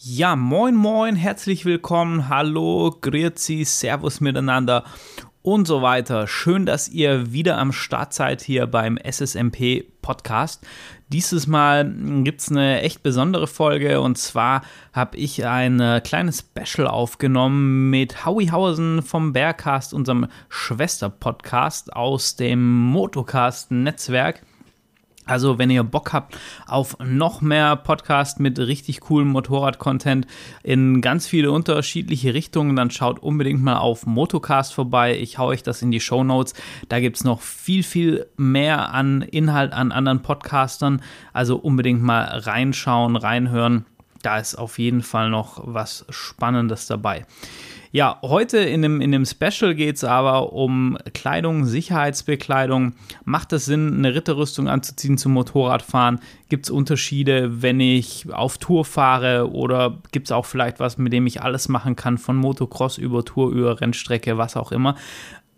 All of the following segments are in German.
Ja, moin moin, herzlich willkommen, hallo, grüezi, servus miteinander und so weiter. Schön, dass ihr wieder am Start seid hier beim SSMP Podcast. Dieses Mal gibt es eine echt besondere Folge und zwar habe ich ein äh, kleines Special aufgenommen mit Howie Hausen vom Bearcast, unserem Schwester-Podcast aus dem Motocast-Netzwerk. Also, wenn ihr Bock habt auf noch mehr Podcast mit richtig coolem Motorrad-Content in ganz viele unterschiedliche Richtungen, dann schaut unbedingt mal auf Motocast vorbei. Ich hau euch das in die Show Notes. Da gibt's noch viel, viel mehr an Inhalt an anderen Podcastern. Also unbedingt mal reinschauen, reinhören. Da ist auf jeden Fall noch was Spannendes dabei. Ja, heute in dem, in dem Special geht es aber um Kleidung, Sicherheitsbekleidung. Macht es Sinn, eine Ritterrüstung anzuziehen zum Motorradfahren? Gibt es Unterschiede, wenn ich auf Tour fahre? Oder gibt es auch vielleicht was, mit dem ich alles machen kann, von Motocross über Tour, über Rennstrecke, was auch immer?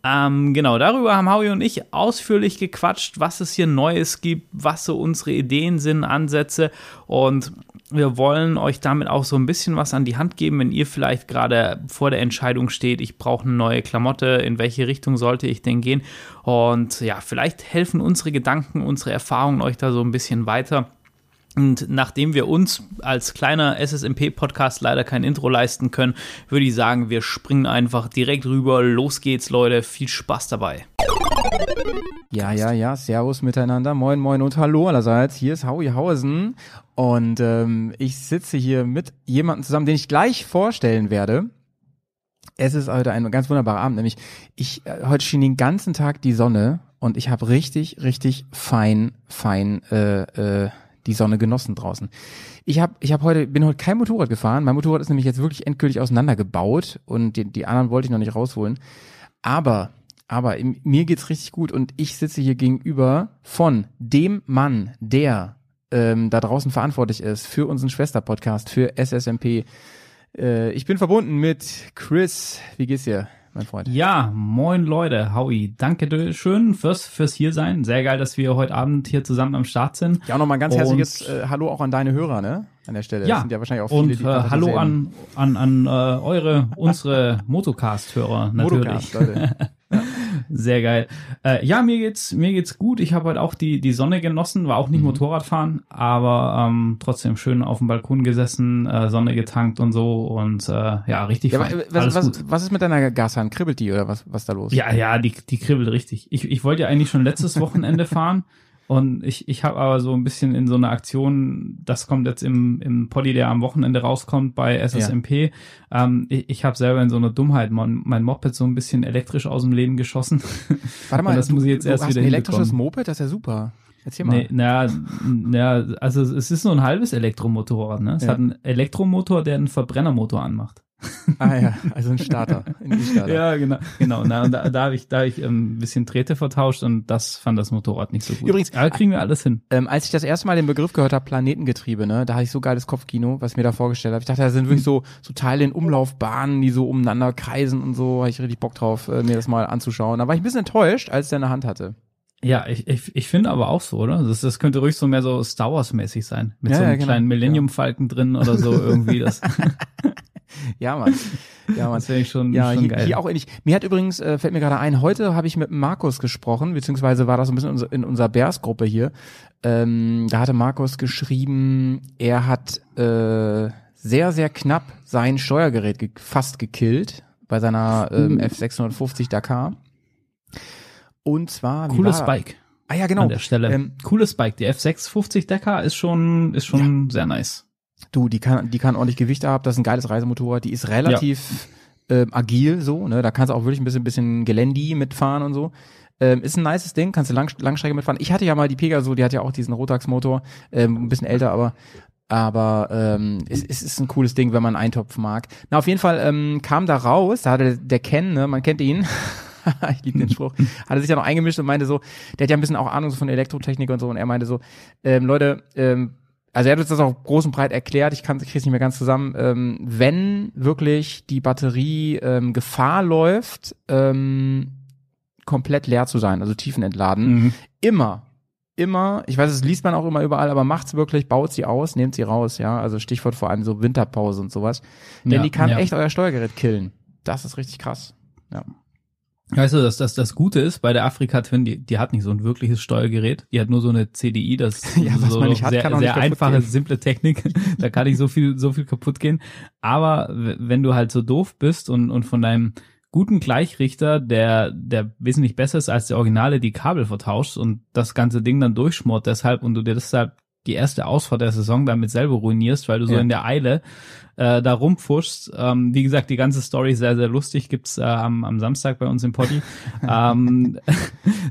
Ähm, genau, darüber haben Howie und ich ausführlich gequatscht, was es hier Neues gibt, was so unsere Ideen sind, Ansätze und wir wollen euch damit auch so ein bisschen was an die Hand geben, wenn ihr vielleicht gerade vor der Entscheidung steht, ich brauche eine neue Klamotte, in welche Richtung sollte ich denn gehen? Und ja, vielleicht helfen unsere Gedanken, unsere Erfahrungen euch da so ein bisschen weiter. Und nachdem wir uns als kleiner SSMP-Podcast leider kein Intro leisten können, würde ich sagen, wir springen einfach direkt rüber. Los geht's, Leute. Viel Spaß dabei. Ja, ja, ja, Servus miteinander. Moin, moin und hallo allerseits. Hier ist Howie Hausen und ähm, ich sitze hier mit jemandem zusammen, den ich gleich vorstellen werde. Es ist heute ein ganz wunderbarer Abend, nämlich ich äh, heute schien den ganzen Tag die Sonne und ich habe richtig, richtig fein, fein äh, äh, die Sonne genossen draußen. Ich habe ich hab heute bin heute kein Motorrad gefahren. Mein Motorrad ist nämlich jetzt wirklich endgültig auseinandergebaut und die, die anderen wollte ich noch nicht rausholen. Aber aber mir geht's richtig gut und ich sitze hier gegenüber von dem Mann, der ähm, da draußen verantwortlich ist für unseren Schwester-Podcast, für SSMP. Äh, ich bin verbunden mit Chris. Wie geht's dir? Mein Freund. Ja, moin Leute, Howie, danke schön fürs, fürs hier sein. Sehr geil, dass wir heute Abend hier zusammen am Start sind. Ja, nochmal ganz herzliches äh, Hallo auch an deine Hörer, ne? An der Stelle. Ja, das sind ja wahrscheinlich auch viele, und, die äh, Hallo an, an, an äh, eure, unsere Motocast-Hörer natürlich. Motocast, Leute. Sehr geil. Äh, ja, mir geht's, mir geht's gut. Ich habe heute auch die, die Sonne genossen, war auch nicht mhm. Motorradfahren, aber ähm, trotzdem schön auf dem Balkon gesessen, äh, Sonne getankt und so und äh, ja, richtig. Ja, was, was, was ist mit deiner Gashahn? Kribbelt die oder was, was da los? Ja, ja, die, die kribbelt richtig. Ich, ich wollte ja eigentlich schon letztes Wochenende fahren. Und ich, ich habe aber so ein bisschen in so einer Aktion, das kommt jetzt im, im Poddy, der am Wochenende rauskommt bei SSMP. Ja. Ähm, ich ich habe selber in so einer Dummheit mein, mein Moped so ein bisschen elektrisch aus dem Leben geschossen. Warte mal, Und das du, muss ich jetzt erst wieder ein elektrisches Moped, das ist ja super. Erzähl mal. Nee, na, na, also es ist nur ein halbes Elektromotorrad. Ne? Es ja. hat einen Elektromotor, der einen Verbrennermotor anmacht. Ah ja, also ein Starter, ein E-Starter. ja, genau, genau. Na, und da, da habe ich, da hab ich ähm, ein bisschen Drähte vertauscht und das fand das Motorrad nicht so gut. Übrigens, aber kriegen wir alles hin. Ähm, als ich das erste Mal den Begriff gehört habe, Planetengetriebe, ne, da hatte ich so geiles Kopfkino, was ich mir da vorgestellt habe. Ich dachte, da sind wirklich so so Teile in Umlaufbahnen, die so umeinander kreisen und so. Habe ich richtig Bock drauf, äh, mir das mal anzuschauen. Da war ich ein bisschen enttäuscht, als der in der Hand hatte. Ja, ich, ich, ich finde aber auch so, oder? Das, das könnte ruhig so mehr so Star Wars mäßig sein. Mit ja, so einem ja, genau. kleinen Millennium Falken drin oder so irgendwie. Das ja, Mann. Ja, Mann. Das wäre schon, ja, schon hier, geil. Hier auch ähnlich. Mir hat übrigens, äh, fällt mir gerade ein, heute habe ich mit Markus gesprochen, beziehungsweise war das so ein bisschen in, unser, in unserer Bears-Gruppe hier. Ähm, da hatte Markus geschrieben, er hat äh, sehr, sehr knapp sein Steuergerät ge fast gekillt bei seiner ähm, uh. F650 Dakar. Und zwar cooles Bike. Ah ja, genau. An der Stelle. Ähm, cooles Bike. Die F650 Dakar ist schon ist schon ja. sehr nice. Du, die kann, die kann ordentlich Gewicht haben, das ist ein geiles Reisemotorrad, die ist relativ ja. ähm, agil so, ne? Da kannst du auch wirklich ein bisschen, bisschen Gelendi mitfahren und so. Ähm, ist ein nices Ding, kannst du Lang Langstrecke mitfahren. Ich hatte ja mal die Pegaso, die hat ja auch diesen Rotax-Motor, ähm, ein bisschen älter, aber aber ähm, es, es ist ein cooles Ding, wenn man einen Eintopf mag. Na, auf jeden Fall ähm, kam da raus, da hatte der Ken, ne, man kennt ihn, ich liebe den Spruch, hat er sich ja noch eingemischt und meinte so, der hat ja ein bisschen auch Ahnung so von Elektrotechnik und so und er meinte so, ähm, Leute, ähm, also er hat uns das auch groß und breit erklärt, ich kann es nicht mehr ganz zusammen, ähm, wenn wirklich die Batterie ähm, Gefahr läuft, ähm, komplett leer zu sein, also tiefenentladen, mhm. immer immer, ich weiß, es liest man auch immer überall, aber macht's wirklich, baut sie aus, nehmt sie raus, ja. Also Stichwort vor allem so Winterpause und sowas. Denn Ja, die kann ja. echt euer Steuergerät killen. Das ist richtig krass. Ja. Weißt du, dass das, das Gute ist bei der Afrika Twin, die, die hat nicht so ein wirkliches Steuergerät, die hat nur so eine CDI, das ist Ja, so hat, sehr, sehr einfache, gehen. simple Technik. da kann nicht so viel, so viel kaputt gehen. Aber wenn du halt so doof bist und, und von deinem guten Gleichrichter, der, der wesentlich besser ist als der Originale, die Kabel vertauscht und das ganze Ding dann durchschmort deshalb und du dir deshalb die erste Ausfahrt der Saison damit selber ruinierst, weil du so Ja. in der Eile äh, da rumpfuschst. Ähm, wie gesagt, die ganze Story sehr, sehr lustig, gibt's äh, am, am Samstag bei uns im Poddy. ähm,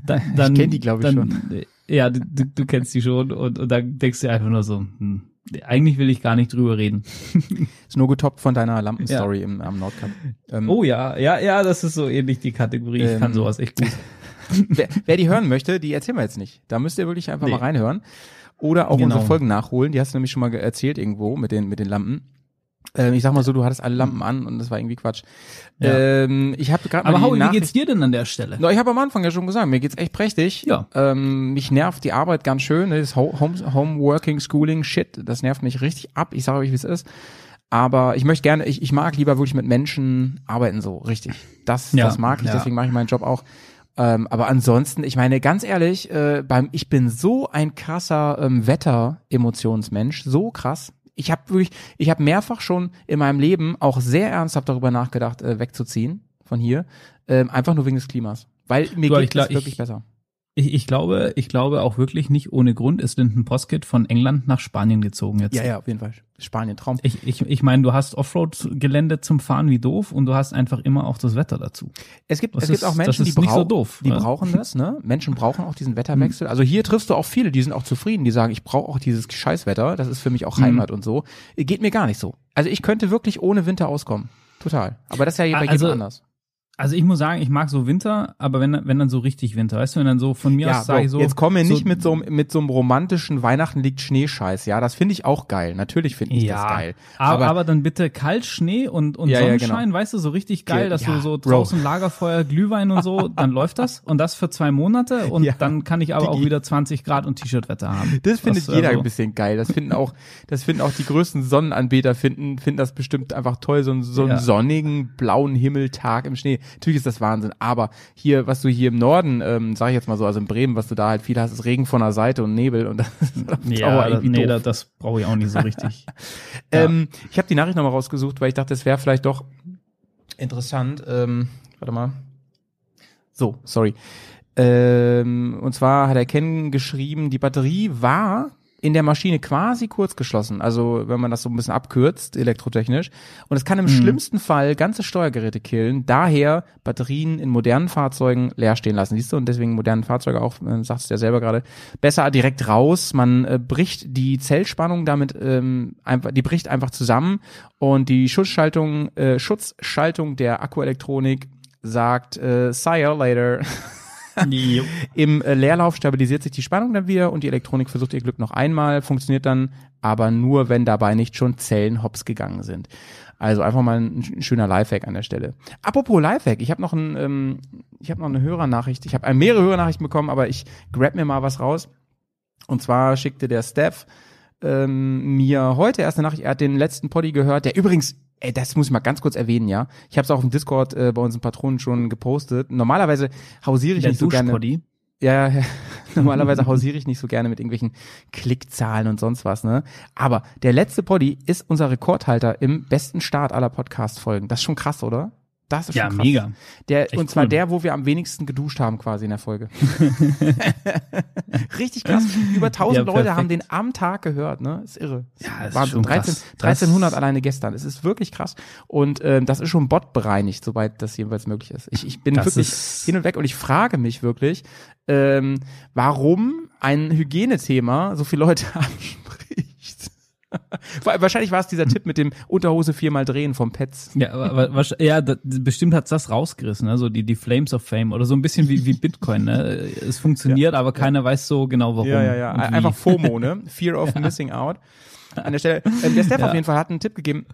da, dann, kenn die, glaub ich, dann, schon. äh, Ja, du, du, kennst die schon und, und dann denkst du einfach nur so, hm, eigentlich will ich gar nicht drüber reden. Ist nur getoppt von deiner Lampenstory im, am Nordkap. Ähm, Oh ja, ja, ja, das ist so ähnlich die Kategorie. Ich kann Ähm, sowas echt gut. wer, wer die hören möchte, die erzählen wir jetzt nicht. Da müsst ihr wirklich einfach Nee. mal reinhören. Oder auch Genau. unsere Folgen nachholen. Die hast du nämlich schon mal erzählt irgendwo mit den, mit den Lampen. Ähm, ich sag mal so, du hattest alle Lampen an und das war irgendwie Quatsch. Ja. Ähm, ich habe gerade Aber Howie, wie geht's dir denn an der Stelle? Na, ich habe am Anfang ja schon gesagt, mir geht's echt prächtig. Ja. Ähm, mich nervt die Arbeit ganz schön. Das Ho- Home, Homeworking, Schooling, Shit, das nervt mich richtig ab. Ich sage euch, wie es ist. Aber ich möchte gerne, ich, ich mag lieber wirklich mit Menschen arbeiten so, richtig. Das, Ja, das mag ich, ja. deswegen mache ich meinen Job auch. Ähm, aber ansonsten, ich meine, ganz ehrlich, äh, beim, ich bin so ein krasser ähm, Wetter-Emotionsmensch, so krass. Ich habe wirklich, ich habe mehrfach schon in meinem Leben auch sehr ernsthaft darüber nachgedacht, äh, wegzuziehen von hier, ähm, einfach nur wegen des Klimas. Weil mir Du, geht es wirklich ich- besser. Ich, ich glaube, ich glaube auch wirklich nicht ohne Grund ist Linden Poskett von England nach Spanien gezogen jetzt. Ja, ja, auf jeden Fall. Spanien, Traum. Ich, ich, ich meine, du hast Offroad-Gelände zum Fahren wie doof und du hast einfach immer auch das Wetter dazu. Es gibt, Das es gibt ist- auch Menschen, die, nicht so doof, die ne? brauchen das, ne? Menschen brauchen auch diesen Wetterwechsel. Also hier triffst du auch viele, die sind auch zufrieden, die sagen, ich brauche auch dieses Scheißwetter, das ist für mich auch Mhm. Heimat und so. Geht mir gar nicht so. Also ich könnte wirklich ohne Winter auskommen. Total. Aber das ist ja bei Also, jedem anders. Also ich muss sagen, ich mag so Winter, aber wenn, wenn dann so richtig Winter, weißt du, wenn dann so von mir Ja, aus sage Bro, ich so. jetzt kommen wir so, nicht mit so, einem- mit so einem romantischen Weihnachten liegt Schneescheiß. Ja, das finde ich auch geil. Natürlich finde ich ja, das geil. Aber, aber dann bitte kalt Schnee und, und Ja, ja, Sonnenschein, genau. weißt du, so richtig geil, dass Ja, du so Bro. draußen Lagerfeuer, Glühwein und so, dann läuft das und das für zwei Monate und Ja, dann kann ich aber auch wieder 20 Grad und T-Shirt-Wetter haben. Das findet Was, jeder also- ein bisschen geil. Das finden auch, das finden auch die größten Sonnenanbeter finden, finden das bestimmt einfach toll, so, einen- so einen Ja. sonnigen, blauen Himmeltag im Schnee. Natürlich ist das Wahnsinn. Aber hier, was du hier im Norden, ähm, sag ich jetzt mal so, also in Bremen, was du da halt viel hast, ist Regen von der Seite und Nebel und das ist auf Ja, irgendwie nee, doof. das, das brauche ich auch nicht so richtig. ja. Ähm, ich habe die Nachricht nochmal rausgesucht, weil ich dachte, es wäre vielleicht doch interessant. Ähm, warte mal. So, sorry. Ähm, und zwar hat er Ken geschrieben, die Batterie war in der Maschine quasi kurz geschlossen. Also wenn man das so ein bisschen abkürzt, elektrotechnisch. Und es kann im schlimmsten Fall ganze Steuergeräte killen. Daher Batterien in modernen Fahrzeugen leer stehen lassen. Siehst du? Und deswegen modernen Fahrzeuge auch, äh, sagst du ja selber gerade, besser direkt raus. Man äh, bricht die Zellspannung damit ähm, einfach, die bricht einfach zusammen und die Schutzschaltung, äh, Schutzschaltung der Akkuelektronik sagt, äh, see you later. Im äh, Leerlauf stabilisiert sich die Spannung dann wieder und die Elektronik versucht ihr Glück noch einmal, funktioniert dann aber nur, wenn dabei nicht schon Zellen hops gegangen sind. Also einfach mal ein, sch- schöner Lifehack an der Stelle. Apropos Lifehack, ich habe noch ein, ähm, ich habe noch eine Hörernachricht. Ich habe mehrere Hörernachrichten bekommen, aber ich grab mir mal was raus. Und zwar schickte der Steph ähm, mir heute erst eine Nachricht, er hat den letzten Poddy gehört, der übrigens, ey, das muss ich mal ganz kurz erwähnen, ja. Ich habe es auch auf dem Discord äh, bei unseren Patronen schon gepostet. Normalerweise hausiere ich Der nicht so gerne. Ja, ja, normalerweise hausiere ich nicht so gerne mit irgendwelchen Klickzahlen und sonst was, ne? Aber der letzte Poddy ist unser Rekordhalter im besten Start aller Podcast-Folgen. Das ist schon krass, oder? Das ist Ja, schon krass. mega. Der, Echt und zwar cool. der, wo wir am wenigsten geduscht haben quasi in der Folge. Richtig krass. Über 1000 Ja, Leute haben den am Tag gehört, ne? Ist irre. Ja, ist Wahnsinn. schon 13, krass. 1300 Das- alleine gestern. Es ist wirklich krass. Und ähm, das ist schon botbereinigt, soweit das jedenfalls möglich ist. Ich, ich bin Das wirklich ist- hin und weg und ich frage mich wirklich, ähm, warum ein Hygienethema so viele Leute anspricht. Wahrscheinlich war es dieser Tipp mit dem Unterhose viermal drehen vom Pets. Ja, aber, aber ja, da, bestimmt hat's das rausgerissen, ne? so die, die Flames of Fame oder so ein bisschen wie, wie Bitcoin. Ne? Es funktioniert, aber keiner weiß so genau warum. Ja, ja, ja. Einfach FOMO, ne? Fear of Missing Out. An der Stelle. Ähm, der Steph Ja. auf jeden Fall hat einen Tipp gegeben.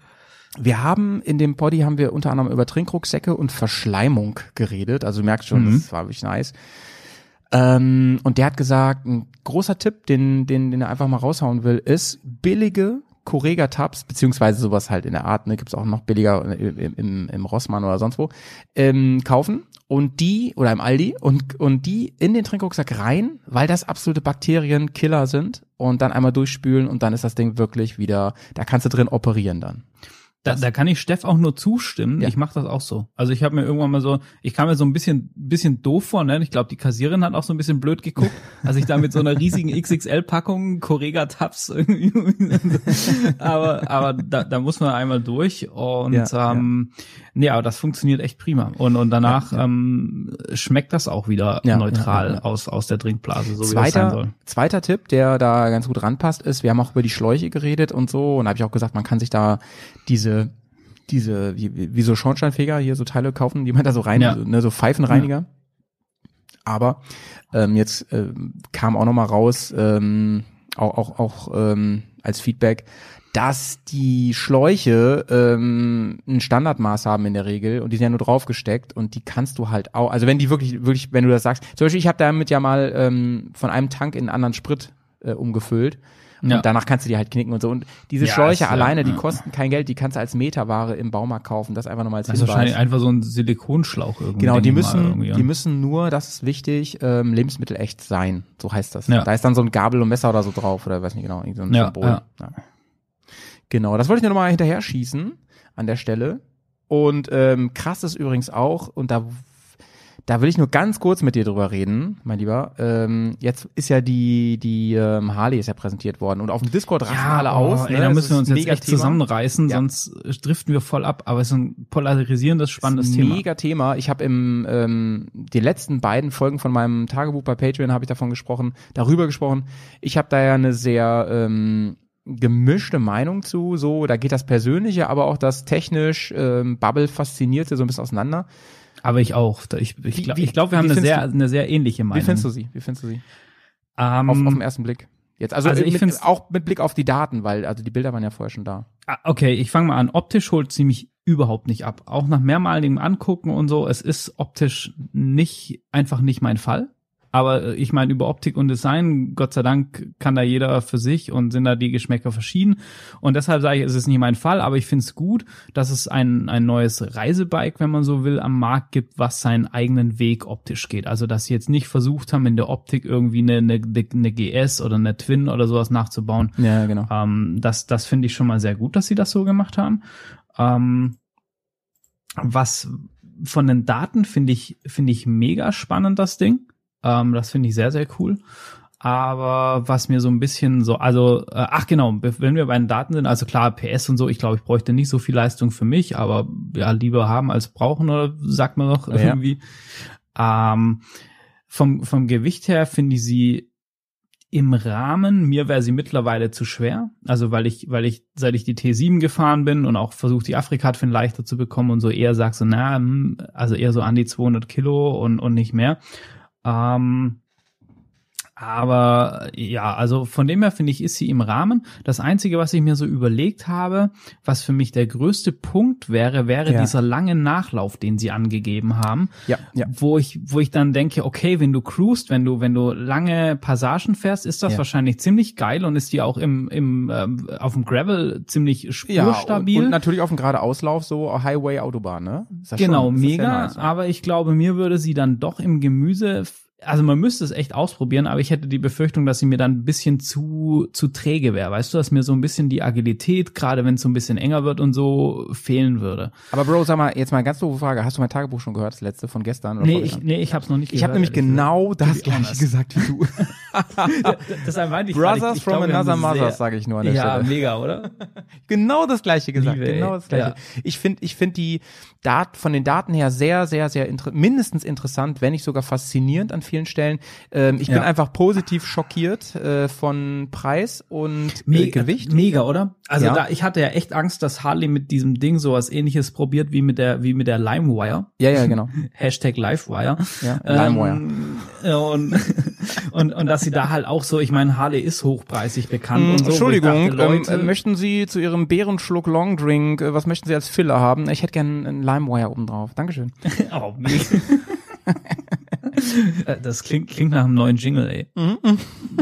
Wir haben in dem Poddy haben wir unter anderem über Trinkrucksäcke und Verschleimung geredet. Also du merkst schon, Mhm. das war wirklich nice. Ähm, und der hat gesagt, ein großer Tipp, den, den, den er einfach mal raushauen will, ist billige Correga-Tabs, beziehungsweise sowas halt in der Art, ne, gibt's auch noch billiger im, im, im Rossmann oder sonst wo, ähm, kaufen und die, oder im Aldi, und, und die in den Trinkrucksack rein, weil das absolute Bakterienkiller sind und dann einmal durchspülen und dann ist das Ding wirklich wieder, da kannst du drin operieren dann. Da, da kann ich Steff auch nur zustimmen. Ja. Ich mache das auch so. Also ich habe mir irgendwann mal so, ich kam mir so ein bisschen bisschen doof vor, ne? Ich glaube, die Kassiererin hat auch so ein bisschen blöd geguckt, als ich da mit so einer riesigen XXL-Packung Correga Tabs irgendwie. aber aber da, da muss man einmal durch und Ja, ähm, nee, aber das funktioniert echt prima. Und und danach Ja, ja. Ähm, schmeckt das auch wieder Ja, neutral aus aus der Trinkblase, so wie das sein soll. Zweiter, zweiter Tipp, der da ganz gut ranpasst, ist, wir haben auch über die Schläuche geredet und so, und da habe ich auch gesagt, man kann sich da diese, diese, wie, wie so Schornsteinfeger hier so Teile kaufen, die man da so rein, Ja. ne, so Pfeifenreiniger. Aber ähm, jetzt ähm, kam auch noch mal raus, ähm, auch, auch, auch ähm, als Feedback, dass die Schläuche ähm, ein Standardmaß haben in der Regel und die sind ja nur draufgesteckt und die kannst du halt auch, also wenn die wirklich, wirklich, wenn du das sagst, zum Beispiel ich habe damit ja mal ähm, von einem Tank in einen anderen Sprit äh, umgefüllt Ja. und danach kannst du die halt knicken und so und diese Ja, Schläuche ist, ja, alleine, die kosten kein Geld, die kannst du als Meterware im Baumarkt kaufen, das einfach nochmal als Das ist Hinweis. wahrscheinlich einfach so ein Silikonschlauch irgendwie. Genau, die müssen, irgendwie, die müssen nur, das ist wichtig, ähm, Lebensmittel echt sein. So heißt das. Ja. Da ist dann so ein Gabel und Messer oder so drauf oder weiß nicht genau, irgend so ein Symbol. ja. Genau, das wollte ich nur noch mal hinterher schießen an der Stelle. Und ähm, krass ist übrigens auch, und da da will ich nur ganz kurz mit dir drüber reden, mein Lieber. Ähm, jetzt ist ja die die ähm, Harley ist ja präsentiert worden und auf dem Discord rasten alle oh, aus. Ey, ne? da müssen wir uns jetzt echt zusammenreißen, Ja. sonst driften wir voll ab. Aber es ist ein polarisierendes, spannendes ist ein Thema. Mega Thema. Ich habe im ähm, die letzten beiden Folgen von meinem Tagebuch bei Patreon habe ich davon gesprochen, darüber gesprochen. Ich habe da ja eine sehr ähm, gemischte Meinung zu. So, da geht das Persönliche, aber auch das technisch ähm, Bubble faszinierte so ein bisschen auseinander. Aber ich auch. Da- Ich, ich glaube, glaub, wir haben eine sehr, eine sehr ähnliche Meinung. Wie findest du sie? Wie findest du sie? Ähm, Auf, auf den ersten Blick. Jetzt also, Also ich mit, find's- auch mit Blick auf die Daten, weil also die Bilder waren ja vorher schon da. Ah, Okay, ich fange mal an. Optisch holt sie mich überhaupt nicht ab. Auch nach mehrmaligem Angucken und so, es ist optisch nicht, einfach nicht mein Fall. Aber äh, ich meine, über Optik und Design, Gott sei Dank, kann da jeder für sich und sind da die Geschmäcker verschieden. Und deshalb sage ich, es ist nicht mein Fall, aber ich finde es gut, dass es ein, ein neues Reisebike, wenn man so will, am Markt gibt, was seinen eigenen Weg optisch geht. Also, dass sie jetzt nicht versucht haben, in der Optik irgendwie eine, eine, eine GS oder eine Twin oder sowas nachzubauen, Ja, genau. ähm, das das finde ich schon mal sehr gut, dass sie das so gemacht haben. Ähm, was von den Daten finde ich, finde ich mega spannend, das Ding. Ähm, das finde ich sehr, sehr cool. Aber was mir so ein bisschen so, also, äh, ach genau, wenn wir bei den Daten sind, also klar, PS und so, ich glaube, ich bräuchte nicht so viel Leistung für mich, aber ja, lieber haben als brauchen, oder sagt man doch Ja. irgendwie. Ähm, vom, vom Gewicht her finde ich sie im Rahmen. Mir wäre sie mittlerweile zu schwer. Also weil ich, weil ich, seit ich die T7 gefahren bin und auch versucht, die Afrika-Twin leichter zu bekommen und so eher sag so, na, hm, also eher so an die 200 Kilo und, und nicht mehr. Ähm, aber ja, also von dem her finde ich, ist sie im Rahmen. Das Einzige, was ich mir so überlegt habe, was für mich der größte Punkt wäre, wäre Ja. dieser lange Nachlauf, den sie angegeben haben Ja, ja. wo ich, wo ich dann denke, okay, wenn du cruist, wenn du, wenn du lange Passagen fährst, ist das Ja. wahrscheinlich ziemlich geil und ist die auch im, im, ähm, auf dem Gravel ziemlich Ja, und, spurstabil. und natürlich auf dem gerade Auslauf so Highway Autobahn, ne? Genau, schon- mega. nice. Aber ich glaube, mir würde sie dann doch im Gemüse, also man müsste es echt ausprobieren, aber ich hätte die Befürchtung, dass sie mir dann ein bisschen zu, zu träge wäre. Weißt du, dass mir so ein bisschen die Agilität, gerade wenn es so ein bisschen enger wird und so, fehlen würde. Aber Bro, sag mal, jetzt mal eine ganz doofe Frage. Hast du mein Tagebuch schon gehört, das letzte von gestern? Oder Nee, ich, nee, ich hab's noch nicht ich habe gehört, nämlich genau das gleiche gesagt wie du. Deshalb meinte ich Brothers ich from glaube, another mothers, sage ich nur an der Ja, Stelle. mega, oder? Genau das gleiche gesagt, Liebe, genau das gleiche. Ja. Ich finde ich finde die Dat von den Daten her sehr sehr sehr inter mindestens interessant, wenn nicht sogar faszinierend an vielen Stellen. Ähm, ich bin Ja. einfach positiv schockiert äh, von Preis und äh, Mega, Gewicht. Mega, oder? Also Ja. da, ich hatte ja echt Angst, dass Harley mit diesem Ding sowas ähnliches probiert wie mit der, wie mit der LimeWire. Ja, ja, genau. Hashtag LiveWire. Ja, LimeWire. Ähm, und, und, und dass sie da halt auch so, ich meine, Harley ist hochpreisig bekannt und so. Entschuldigung, dachte, Leute, ähm, äh, möchten Sie zu Ihrem Bärenschluck Longdrink, äh, was möchten Sie als Filler haben? Ich hätte gern einen LimeWire oben drauf. Dankeschön. oh, mega. Äh, das klingt, klingt nach einem neuen Jingle, ey.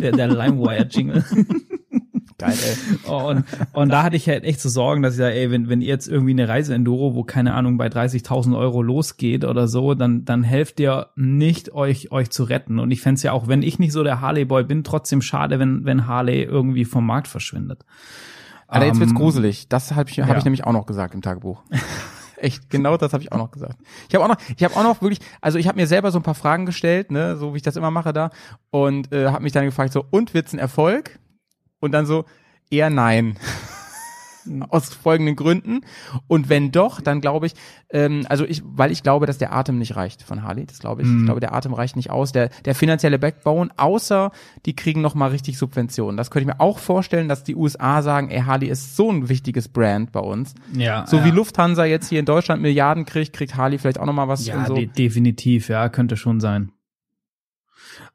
der, der LimeWire-Jingle. Geil, ey. Und, und da hatte ich halt echt zu sorgen, dass ich sage, ey, wenn, wenn ihr jetzt irgendwie eine Reise-Enduro, wo keine Ahnung, bei 30.000 Euro losgeht oder so, dann, dann helft ihr nicht, euch, euch zu retten. Und ich fände ja auch, wenn ich nicht so der Harley-Boy bin, trotzdem schade, wenn, wenn Harley irgendwie vom Markt verschwindet. Alter, jetzt wird's Ähm, gruselig. Das habe ich, hab ja. ich nämlich auch noch gesagt im Tagebuch. Echt, genau das habe ich auch noch gesagt. Ich habe auch noch, ich habe auch noch wirklich, also ich habe mir selber so ein paar Fragen gestellt, ne, so wie ich das immer mache da, und äh, habe mich dann gefragt so, und wird's ein Erfolg? Und dann so, eher nein. Aus folgenden Gründen. Und wenn doch, dann glaube ich, ähm, also ich, weil ich glaube, dass der Atem nicht reicht von Harley. Das glaube ich. Ich glaube, der Atem reicht nicht aus. Der, der finanzielle Backbone, außer die kriegen noch mal richtig Subventionen. Das könnte ich mir auch vorstellen, dass die USA sagen, ey, Harley ist so ein wichtiges Brand bei uns. Ja, So ja. wie Lufthansa jetzt hier in Deutschland Milliarden kriegt, kriegt Harley vielleicht auch noch mal was Ja, so. de definitiv, ja, könnte schon sein.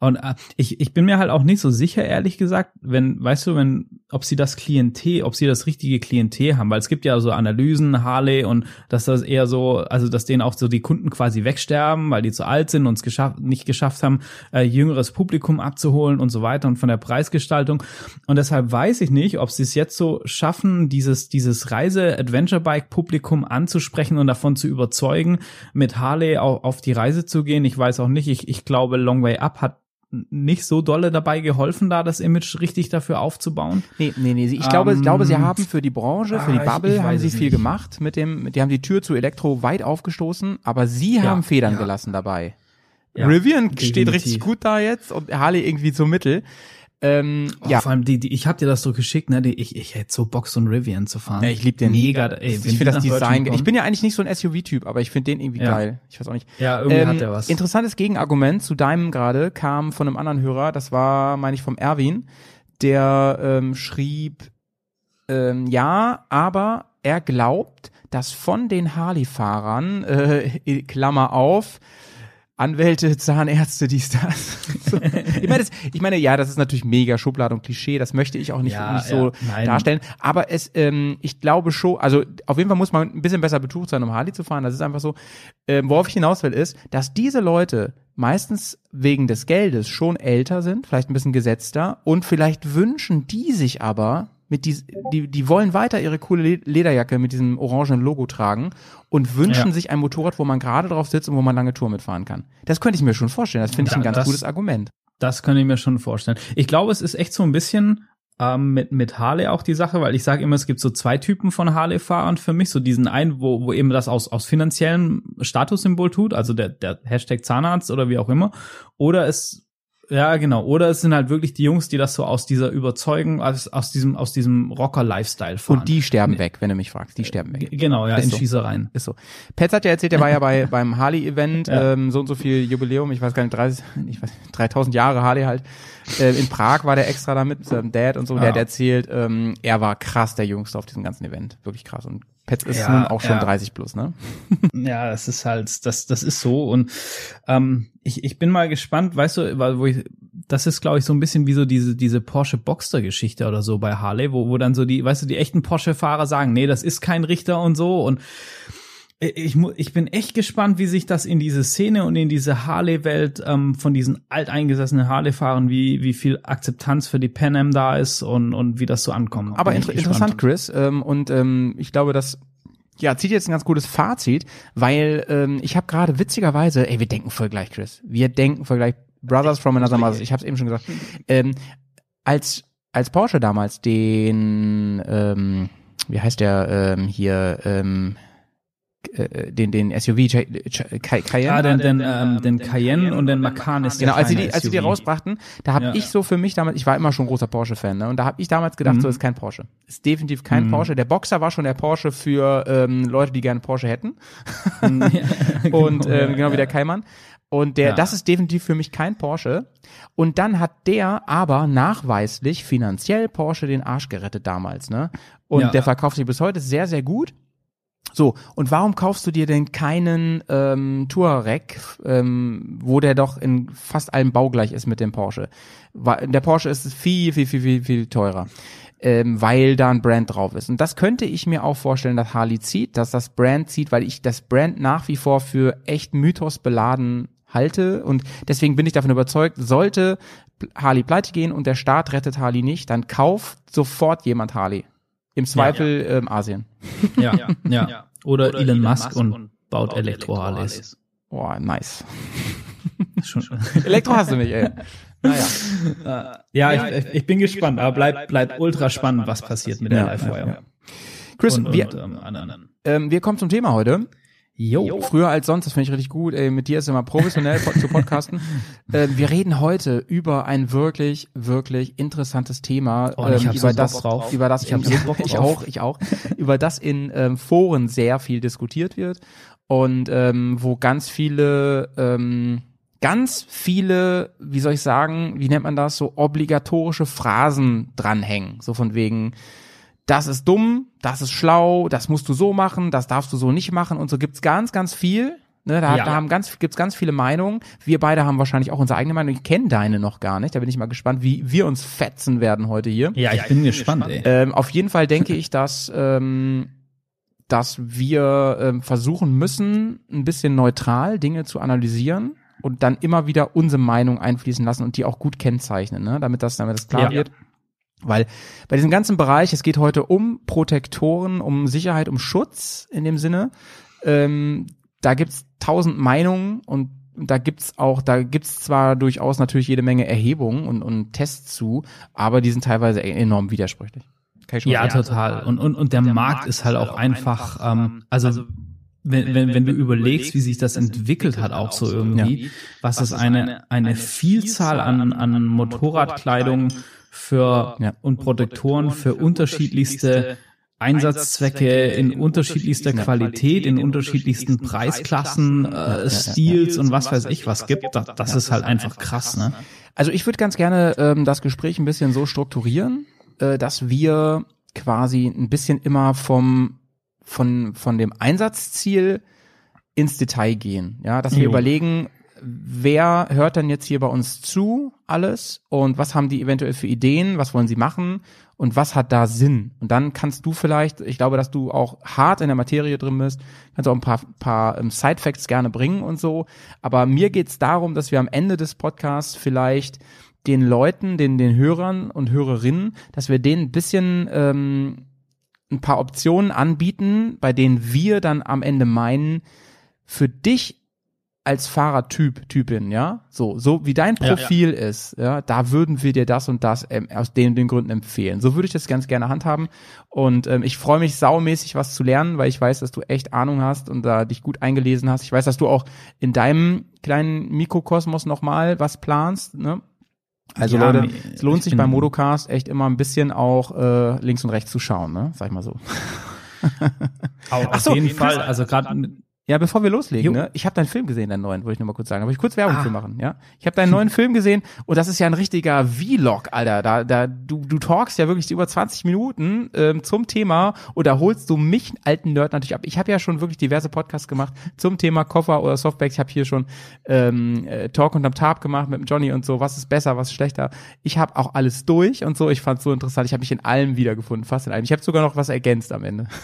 Und äh, ich, ich bin mir halt auch nicht so sicher, ehrlich gesagt, wenn, weißt du, wenn, ob sie das Klientel, ob sie das richtige Klientel haben, weil es gibt ja so Analysen, Harley und dass das eher so, also dass denen auch so die Kunden quasi wegsterben, weil die zu alt sind und es geschafft, nicht geschafft haben, äh, jüngeres Publikum abzuholen und so weiter und von der Preisgestaltung. Und deshalb weiß ich nicht, ob sie es jetzt so schaffen, dieses, dieses Reise-Adventure-Bike-Publikum anzusprechen und davon zu überzeugen, mit Harley au- auf die Reise zu gehen. Ich weiß auch nicht, ich, ich glaube, Long Way Up hat nicht so dolle dabei geholfen, da das Image richtig dafür aufzubauen. Nee, nee, nee. Ich glaube, ich Ähm, glaube, sie haben für die Branche, für die ah, ich- Bubble ich haben weiß sie viel nicht. gemacht mit dem, die haben die Tür zu Elektro weit aufgestoßen, aber sie haben Federn ja. gelassen dabei. Ja, Rivian steht definitiv. richtig gut da jetzt und Harley irgendwie zum Mittel. Ähm, Oh, ja, Vor allem die, die, ich hab dir das so geschickt, ne? Die, ich, ich hätte so Bock, so ein Rivian zu fahren. Ja, ich liebe den. Mega, ey, ich finde das Design. Ich bin ja eigentlich nicht so ein SUV-Typ, aber ich finde den irgendwie Ja. geil. Ich weiß auch nicht. Ja, irgendwie Ähm, hat der was. Interessantes Gegenargument zu deinem gerade kam von einem anderen Hörer. Das war, meine ich, vom Erwin. Der ähm, schrieb, ähm, ja, aber er glaubt, dass von den Harley-Fahrern, äh, Klammer auf, Anwälte, Zahnärzte, dies, das. So. ich, meine, das, ich meine, ja, das ist natürlich mega Schublade und Klischee, das möchte ich auch nicht, Ja, nicht so ja, darstellen. Aber es, ähm, ich glaube schon, also auf jeden Fall muss man ein bisschen besser betucht sein, um Harley zu fahren. Das ist einfach so. Ähm, worauf ich hinaus will, ist, dass diese Leute meistens wegen des Geldes schon älter sind, vielleicht ein bisschen gesetzter und vielleicht wünschen die sich aber mit dies, die, die wollen weiter ihre coole Le- Lederjacke mit diesem orangenen Logo tragen und wünschen Ja. sich ein Motorrad, wo man gerade drauf sitzt und wo man lange Tour mitfahren kann. Das könnte ich mir schon vorstellen. Das finde ich ein ganz das- gutes Argument. Das kann ich mir schon vorstellen. Ich glaube, es ist echt so ein bisschen ähm, mit, mit Harley auch die Sache, weil ich sage immer, es gibt so zwei Typen von Harley-Fahrern für mich. So diesen einen, wo, wo eben das aus, aus finanziellem Statussymbol tut, also der, der Hashtag Zahnarzt oder wie auch immer. Oder es, ja genau, oder es sind halt wirklich die Jungs, die das so aus dieser Überzeugung, aus, aus diesem, aus diesem Rocker-Lifestyle fahren. Und die sterben weg, wenn du mich fragst. Die sterben weg. G- Genau, ja, Ist in so. Schießereien. Ist so. Petz hat ja erzählt, er war ja bei, beim Harley-Event, Ja. ähm, so und so viel Jubiläum, ich weiß gar nicht, 30, ich weiß, 3000 Jahre Harley halt. Äh, in Prag war der extra da mit, seinem Dad und so, der Ja. hat erzählt, ähm, er war krass der Jüngste auf diesem ganzen Event. Wirklich krass. Und Petz ist Ja, nun auch schon ja. 30 plus, ne? Ja, das ist halt, das, das ist so. Und ähm, ich, ich bin mal gespannt, weißt du, weil wo ich, das ist, glaube ich, so ein bisschen wie so diese, diese Porsche Boxster-Geschichte oder so bei Harley, wo, wo dann so die, weißt du, die echten Porsche-Fahrer sagen, nee, das ist kein Richter und so. Und ich, mu- ich bin echt gespannt, wie sich das in diese Szene und in diese Harley-Welt ähm, von diesen alteingesessenen Harley-Fahrern, wie, wie viel Akzeptanz für die Pan Am da ist und, und wie das so ankommt. Aber ich inter interessant, Chris. Ähm, und ähm, ich glaube, das ja, zieht jetzt ein ganz gutes Fazit, weil ähm, ich habe gerade witzigerweise, ey, wir denken voll gleich, Chris. Wir denken voll gleich. Brothers from another mother. Ich habe es eben schon gesagt. Ähm, als als Porsche damals den, ähm, wie heißt der ähm, hier, ähm, äh, den den SUV Ch- Ch- Cay- Cayenne. Ja, den, den, ähm, den Cayenne und den Macan ist Genau, als sie die, als sie die rausbrachten, da habe Ja. ich so für mich damals, ich war immer schon großer Porsche-Fan, ne? Und da habe ich damals gedacht, Mhm. so ist kein Porsche. Ist definitiv kein Mhm. Porsche. Der Boxer war schon der Porsche für ähm, Leute, die gerne Porsche hätten. Ja, Und genau, ähm, genau wie der Keimann. Und der, Ja. das ist definitiv für mich kein Porsche. Und dann hat der aber nachweislich finanziell Porsche den Arsch gerettet damals, ne? Und Ja. der verkauft sich bis heute sehr, sehr gut. So, und warum kaufst du dir denn keinen ähm, Touareg, ähm, wo der doch in fast allem baugleich ist mit dem Porsche? Wa- Der Porsche ist viel, viel, viel, viel, viel teurer, ähm, weil da ein Brand drauf ist. Und das könnte ich mir auch vorstellen, dass Harley zieht, dass das Brand zieht, weil ich das Brand nach wie vor für echt Mythos beladen halte und deswegen bin ich davon überzeugt, sollte Harley pleite gehen und der Staat rettet Harley nicht, dann kauft sofort jemand Harley. Im Zweifel ja, ja. Ähm, Asien. Ja, ja, ja. Oder, Oder Elon, Elon Musk, Musk und baut Elektro-Harleys. Boah, nice. Elektro hast du nicht, ey. Naja. Ja, ich, ich bin gespannt, aber bleibt bleib ultra spannend, was passiert mit der Live-Feuer. Chris, und, wir, und, ähm, ähm, wir kommen zum Thema heute. Jo. Früher als sonst, das finde ich richtig gut. Ey, mit dir ist immer professionell zu podcasten. äh, wir reden heute über ein wirklich, wirklich interessantes Thema. Oh, ähm, über, so das, drauf. über das, ich, in, so ich auch, ich auch, über das in ähm, Foren sehr viel diskutiert wird und ähm, wo ganz viele, ähm, ganz viele, wie soll ich sagen, wie nennt man das, so obligatorische Phrasen dranhängen, so von wegen das ist dumm, das ist schlau, das musst du so machen, das darfst du so nicht machen und so gibt's ganz, ganz viel. Ne, da, ja. da haben ganz, gibt's ganz viele Meinungen. Wir beide haben wahrscheinlich auch unsere eigene Meinung. Ich kenne deine noch gar nicht. Da bin ich mal gespannt, wie wir uns fetzen werden heute hier. Ja, ich bin gespannt. Ey. Ähm, auf jeden Fall denke ich, dass ähm, dass wir ähm, versuchen müssen, ein bisschen neutral Dinge zu analysieren und dann immer wieder unsere Meinung einfließen lassen und die auch gut kennzeichnen, ne? damit das damit das klar ja. wird. Weil bei diesem ganzen Bereich, es geht heute um Protektoren, um Sicherheit, um Schutz in dem Sinne. Ähm, da gibt's tausend Meinungen und da gibt's auch, da gibt's zwar durchaus natürlich jede Menge Erhebungen und, und Tests zu, aber die sind teilweise enorm widersprüchlich. Ja, total. Und, und, und der, der Markt, Markt ist halt auch einfach, ähm, ähm also, also wenn, wenn, wenn du überlegst, wie sich das entwickelt hat, auch so irgendwie, ja. was es eine, eine Vielzahl an, an Motorradkleidung für ja. und Protektoren für unterschiedlichste Einsatzzwecke in unterschiedlichster Qualität, in unterschiedlichsten Preisklassen, äh, Stils und was weiß ich was gibt, das, das ist halt einfach krass, ne? Also ich würde ganz gerne ähm, das Gespräch ein bisschen so strukturieren, äh, dass wir quasi ein bisschen immer vom von von dem Einsatzziel ins Detail gehen, ja, dass wir jo. überlegen, wer hört denn jetzt hier bei uns zu alles und was haben die eventuell für Ideen, was wollen sie machen und was hat da Sinn? Und dann kannst du vielleicht, ich glaube, dass du auch hart in der Materie drin bist, kannst auch ein paar, paar ähm, Side-Facts gerne bringen und so. Aber mir geht's darum, dass wir am Ende des Podcasts vielleicht den Leuten, den, den Hörern und Hörerinnen, dass wir denen ein bisschen ähm, ein paar Optionen anbieten, bei denen wir dann am Ende meinen, für dich als Fahrertyp, Typin, ja, so, so wie dein Profil ja, ja. ist, ja, da würden wir dir das und das ähm, aus den, den Gründen empfehlen. So würde ich das ganz gerne handhaben. Und ähm, ich freue mich saumäßig, was zu lernen, weil ich weiß, dass du echt Ahnung hast und da dich gut eingelesen hast. Ich weiß, dass du auch in deinem kleinen Mikrokosmos nochmal was planst, ne? Also ja, Leute, es lohnt sich beim Modocast echt immer ein bisschen auch äh, links und rechts zu schauen, ne? Sag ich mal so. Auf so, jeden Fall, also gerade ja, bevor wir loslegen, ne? Ich habe deinen Film gesehen, deinen neuen, wollte ich nur mal kurz sagen. Aber ich kurz Werbung ah. für machen, ja? Ich habe deinen neuen Film gesehen und das ist ja ein richtiger Vlog, Alter. Da, da, du, du talkst ja wirklich über 20 Minuten ähm, zum Thema und da holst du mich, alten Nerd, natürlich ab. Ich habe ja schon wirklich diverse Podcasts gemacht zum Thema Koffer oder Softbacks. Ich habe hier schon ähm, äh, Talk unterm Tab gemacht mit dem Johnny und so. Was ist besser, was ist schlechter? Ich habe auch alles durch und so. Ich fand's so interessant. Ich habe mich in allem wiedergefunden, fast in allem. Ich habe sogar noch was ergänzt am Ende.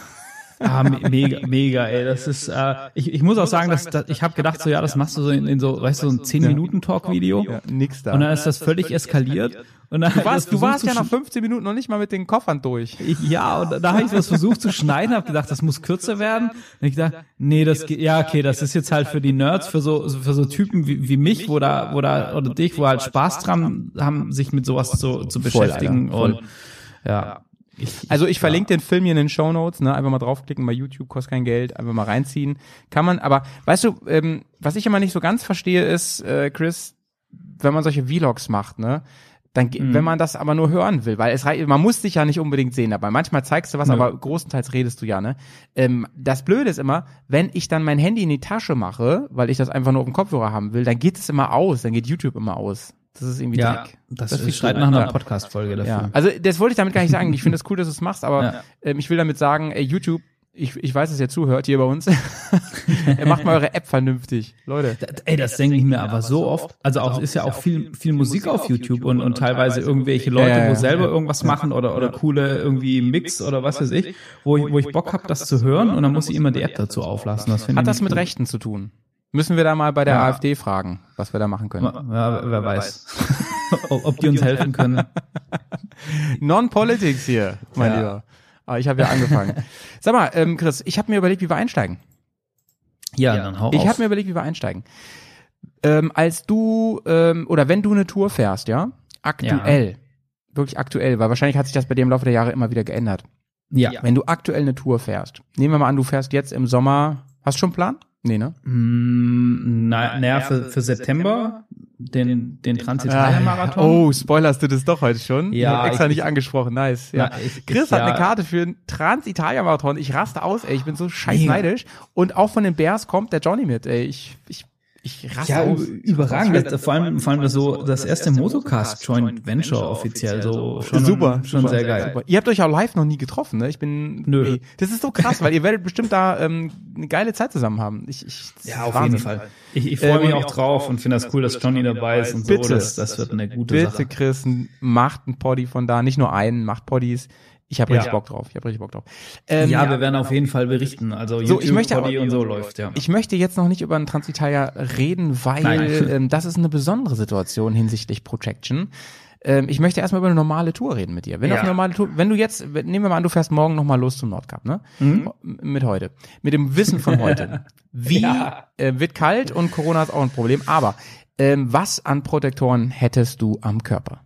Ah, mega, mega, ey. Das ist, äh, ich, ich muss auch sagen, dass, dass ich habe gedacht, so ja, das machst du so in, in so, weißt du, so ein 10 Minuten Talk-Video. Ja, nix da. Und dann ist das völlig eskaliert. Und dann du warst, du warst ja nach 15 Minuten noch nicht mal mit den Koffern durch. Ja, und da habe ich das versucht zu schneiden, habe gedacht, das muss kürzer werden. Und ich dachte, nee, das geht, ja, okay, das ist jetzt halt für die Nerds, für so, für so Typen wie, wie mich, wo da, wo da, oder dich, wo halt Spaß dran haben, sich mit sowas zu, zu beschäftigen. Voll, und ja, ich, also ich verlinke den Film hier in den Show Notes, ne? Einfach mal draufklicken bei YouTube, kostet kein Geld, einfach mal reinziehen. Kann man, aber weißt du, ähm, was ich immer nicht so ganz verstehe, ist, äh, Chris, wenn man solche Vlogs macht, ne? Dann, mhm. wenn man das aber nur hören will, weil es man muss dich ja nicht unbedingt sehen dabei. Manchmal zeigst du was, ja. aber großenteils redest du ja, ne? Ähm, das Blöde ist immer, wenn ich dann mein Handy in die Tasche mache, weil ich das einfach nur auf dem Kopfhörer haben will, dann geht es immer aus, dann geht YouTube immer aus. Das ist irgendwie ja, Dreck. Das, das ist schreit nach einer Podcast-Folge dafür. Ja. Also das wollte ich damit gar nicht sagen. Ich finde es cool, dass du es machst, aber ja. ähm, ich will damit sagen, ey, YouTube, ich, ich weiß, dass ihr zuhört hier bei uns. Macht mal eure App vernünftig, Leute. Ey, das denke ich mir aber so oft. Also auch ist ja auch viel viel Musik auf YouTube und, und teilweise irgendwelche Leute, wo selber irgendwas machen oder oder coole irgendwie Mix oder was weiß ich, wo ich, wo ich Bock habe, das zu hören und dann muss ich immer die App dazu auflassen. Das Hat das mit Rechten zu tun? Müssen wir da mal bei der ja. AfD fragen, was wir da machen können. Ja, wer weiß. ob die uns helfen können. Non-Politics hier, mein ja. Lieber. Aber ich habe ja angefangen. Sag mal, ähm, Chris, ich habe mir überlegt, wie wir einsteigen. Ja, dann hau Ich habe mir überlegt, wie wir einsteigen. Ähm, als du ähm, oder wenn du eine Tour fährst, ja, aktuell, ja. wirklich aktuell, weil wahrscheinlich hat sich das bei dir im Laufe der Jahre immer wieder geändert. Ja. Wenn du aktuell eine Tour fährst, nehmen wir mal an, du fährst jetzt im Sommer, hast du schon einen Plan? Nee, ne? Mm, na, naja, für, für September den, den Transitalia-Marathon. Oh, spoilerst du das doch heute schon? Ja. extra ich, nicht angesprochen, nice. Ja. Na, ich, Chris ich, hat ja. eine Karte für einen Transitalia-Marathon. Ich raste aus, ey. Ich bin so scheiß neidisch. Und auch von den Bears kommt der Johnny mit, ey. Ich, ich ich raste ja, aus. überragend. Das, vor allem, vor allem das so das erste Motocast Joint Venture offiziell so schon super, schon super, sehr geil. Super. Ihr habt euch auch live noch nie getroffen, ne? Ich bin Nö. Ey, das ist so krass, weil ihr werdet bestimmt da ähm, eine geile Zeit zusammen haben. Ich, ich ja, auf Wahnsinn. jeden Fall. Ich, ich freue mich ähm, auch drauf und finde das cool, dass Johnny dabei ist und bitte, so. Das, das wird eine gute bitte, Sache. Bitte, Chris, macht ein Poddy von da, nicht nur einen, macht Poddies. Ich habe richtig ja. Bock drauf. Ich habe richtig Bock drauf. Ähm, ja, wir werden auf jeden Fall berichten. Also YouTube, so, ich möchte aber, und so läuft ja. Ich möchte jetzt noch nicht über einen Transitalia reden, weil ähm, das ist eine besondere Situation hinsichtlich Projection. Ähm, ich möchte erstmal über eine normale Tour reden mit dir. Wenn, ja. eine normale Tour, wenn du jetzt, nehmen wir mal an, du fährst morgen nochmal los zum Nordcup, ne? Mhm. Mit heute. Mit dem Wissen von heute. Wie ja. äh, wird kalt und Corona ist auch ein Problem. Aber ähm, was an Protektoren hättest du am Körper?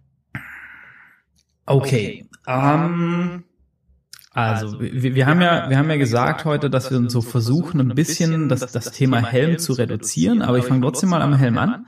Okay. Um, ähm, also, also wir, wir haben ja, wir haben ja gesagt heute, dass wir uns so versuchen, ein bisschen das, das Thema Helm zu reduzieren, aber ich fange trotzdem mal am Helm an.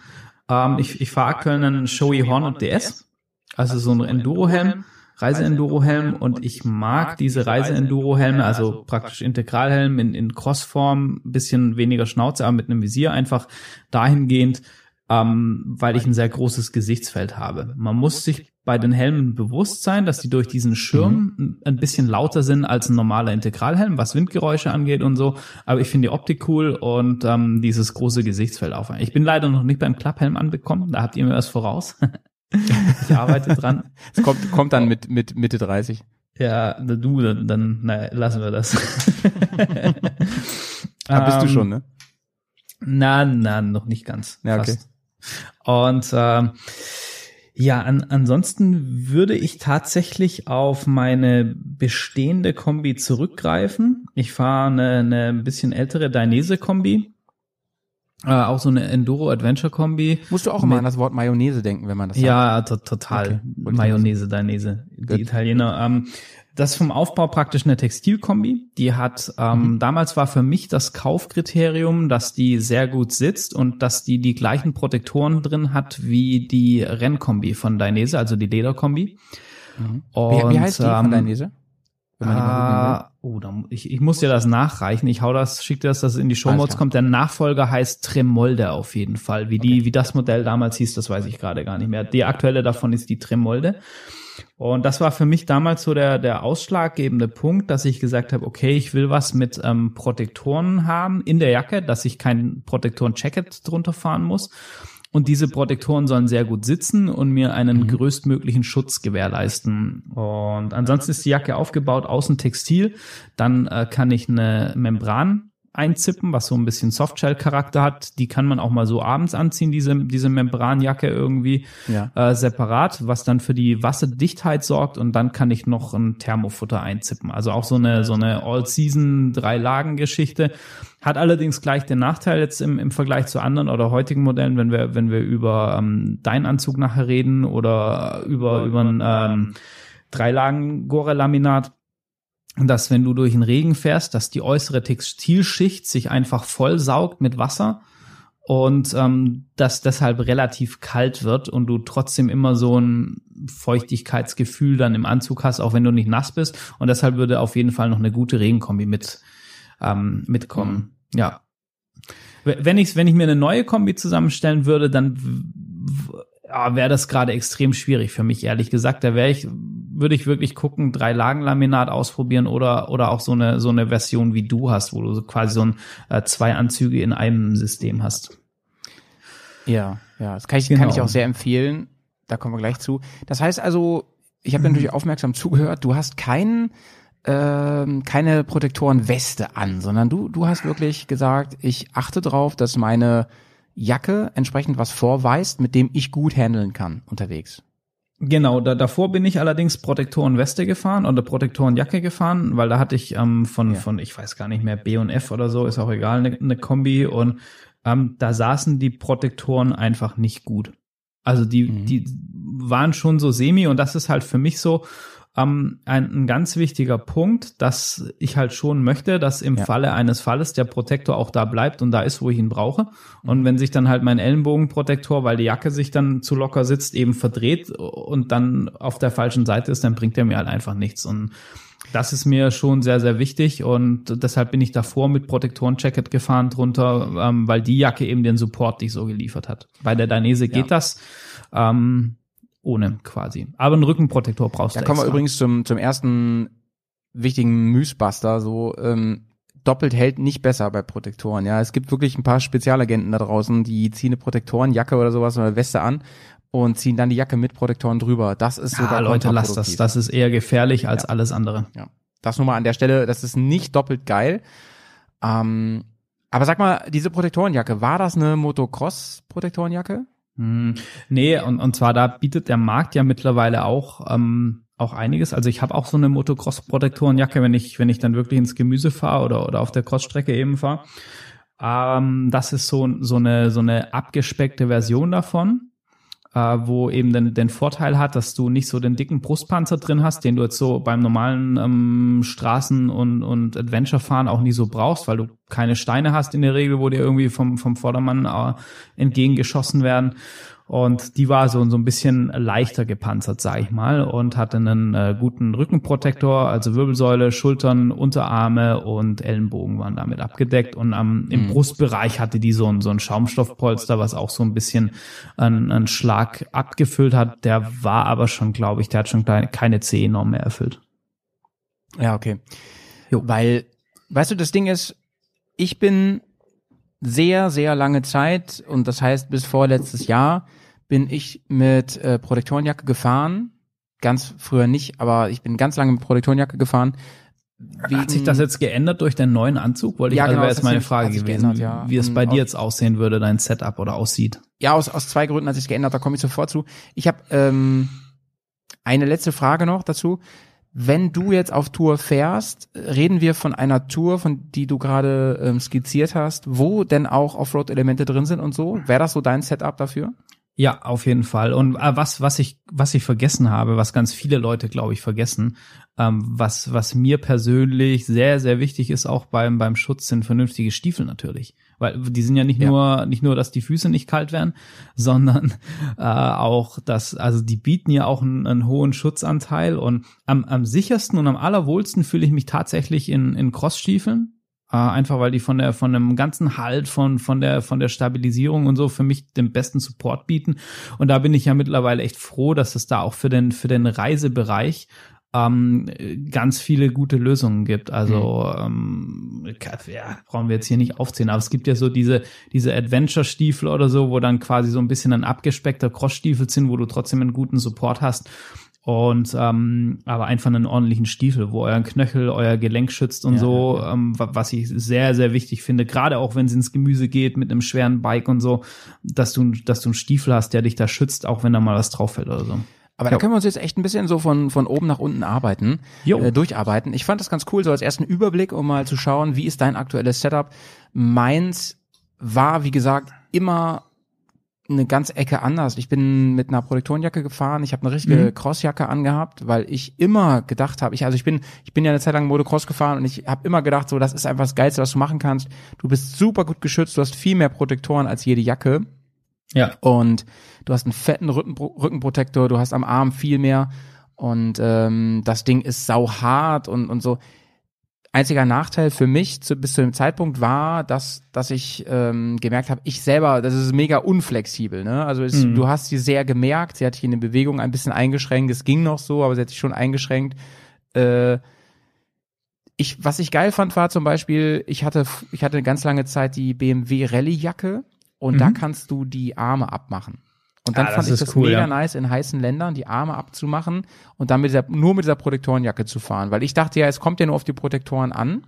Ähm, ich ich fahre aktuell einen Shoei Hornet DS, also so ein Enduro-Helm. Reise-Enduro-Helm und ich mag diese Reise-Enduro-Helme, also praktisch Integralhelm in, in Crossform, bisschen weniger Schnauze, aber mit einem Visier einfach dahingehend, ähm, weil ich ein sehr großes Gesichtsfeld habe. Man muss sich bei den Helmen bewusst sein, dass die durch diesen Schirm mhm. ein bisschen lauter sind als ein normaler Integralhelm, was Windgeräusche angeht und so. Aber ich finde die Optik cool und ähm, dieses große Gesichtsfeld auf. Ich bin leider noch nicht beim Klapphelm anbekommen, da habt ihr mir was voraus. ich arbeite dran. Es kommt, kommt dann mit, mit Mitte 30. Ja, du, dann, dann na, lassen wir das. ah, bist du schon, ne? Na, na, noch nicht ganz. Ja, okay. Und äh, ja, an, ansonsten würde ich tatsächlich auf meine bestehende Kombi zurückgreifen. Ich fahre eine, eine bisschen ältere Dainese-Kombi. Äh, auch so eine Enduro-Adventure-Kombi. Musst du auch immer an das Wort Mayonnaise denken, wenn man das sagt? Ja, total. Okay. Mayonnaise, Dainese. Die Italiener. Ähm, das ist vom Aufbau praktisch eine Textilkombi. Die hat, ähm, mhm. damals war für mich das Kaufkriterium, dass die sehr gut sitzt und dass die die gleichen Protektoren drin hat wie die Rennkombi von Dainese, also die Lederkombi. Mhm. Und, wie, wie heißt die ähm, von Dainese? Äh, oh, da, ich, ich muss dir das nachreichen. Ich hau das, schick dir das, dass es in die Show Notes kommt. Der Nachfolger heißt Tremolde auf jeden Fall. Wie die, wie das Modell damals hieß, das weiß ich gerade gar nicht mehr. Die aktuelle davon ist die Tremolde. Und das war für mich damals so der, der ausschlaggebende Punkt, dass ich gesagt habe, okay, ich will was mit ähm, Protektoren haben in der Jacke, dass ich kein Protektoren-Jacket drunter fahren muss. Und diese Protektoren sollen sehr gut sitzen und mir einen mhm. größtmöglichen Schutz gewährleisten. Und ansonsten ist die Jacke aufgebaut, außen Textil. Dann äh, kann ich eine Membran einzippen, was so ein bisschen Softshell-Charakter hat. Die kann man auch mal so abends anziehen, diese, diese Membranjacke irgendwie ja. äh, separat, was dann für die Wasserdichtheit sorgt und dann kann ich noch ein Thermofutter einzippen. Also auch so eine, so eine All-Season Drei-Lagen-Geschichte. Hat allerdings gleich den Nachteil jetzt im, im Vergleich zu anderen oder heutigen Modellen, wenn wir, wenn wir über ähm, deinen Anzug nachher reden oder über, über ein ähm, Dreilagen-Gore-Laminat dass wenn du durch den Regen fährst, dass die äußere Textilschicht sich einfach vollsaugt mit Wasser und ähm, dass deshalb relativ kalt wird und du trotzdem immer so ein Feuchtigkeitsgefühl dann im Anzug hast, auch wenn du nicht nass bist. Und deshalb würde auf jeden Fall noch eine gute Regenkombi mit ähm, mitkommen. Mhm. Ja. Wenn ich wenn ich mir eine neue Kombi zusammenstellen würde, dann ja, wäre das gerade extrem schwierig für mich, ehrlich gesagt. Da wäre ich würde ich wirklich gucken, drei Lagen Laminat ausprobieren oder oder auch so eine so eine Version wie du hast, wo du quasi so ein äh, zwei Anzüge in einem System hast. Ja, ja, das kann ich genau. kann ich auch sehr empfehlen. Da kommen wir gleich zu. Das heißt also, ich habe mhm. natürlich aufmerksam zugehört. Du hast keinen ähm, keine Protektorenweste an, sondern du, du hast wirklich gesagt, ich achte drauf, dass meine Jacke entsprechend was vorweist, mit dem ich gut handeln kann unterwegs. Genau, da, davor bin ich allerdings Protektorenweste gefahren oder Protektorenjacke gefahren, weil da hatte ich ähm, von, ja. von, ich weiß gar nicht mehr, B und F oder so, ist auch egal, eine ne Kombi und ähm, da saßen die Protektoren einfach nicht gut. Also die, mhm. die waren schon so semi und das ist halt für mich so, ähm, ein, ein ganz wichtiger Punkt, dass ich halt schon möchte, dass im ja. Falle eines Falles der Protektor auch da bleibt und da ist, wo ich ihn brauche. Und wenn sich dann halt mein Ellenbogenprotektor, weil die Jacke sich dann zu locker sitzt, eben verdreht und dann auf der falschen Seite ist, dann bringt er mir halt einfach nichts. Und das ist mir schon sehr, sehr wichtig und deshalb bin ich davor mit Protektoren-Jacket gefahren drunter, ähm, weil die Jacke eben den Support nicht so geliefert hat. Bei der Dainese geht ja. das. Ähm, ohne quasi. Aber einen Rückenprotektor brauchst da du. Da kommen wir übrigens zum, zum ersten wichtigen Mythbuster, so, ähm, doppelt hält nicht besser bei Protektoren. Ja, es gibt wirklich ein paar Spezialagenten da draußen, die ziehen eine Protektorenjacke oder sowas oder Weste an und ziehen dann die Jacke mit Protektoren drüber. Das ist sogar ja, Leute, lasst das. Das ist eher gefährlich als ja. alles andere. Ja. Das nur mal an der Stelle, das ist nicht doppelt geil. Ähm, aber sag mal, diese Protektorenjacke, war das eine Motocross-Protektorenjacke? Hm, nee, und, und zwar da bietet der Markt ja mittlerweile auch ähm, auch einiges. Also ich habe auch so eine Motocross-Protektorenjacke, wenn ich wenn ich dann wirklich ins Gemüse fahre oder oder auf der Crossstrecke eben fahre. Ähm, das ist so so eine so eine abgespeckte Version davon äh, wo eben den, den Vorteil hat, dass du nicht so den dicken Brustpanzer drin hast, den du jetzt so beim normalen ähm, Straßen- und, und Adventure-Fahren auch nie so brauchst, weil du keine Steine hast in der Regel, wo dir irgendwie vom, vom Vordermann äh, entgegengeschossen werden. Und die war so, so ein bisschen leichter gepanzert, sag ich mal, und hatte einen äh, guten Rückenprotektor, also Wirbelsäule, Schultern, Unterarme und Ellenbogen waren damit abgedeckt. Und am, im mhm. Brustbereich hatte die so ein, so ein Schaumstoffpolster, was auch so ein bisschen einen, einen Schlag abgefüllt hat. Der war aber schon, glaube ich, der hat schon keine, keine C-Norm mehr erfüllt. Ja, okay. Jo. Weil, weißt du, das Ding ist, ich bin sehr, sehr lange Zeit, und das heißt bis vorletztes Jahr, bin ich mit äh, Protektorenjacke gefahren. Ganz früher nicht, aber ich bin ganz lange mit Protektorenjacke gefahren. Wegen, hat sich das jetzt geändert durch den neuen Anzug? Wollte ich, ja, also genau, wäre jetzt meine Frage gewesen, geändert, ja. wie es bei dir jetzt aussehen würde, dein Setup oder aussieht. Ja, aus, aus zwei Gründen hat sich geändert, da komme ich sofort zu. Ich habe ähm, eine letzte Frage noch dazu. Wenn du jetzt auf Tour fährst, reden wir von einer Tour, von die du gerade ähm, skizziert hast, wo denn auch Offroad-Elemente drin sind und so. Wäre das so dein Setup dafür? Ja, auf jeden Fall. Und äh, was, was ich, was ich vergessen habe, was ganz viele Leute, glaube ich, vergessen, ähm, was, was mir persönlich sehr, sehr wichtig ist, auch beim, beim Schutz, sind vernünftige Stiefel natürlich. Weil die sind ja nicht ja. nur, nicht nur, dass die Füße nicht kalt werden, sondern äh, auch, dass, also die bieten ja auch einen, einen hohen Schutzanteil. Und am, am sichersten und am allerwohlsten fühle ich mich tatsächlich in, in Crossstiefeln äh, einfach weil die von der von dem ganzen Halt von von der von der Stabilisierung und so für mich den besten Support bieten und da bin ich ja mittlerweile echt froh, dass es da auch für den für den Reisebereich ähm, ganz viele gute Lösungen gibt. Also mhm. ähm, ja, brauchen wir jetzt hier nicht aufzählen, aber es gibt ja so diese diese Adventure-Stiefel oder so, wo dann quasi so ein bisschen ein abgespeckter Cross-Stiefel sind, wo du trotzdem einen guten Support hast und ähm, aber einfach einen ordentlichen Stiefel, wo euren Knöchel, euer Gelenk schützt und ja, so, ja. Ähm, was ich sehr, sehr wichtig finde, gerade auch wenn es ins Gemüse geht mit einem schweren Bike und so, dass du, dass du einen Stiefel hast, der dich da schützt, auch wenn da mal was drauf fällt oder so. Aber da können wir uns jetzt echt ein bisschen so von, von oben nach unten arbeiten, äh, durcharbeiten. Ich fand das ganz cool, so als ersten Überblick, um mal zu schauen, wie ist dein aktuelles Setup. Meins war, wie gesagt, immer eine ganz Ecke anders. Ich bin mit einer Protektorenjacke gefahren, ich habe eine richtige mhm. Crossjacke angehabt, weil ich immer gedacht habe, ich also ich bin ich bin ja eine Zeit lang Motocross gefahren und ich habe immer gedacht, so das ist einfach das geilste, was du machen kannst. Du bist super gut geschützt, du hast viel mehr Protektoren als jede Jacke. Ja. Und du hast einen fetten Rücken, Rückenprotektor, du hast am Arm viel mehr und ähm, das Ding ist sau hart und und so Einziger Nachteil für mich zu, bis zu dem Zeitpunkt war, dass, dass ich ähm, gemerkt habe, ich selber, das ist mega unflexibel. Ne? Also es, mhm. du hast sie sehr gemerkt, sie hat sich in der Bewegung ein bisschen eingeschränkt, es ging noch so, aber sie hat sich schon eingeschränkt. Äh, ich, was ich geil fand, war zum Beispiel, ich hatte, ich hatte eine ganz lange Zeit die BMW Rallye-Jacke und mhm. da kannst du die Arme abmachen. Und dann Ah, fand ich das cool, mega ja. nice, in heißen Ländern die Arme abzumachen und dann mit dieser, nur mit dieser Protektorenjacke zu fahren. Weil ich dachte ja, es kommt ja nur auf die Protektoren an.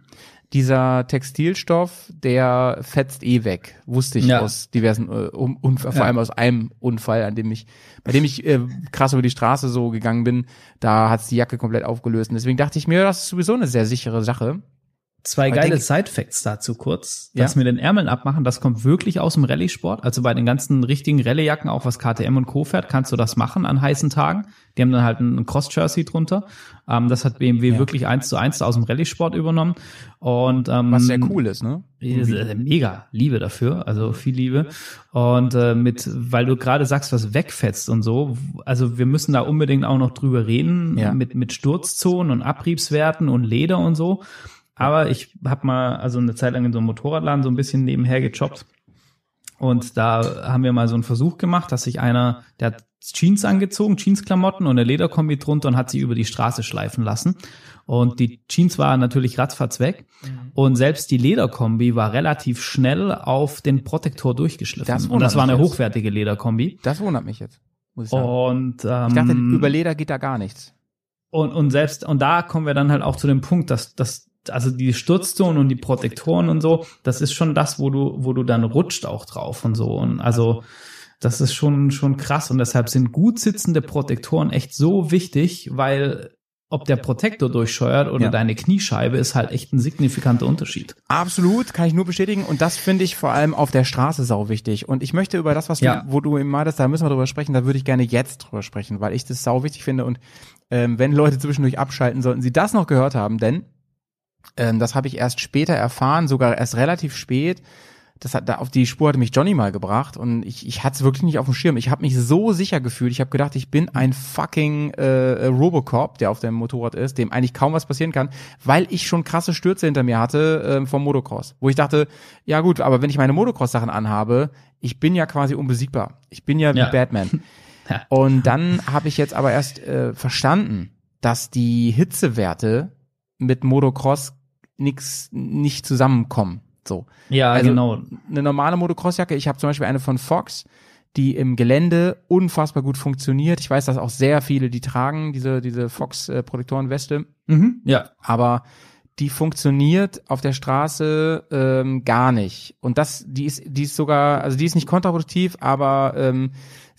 Dieser Textilstoff, der fetzt eh weg. Wusste ich Ja. aus diversen äh, um, um, vor Ja. allem aus einem Unfall, an dem ich, bei dem ich äh, krass über die Straße so gegangen bin, da hat's die Jacke komplett aufgelöst. Und deswegen dachte ich mir, das ist sowieso eine sehr sichere Sache. Zwei Aber geile Side-Facts dazu kurz. Ja. Das mit den Ärmeln abmachen, das kommt wirklich aus dem Rallye-Sport. Also bei den ganzen richtigen Rallye-Jacken, auch was KTM und Co. fährt, kannst du das machen an heißen Tagen. Die haben dann halt ein Cross-Jersey drunter. Ähm, das hat BMW Ja. wirklich eins zu eins aus dem Rallye-Sport übernommen. Und, ähm, Was sehr cool ist, ne? äh, Mega Liebe dafür, also viel Liebe. Und äh, mit, weil du gerade sagst, was wegfetzt und so, also wir müssen da unbedingt auch noch drüber reden, Ja. mit, mit Sturzzonen und Abriebswerten und Leder und so. Aber ich habe mal also eine Zeit lang in so einem Motorradladen so ein bisschen nebenher gejobbt. Und da haben wir mal so einen Versuch gemacht, dass sich einer, der hat Jeans angezogen, Jeansklamotten und eine Lederkombi drunter und hat sie über die Straße schleifen lassen. Und die Jeans war natürlich ratzfatz weg. Und selbst die Lederkombi war relativ schnell auf den Protektor durchgeschliffen. Das und das war eine jetzt. hochwertige Lederkombi. Das wundert mich jetzt, muss ich sagen. Und ähm, ich dachte, über Leder geht da gar nichts. und, und selbst, und da kommen wir dann halt auch zu dem Punkt, dass, dass also die Sturzzonen und die Protektoren und so, das ist schon das, wo du, wo du dann rutscht auch drauf und so. Und also, das ist schon, schon krass. Und deshalb sind gut sitzende Protektoren echt so wichtig, weil ob der Protektor durchscheuert oder Ja. deine Kniescheibe ist halt echt ein signifikanter Unterschied. Absolut, kann ich nur bestätigen. Und das finde ich vor allem auf der Straße sau wichtig. Und ich möchte über das, was Ja. du, wo du eben meintest, da müssen wir drüber sprechen, da würde ich gerne jetzt drüber sprechen, weil ich das sau wichtig finde. Und ähm, wenn Leute zwischendurch abschalten, sollten sie das noch gehört haben, denn ähm, das habe ich erst später erfahren, sogar erst relativ spät. Das hat da auf die Spur hatte mich Johnny mal gebracht und ich, ich hatte es wirklich nicht auf dem Schirm. Ich habe mich so sicher gefühlt. Ich habe gedacht, ich bin ein fucking äh, Robocop, der auf dem Motorrad ist, dem eigentlich kaum was passieren kann, weil ich schon krasse Stürze hinter mir hatte ähm, vom Motocross, wo ich dachte, ja gut, aber wenn ich meine Motocross-Sachen anhabe, ich bin ja quasi unbesiegbar. Ich bin ja wie Ja. Batman. Ja. Und dann habe ich jetzt aber erst äh, verstanden, dass die Hitzewerte mit Motocross nix nicht zusammenkommen. So. Ja, Also- genau. Eine normale Motocrossjacke, ich habe zum Beispiel eine von Fox, die im Gelände unfassbar gut funktioniert. Ich weiß, dass auch sehr viele die tragen, diese, diese Fox-Protektorenweste. Mhm. Ja. Aber die funktioniert auf der Straße ähm, gar nicht. Und das, die ist, die ist sogar, also die ist nicht kontraproduktiv, aber ähm,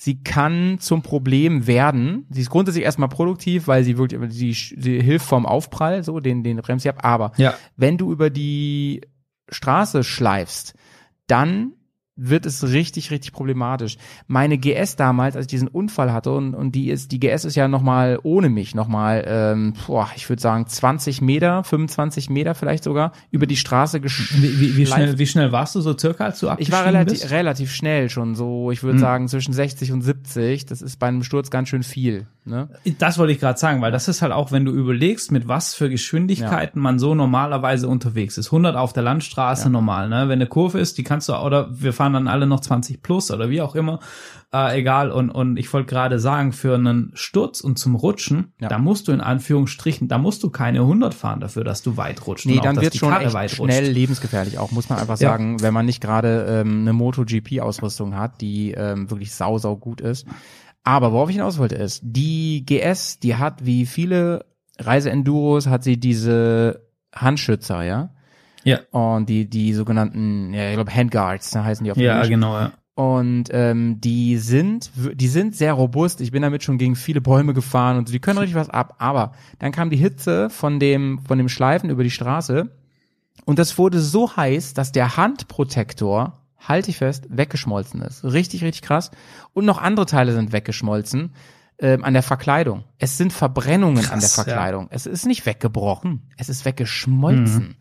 sie kann zum Problem werden. Sie ist grundsätzlich erstmal produktiv, weil sie wirklich, sie, sie hilft vom Aufprall, so, den, den bremst sie ab. Aber Ja. wenn du über die Straße schleifst, dann wird es richtig, richtig problematisch. Meine GS damals, als ich diesen Unfall hatte, und, und die ist, die GS ist ja nochmal ohne mich, nochmal, ähm, boah, ich würde sagen 20 Meter, 25 Meter vielleicht sogar, über die Straße gesch Wie, wie, wie, schnell, wie schnell warst du so circa, als du Ich war relativ, bist? relativ schnell schon, so, ich würde Hm. sagen zwischen 60 und 70. Das ist bei einem Sturz ganz schön viel. Ne? Das wollte ich gerade sagen, weil das ist halt auch, wenn du überlegst, mit was für Geschwindigkeiten man so normalerweise unterwegs ist. 100 auf der Landstraße normal, ne? Wenn eine Kurve ist, die kannst du, oder wir fahren dann alle noch 20 plus oder wie auch immer, äh, egal. Und, und ich wollte gerade sagen, für einen Sturz und zum Rutschen, Ja. da musst du in Anführungsstrichen, da musst du keine 100 fahren dafür, dass du weit rutscht. Nee, dann wird schon echt schnell lebensgefährlich auch, muss man einfach Ja. sagen, wenn man nicht gerade ähm, eine MotoGP-Ausrüstung hat, die ähm, wirklich sau, sau gut ist. Aber worauf ich hinaus wollte ist, die GS, die hat wie viele Reiseenduros, hat sie diese Handschützer, ja? Ja, Und die, die sogenannten, ja, ich glaube Handguards, da heißen die auf ja, Englisch. genau, ja. Und ähm, die sind, die sind sehr robust. Ich bin damit schon gegen viele Bäume gefahren und so. die können richtig was ab. Aber dann kam die Hitze von dem, von dem Schleifen über die Straße und das wurde so heiß, dass der Handprotektor, halte ich fest, weggeschmolzen ist. Richtig, richtig krass. Und noch andere Teile sind weggeschmolzen ähm, an der Verkleidung. Es sind Verbrennungen an der Krass, ja. Verkleidung. Es ist nicht weggebrochen, es ist weggeschmolzen.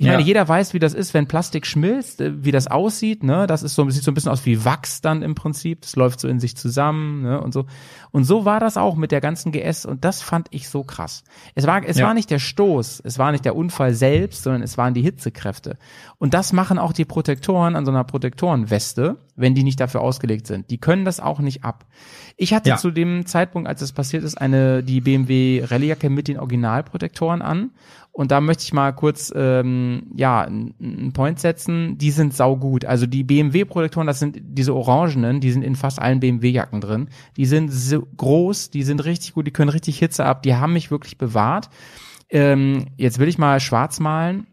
Ich Ja. meine, jeder weiß, wie das ist, wenn Plastik schmilzt, äh, wie das aussieht, ne? Das ist so, sieht so ein bisschen aus wie Wachs dann im Prinzip. Das läuft so in sich zusammen, ne? Und so. Und so war das auch mit der ganzen GS und das fand ich so krass. Es war, es Ja. war nicht der Stoß, es war nicht der Unfall selbst, sondern es waren die Hitzekräfte. Und das machen auch die Protektoren an so einer Protektorenweste, wenn die nicht dafür ausgelegt sind. Die können das auch nicht ab. Ich hatte Ja. zu dem Zeitpunkt, als es passiert ist, eine, die BMW Rallyejacke mit den Originalprotektoren an. Und da möchte ich mal kurz ähm, ja einen Point setzen. Die sind saugut. Also die BMW-Protektoren, das sind diese orangenen, die sind in fast allen BMW-Jacken drin. Die sind so groß, die sind richtig gut, die können richtig Hitze ab. Die haben mich wirklich bewahrt. Ähm, jetzt will ich mal schwarz malen.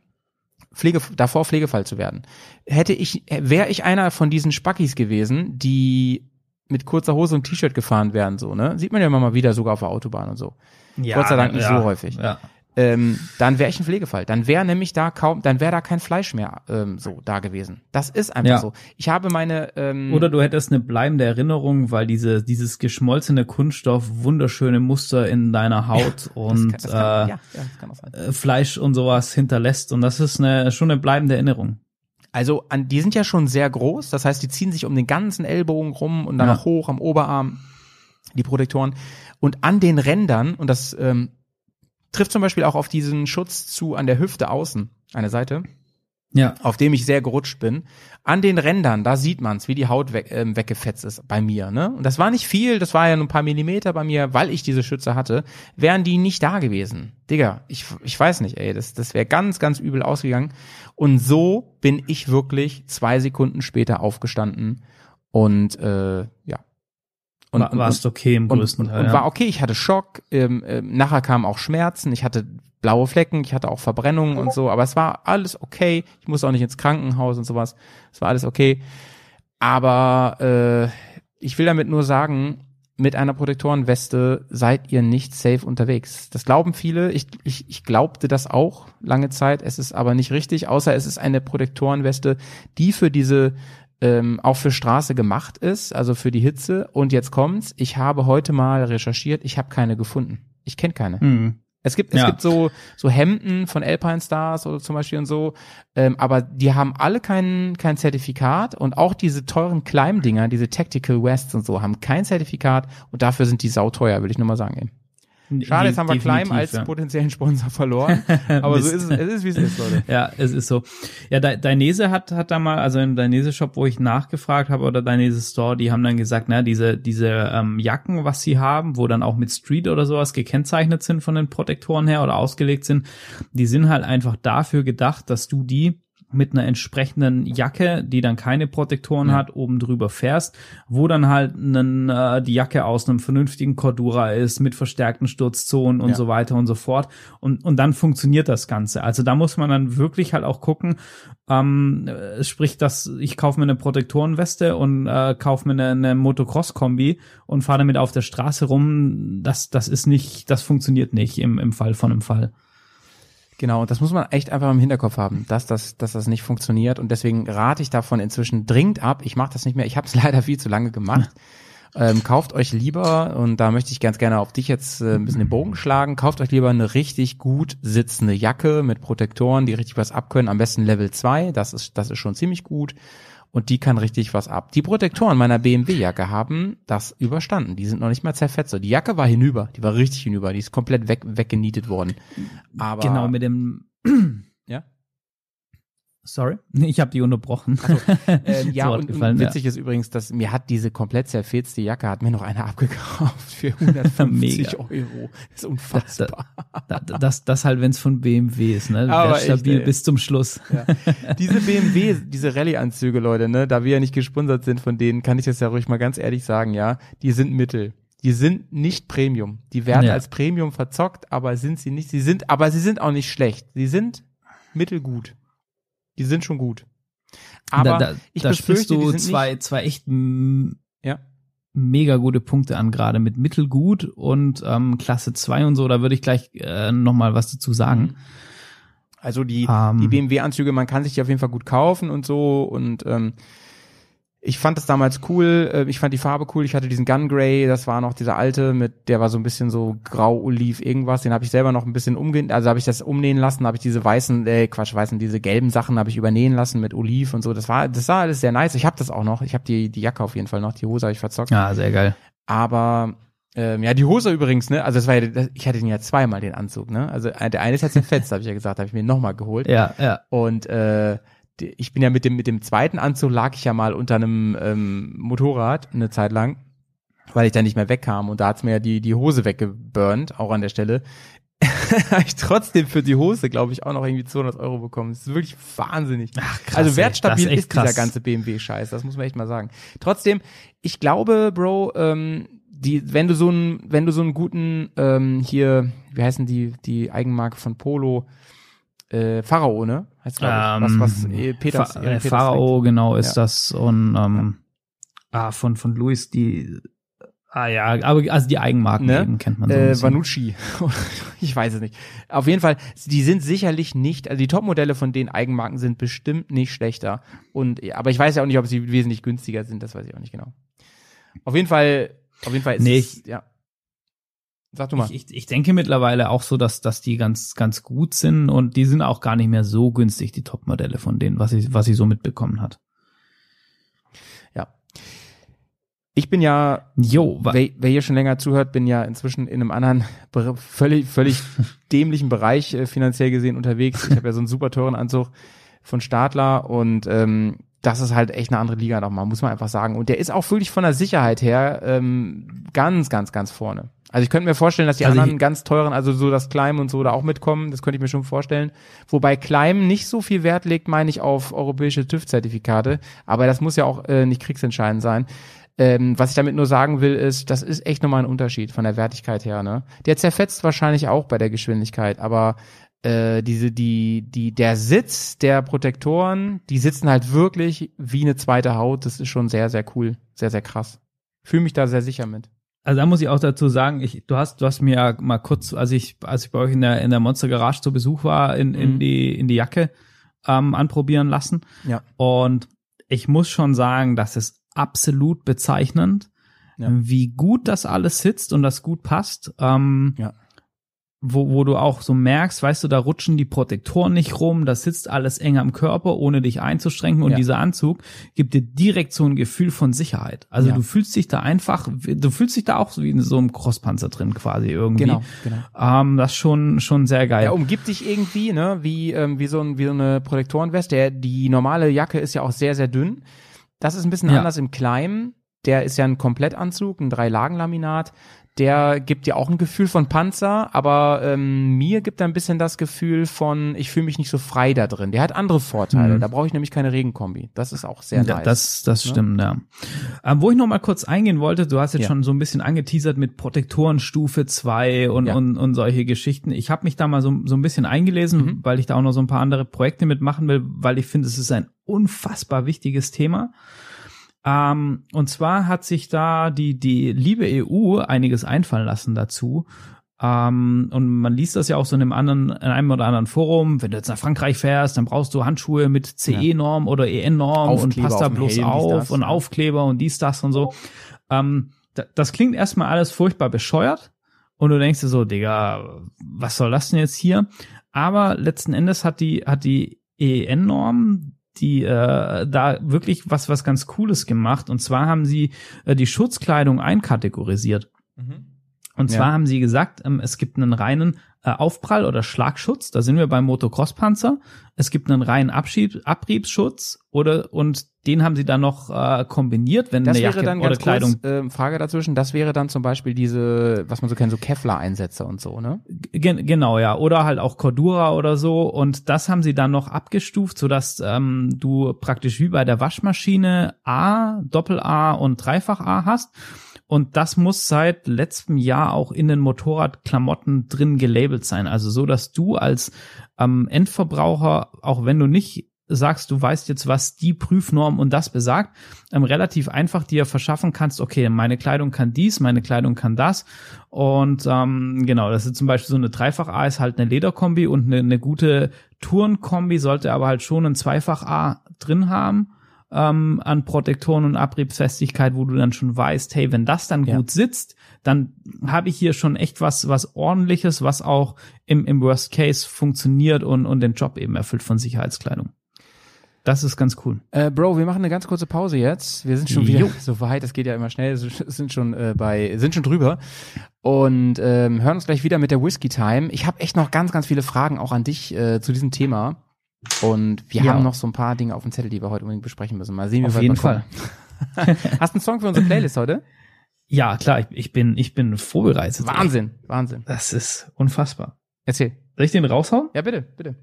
Pflege, davor Pflegefall zu werden. Hätte ich, wäre ich einer von diesen Spackis gewesen, die mit kurzer Hose und T-Shirt gefahren werden, so, ne? Sieht man ja immer mal wieder sogar auf der Autobahn und so. Ja, Gott sei Dank nicht ja, so häufig. Ja. Ähm, dann wäre ich ein Pflegefall. Dann wäre nämlich da kaum, dann wäre da kein Fleisch mehr ähm, so da gewesen. Das ist einfach ja. so. Ich habe meine ähm, oder du hättest eine bleibende Erinnerung, weil diese dieses geschmolzene Kunststoff wunderschöne Muster in deiner Haut und das kann, das kann, äh, Fleisch und sowas hinterlässt und das ist eine schon eine bleibende Erinnerung. Also an, die sind ja schon sehr groß, das heißt, die ziehen sich um den ganzen Ellbogen rum und dann ja. hoch am Oberarm, die Protektoren. Und an den Rändern, und das ähm, trifft zum Beispiel auch auf diesen Schutz zu an der Hüfte außen, eine Seite, ja. auf dem ich sehr gerutscht bin. An den Rändern, da sieht man's, wie die Haut weg, äh, weggefetzt ist bei mir. Ne? Und das war nicht viel, das war ja nur ein paar Millimeter bei mir, weil ich diese Schütze hatte, wären die nicht da gewesen. Digga, ich, ich weiß nicht, ey, das, das wäre ganz, ganz übel ausgegangen. Und so bin ich wirklich zwei Sekunden später aufgestanden und äh, ja. Und, war, warst okay im größten und, Teil. Und, und war okay, ich hatte Schock, ähm, äh, nachher kamen auch Schmerzen, ich hatte blaue Flecken, ich hatte auch Verbrennungen und so, aber es war alles okay. Ich musste auch nicht ins Krankenhaus und sowas. Es war alles okay. Aber äh, ich will damit nur sagen, mit einer Protektorenweste seid ihr nicht safe unterwegs. Das glauben viele. Ich, ich, ich glaubte das auch lange Zeit. Es ist aber nicht richtig, außer es ist eine Protektorenweste, die für diese ähm, auch für Straße gemacht ist, also für die Hitze. Und jetzt kommt's. Ich habe heute mal recherchiert. Ich habe keine gefunden. Ich kenne keine. Mhm. Es gibt, es ja. gibt so, so Hemden von Alpine Stars oder zum Beispiel und so, ähm, aber die haben alle kein, kein Zertifikat und auch diese teuren Climb-Dinger, diese Tactical Wests und so, haben kein Zertifikat und dafür sind die sauteuer, würde ich nur mal sagen. Eben. Schade, jetzt haben wir Climb als ja. potenziellen Sponsor verloren. Aber so ist es, es ist, wie es ist, Leute. Ja, es ist so. Ja, Dainese hat, hat da mal, also im Dainese-Shop, wo ich nachgefragt habe, oder Dainese Store, die haben dann gesagt, na, diese, diese ähm, Jacken, was sie haben, wo dann auch mit Street oder sowas gekennzeichnet sind von den Protektoren her oder ausgelegt sind, die sind halt einfach dafür gedacht, dass du die mit einer entsprechenden Jacke, die dann keine Protektoren ja. hat, oben drüber fährst, wo dann halt einen, äh, die Jacke aus einem vernünftigen Cordura ist, mit verstärkten Sturzzonen und ja. so weiter und so fort. Und, und dann funktioniert das Ganze. Also da muss man dann wirklich halt auch gucken, ähm, sprich, dass ich kaufe mir eine Protektorenweste und äh, kaufe mir eine, eine Motocross-Kombi und fahre damit auf der Straße rum. Das, das ist nicht, das funktioniert nicht im, im Fall von einem Fall. Genau, und das muss man echt einfach im Hinterkopf haben, dass das, dass das nicht funktioniert. Und deswegen rate ich davon inzwischen dringend ab. Ich mache das nicht mehr. Ich habe es leider viel zu lange gemacht. Ähm, kauft euch lieber, und da möchte ich ganz gerne auf dich jetzt äh, ein bisschen den Bogen schlagen, kauft euch lieber eine richtig gut sitzende Jacke mit Protektoren, die richtig was abkönnen. Am besten Level 2, das ist, das ist schon ziemlich gut und die kann richtig was ab. Die Protektoren meiner BMW-Jacke haben das überstanden. Die sind noch nicht mal zerfetzt. Die Jacke war hinüber, die war richtig hinüber, die ist komplett weg, weggenietet worden. Aber genau mit dem Sorry, ich habe die unterbrochen. Also, ähm, ja, und, gefallen, witzig ja. ist übrigens, dass mir hat diese komplett zerfetzte Jacke, hat mir noch eine abgekauft für 150 Euro. Das ist unfassbar. Das, das, das, das halt, wenn es von BMW ist, ne? Aber stabil echt, bis zum Schluss. Ja. Diese BMW, diese Rallye-Anzüge, Leute, ne, da wir ja nicht gesponsert sind von denen, kann ich das ja ruhig mal ganz ehrlich sagen, ja, die sind Mittel. Die sind nicht Premium. Die werden ja. als Premium verzockt, aber sind sie nicht. Sie sind, aber sie sind auch nicht schlecht. Sie sind mittelgut. Die sind schon gut. Aber da, da, ich da befürchte, du zwei, zwei echt ja. mega gute Punkte an, gerade mit Mittelgut und ähm, Klasse 2 und so. Da würde ich gleich äh, noch mal was dazu sagen. Also die, um, die ähm. BMW-Anzüge, man kann sich die auf jeden Fall gut kaufen und so und ähm, ich fand das damals cool, äh, ich fand die Farbe cool, ich hatte diesen Gun Grey, das war noch dieser alte mit, der war so ein bisschen so grau-oliv irgendwas, den habe ich selber noch ein bisschen umgehen, also habe ich das umnähen lassen, habe ich diese weißen, äh, Quatsch, weißen, diese gelben Sachen habe ich übernähen lassen mit Oliv und so, das war, das war alles sehr nice, ich habe das auch noch, ich habe die, die Jacke auf jeden Fall noch, die Hose habe ich verzockt. Ja, sehr geil. Aber ähm, ja, die Hose übrigens, ne? Also das war ja, ich hatte den ja zweimal den Anzug, ne? Also äh, der eine ist ja zerfetzt, habe ich ja gesagt, habe ich mir nochmal geholt. Ja, ja. Und äh, ich bin ja mit dem, mit dem zweiten Anzug lag ich ja mal unter einem ähm, Motorrad eine Zeit lang, weil ich da nicht mehr wegkam und da hat's mir ja die, die Hose weggeburnt, auch an der Stelle. habe ich trotzdem für die Hose, glaube ich, auch noch irgendwie 200 Euro bekommen. Das ist wirklich wahnsinnig. Ach, krass, also ey. wertstabil Das ist ist dieser krass. ganze BMW-Scheiß, das muss man echt mal sagen. Trotzdem, ich glaube, Bro, ähm, die, wenn du so einen, wenn du so einen guten, ähm, hier, wie heißen die, die Eigenmarke von Polo, äh, Pharao, ne? Heißt, ich, was, was äh, Peters, Fa Ehren äh, Peters Pharao, genau, ist Ja. das und ähm, ah, von, von Luis, die Ah ja, aber also die Eigenmarken Ne? eben kennt man so äh. Vanucci. ich weiß es nicht. Auf jeden Fall, die sind sicherlich nicht, also die Topmodelle von den Eigenmarken sind bestimmt nicht schlechter. Und, ja, aber ich weiß ja auch nicht, ob sie wesentlich günstiger sind, das weiß ich auch nicht genau. Auf jeden Fall, auf jeden Fall ist Nee, es, ja. Sag du mal. Ich, ich, ich denke mittlerweile auch so, dass, dass die ganz, ganz gut sind und die sind auch gar nicht mehr so günstig, die Topmodelle von denen, was ich, was ich so mitbekommen hat. ja. Ich bin ja Jo, Wer, wer hier schon länger zuhört, bin ja inzwischen in einem anderen, völlig, völlig dämlichen Bereich äh, finanziell gesehen unterwegs. Ich habe ja so einen super teuren Anzug von Stadler und ähm, das ist halt echt eine andere Liga nochmal, muss man einfach sagen. Und der ist auch wirklich von der Sicherheit her ähm, ganz, ganz, ganz vorne. Also ich könnte mir vorstellen, dass die Also anderen ganz teuren, also so das Climb und so da auch mitkommen, das könnte ich mir schon vorstellen. Wobei Climb nicht so viel Wert legt, meine ich, auf europäische TÜV-Zertifikate. Aber das muss ja auch äh, nicht kriegsentscheidend sein. Ähm, was ich damit nur sagen will, ist, das ist echt nochmal ein Unterschied von der Wertigkeit her. Ne? Der zerfetzt wahrscheinlich auch bei der Geschwindigkeit, aber äh, diese, die, die, der Sitz der Protektoren, die sitzen halt wirklich wie eine zweite Haut. Das ist schon sehr, sehr cool, sehr, sehr krass. Fühle mich da sehr sicher mit. Also da muss ich auch dazu sagen, ich, du hast, du hast mir ja mal kurz, als ich, als ich bei euch in der, in der Monster Garage zu Besuch war, in, in Mhm. die, in die Jacke ähm, anprobieren lassen. Ja. Und ich muss schon sagen, das ist absolut bezeichnend, Ja. wie gut das alles sitzt und das gut passt. Ähm, Ja. Wo, wo du auch so merkst, weißt du, da rutschen die Protektoren nicht rum, das sitzt alles eng am Körper, ohne dich einzuschränken. Und Ja. dieser Anzug gibt dir direkt so ein Gefühl von Sicherheit. Also Ja. du fühlst dich da einfach, du fühlst dich da auch so wie in so einem Crosspanzer drin quasi irgendwie. Genau, genau. Ähm, das ist schon, schon sehr geil. Er umgibt dich irgendwie, ne, wie, ähm, wie so, ein, wie so eine Protektorenweste. Der, die normale Jacke ist ja auch sehr, sehr dünn. Das ist ein bisschen Ja. anders im Climb. Der ist ja ein Komplettanzug, ein Drei-Lagen-Laminat. Der gibt dir auch ein Gefühl von Panzer, aber ähm, mir gibt er ein bisschen das Gefühl von, ich fühle mich nicht so frei da drin. Der hat andere Vorteile. Mhm. Da brauche ich nämlich keine Regenkombi. Das ist auch sehr Ja, nice. Das, das Ne? stimmt, ja. Ähm, wo ich noch mal kurz eingehen wollte, du hast jetzt Ja. schon so ein bisschen angeteasert mit Protektorenstufe 2 und, Ja. und, und solche Geschichten. Ich habe mich da mal so, so ein bisschen eingelesen, Mhm. weil ich da auch noch so ein paar andere Projekte mitmachen will, weil ich finde, es ist ein unfassbar wichtiges Thema. Ähm, und zwar hat sich da die, die liebe EU einiges einfallen lassen dazu. Ähm, und man liest das ja auch so in einem anderen, in einem oder anderen Forum. Wenn du jetzt nach Frankreich fährst, dann brauchst du Handschuhe mit CE-Norm oder EN-Norm und passt da bloß Helm, auf das, und ja. Aufkleber und dies, das und so. Ähm, da, das klingt erstmal alles furchtbar bescheuert. Und du denkst dir so, Digga, was soll das denn jetzt hier? Aber letzten Endes hat die, hat die EN-Norm, die äh, da wirklich was, was ganz Cooles gemacht. Und zwar haben sie äh, die Schutzkleidung einkategorisiert. Mhm. Und zwar Ja. haben sie gesagt, ähm, es gibt einen reinen äh, Aufprall- oder Schlagschutz. Da sind wir beim Motocross-Panzer. Es gibt einen reinen Abschieb Abriebsschutz oder und den haben sie dann noch äh, kombiniert, wenn Das eine wäre Jacke dann oder ganz Kleidung kurz, ähm, Frage dazwischen, das wäre dann zum Beispiel diese, was man so kennt, so Kevlar-Einsätze und so, ne? Gen genau, ja. Oder halt auch Cordura oder so. Und das haben sie dann noch abgestuft, sodass ähm, du praktisch wie bei der Waschmaschine A, Doppel-A und Dreifach-A hast. Und das muss seit letztem Jahr auch in den Motorradklamotten drin gelabelt sein. Also so, dass du als ähm, Endverbraucher, auch wenn du nicht sagst, du weißt jetzt, was die Prüfnorm und das besagt, ähm, relativ einfach dir verschaffen kannst, okay, meine Kleidung kann dies, meine Kleidung kann das. Und ähm, genau, das ist zum Beispiel so eine Dreifach-A ist halt eine Lederkombi und eine, eine gute Tourenkombi sollte aber halt schon ein Zweifach-A drin haben ähm, an Protektoren und Abriebsfestigkeit, wo du dann schon weißt, hey, wenn das dann Ja. gut sitzt, dann habe ich hier schon echt was, was ordentliches, was auch im, im Worst Case funktioniert und, und den Job eben erfüllt von Sicherheitskleidung. Das ist ganz cool. Äh, Bro, wir machen eine ganz kurze Pause jetzt. Wir sind schon wieder Jo. so weit, das geht ja immer schnell, sind schon äh, bei, sind schon drüber und ähm, hören uns gleich wieder mit der Whisky Time. Ich habe echt noch ganz, ganz viele Fragen auch an dich äh, zu diesem Thema und wir Ja. haben noch so ein paar Dinge auf dem Zettel, die wir heute unbedingt besprechen müssen. Mal sehen, wie Auf jeden kommen. Hast du einen Song für unsere Playlist heute? Ja, klar, ich, ich bin, ich bin vorbereitet. Wahnsinn, Wahnsinn. Das ist unfassbar. Erzähl. Soll ich den raushauen? Ja, bitte, bitte.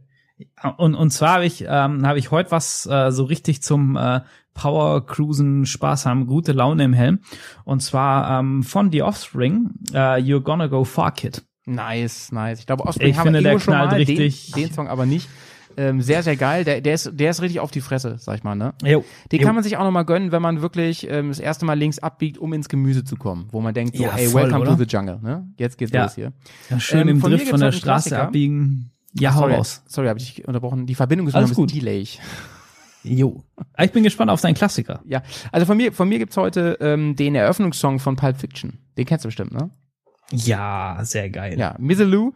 Und, und zwar habe ich, ähm, hab ich heute was äh, so richtig zum äh, Power Cruisen Spaß haben, gute Laune im Helm. Und zwar ähm, von The Offspring, äh, You're Gonna Go Far Kid. Nice, nice. Ich glaube, Offspring Ich haben finde, wir der schon knallt mal, richtig. Den, den Song aber nicht. Ähm, sehr, sehr geil. Der, der, ist, der ist richtig auf die Fresse, sag ich mal, ne? Jo. Den Jo. kann man sich auch noch mal gönnen, wenn man wirklich ähm, das erste Mal links abbiegt, um ins Gemüse zu kommen. Wo man denkt, so, Ja, ey, voll, welcome oder? to the jungle, ne? Jetzt geht's Ja. los hier. Ja, schön Ähm, im von Drift von der Straße Klassiker. abbiegen. Ja, hau sorry, raus. sorry, habe ich dich unterbrochen. Die Verbindung ist Alles ein bisschen delayig. Jo. Ich bin gespannt auf deinen Klassiker. Ja, also von mir, von mir gibt's heute ähm, den Eröffnungssong von Pulp Fiction. Den kennst du bestimmt, ne? Ja, sehr geil. Ja, Mizzaloo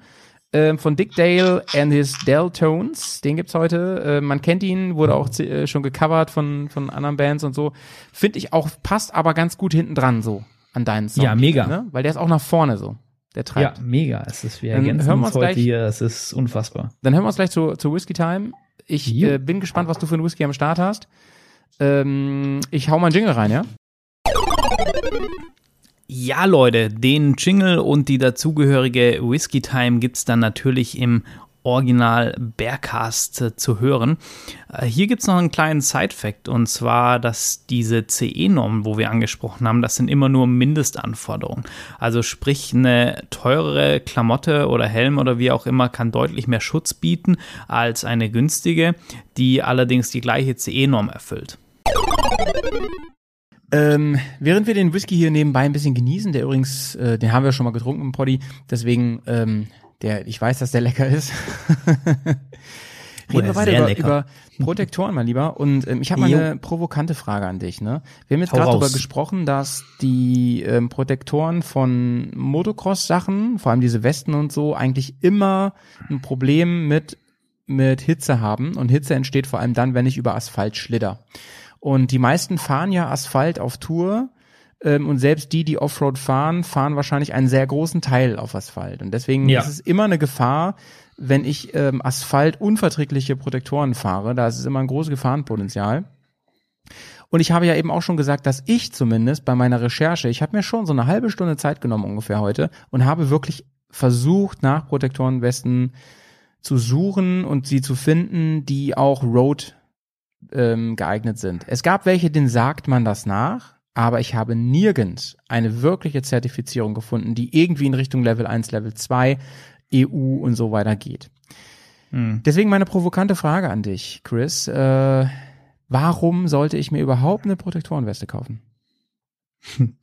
ähm, von Dick Dale and his Deltones. Den gibt's heute. Äh, man kennt ihn, wurde auch äh, schon gecovert von von anderen Bands und so. Finde ich auch passt, aber ganz gut hinten dran so an deinen Song. Ja, mega. Ne? Weil der ist auch nach vorne so. Der Ja, treibt. mega. Es ist, wir Dann ergänzen hören wir uns heute gleich- hier. Es ist unfassbar. Dann hören wir uns gleich zu, zu Whisky Time. Ich äh, bin gespannt, was du für einen Whisky am Start hast. Ähm, ich hau mal einen Jingle rein, ja? Ja, Leute, den Jingle und die dazugehörige Whiskey Time gibt's dann natürlich im Original Bearcast äh, zu hören. Äh, hier gibt's noch einen kleinen Side-Fact und zwar, dass diese CE-Normen, wo wir angesprochen haben, das sind immer nur Mindestanforderungen. Also sprich, eine teurere Klamotte oder Helm oder wie auch immer kann deutlich mehr Schutz bieten als eine günstige, die allerdings die gleiche CE-Norm erfüllt. Ähm, während wir den Whisky hier nebenbei ein bisschen genießen, der übrigens, äh, den haben wir schon mal getrunken im Poddy, deswegen, ähm, der, ich weiß, dass der lecker ist. Reden der wir weiter über, lecker. über Protektoren, mein Lieber. Und ähm, ich habe mal eine provokante Frage an dich. Ne? Wir haben jetzt gerade darüber gesprochen, dass die ähm, Protektoren von Motocross-Sachen, vor allem diese Westen und so, eigentlich immer ein Problem mit mit Hitze haben. Und Hitze entsteht vor allem dann, wenn ich über Asphalt schlitter. Und die meisten fahren ja Asphalt auf Tour. Ähm, und selbst die, die Offroad fahren, fahren wahrscheinlich einen sehr großen Teil auf Asphalt. Und deswegen Ja. ist es immer eine Gefahr, wenn ich ähm, Asphalt unverträgliche Protektoren fahre. Da ist es immer ein großes Gefahrenpotenzial. Und ich habe ja eben auch schon gesagt, dass ich zumindest bei meiner Recherche, ich habe mir schon so eine halbe Stunde Zeit genommen ungefähr heute und habe wirklich versucht, nach Protektorenwesten zu suchen und sie zu finden, die auch Road ähm, geeignet sind. Es gab welche, denen sagt man das nach, aber ich habe nirgends eine wirkliche Zertifizierung gefunden, die irgendwie in Richtung Level 1, Level 2, EU und so weiter geht. Hm. Deswegen meine provokante Frage an dich, Chris. Äh, warum sollte ich mir überhaupt eine Protektorenweste kaufen?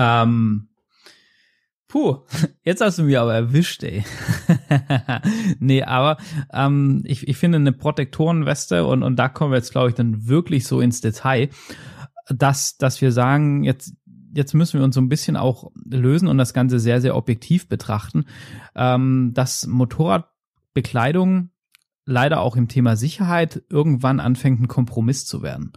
Ähm, puh, jetzt hast du mich aber erwischt, ey. nee, aber ähm, ich, ich finde eine Protektorenweste und, und da kommen wir jetzt, glaube ich, dann wirklich so ins Detail, dass, dass wir sagen, jetzt, jetzt müssen wir uns so ein bisschen auch lösen und das Ganze sehr, sehr objektiv betrachten, ähm, dass Motorradbekleidung leider auch im Thema Sicherheit irgendwann anfängt, ein Kompromiss zu werden.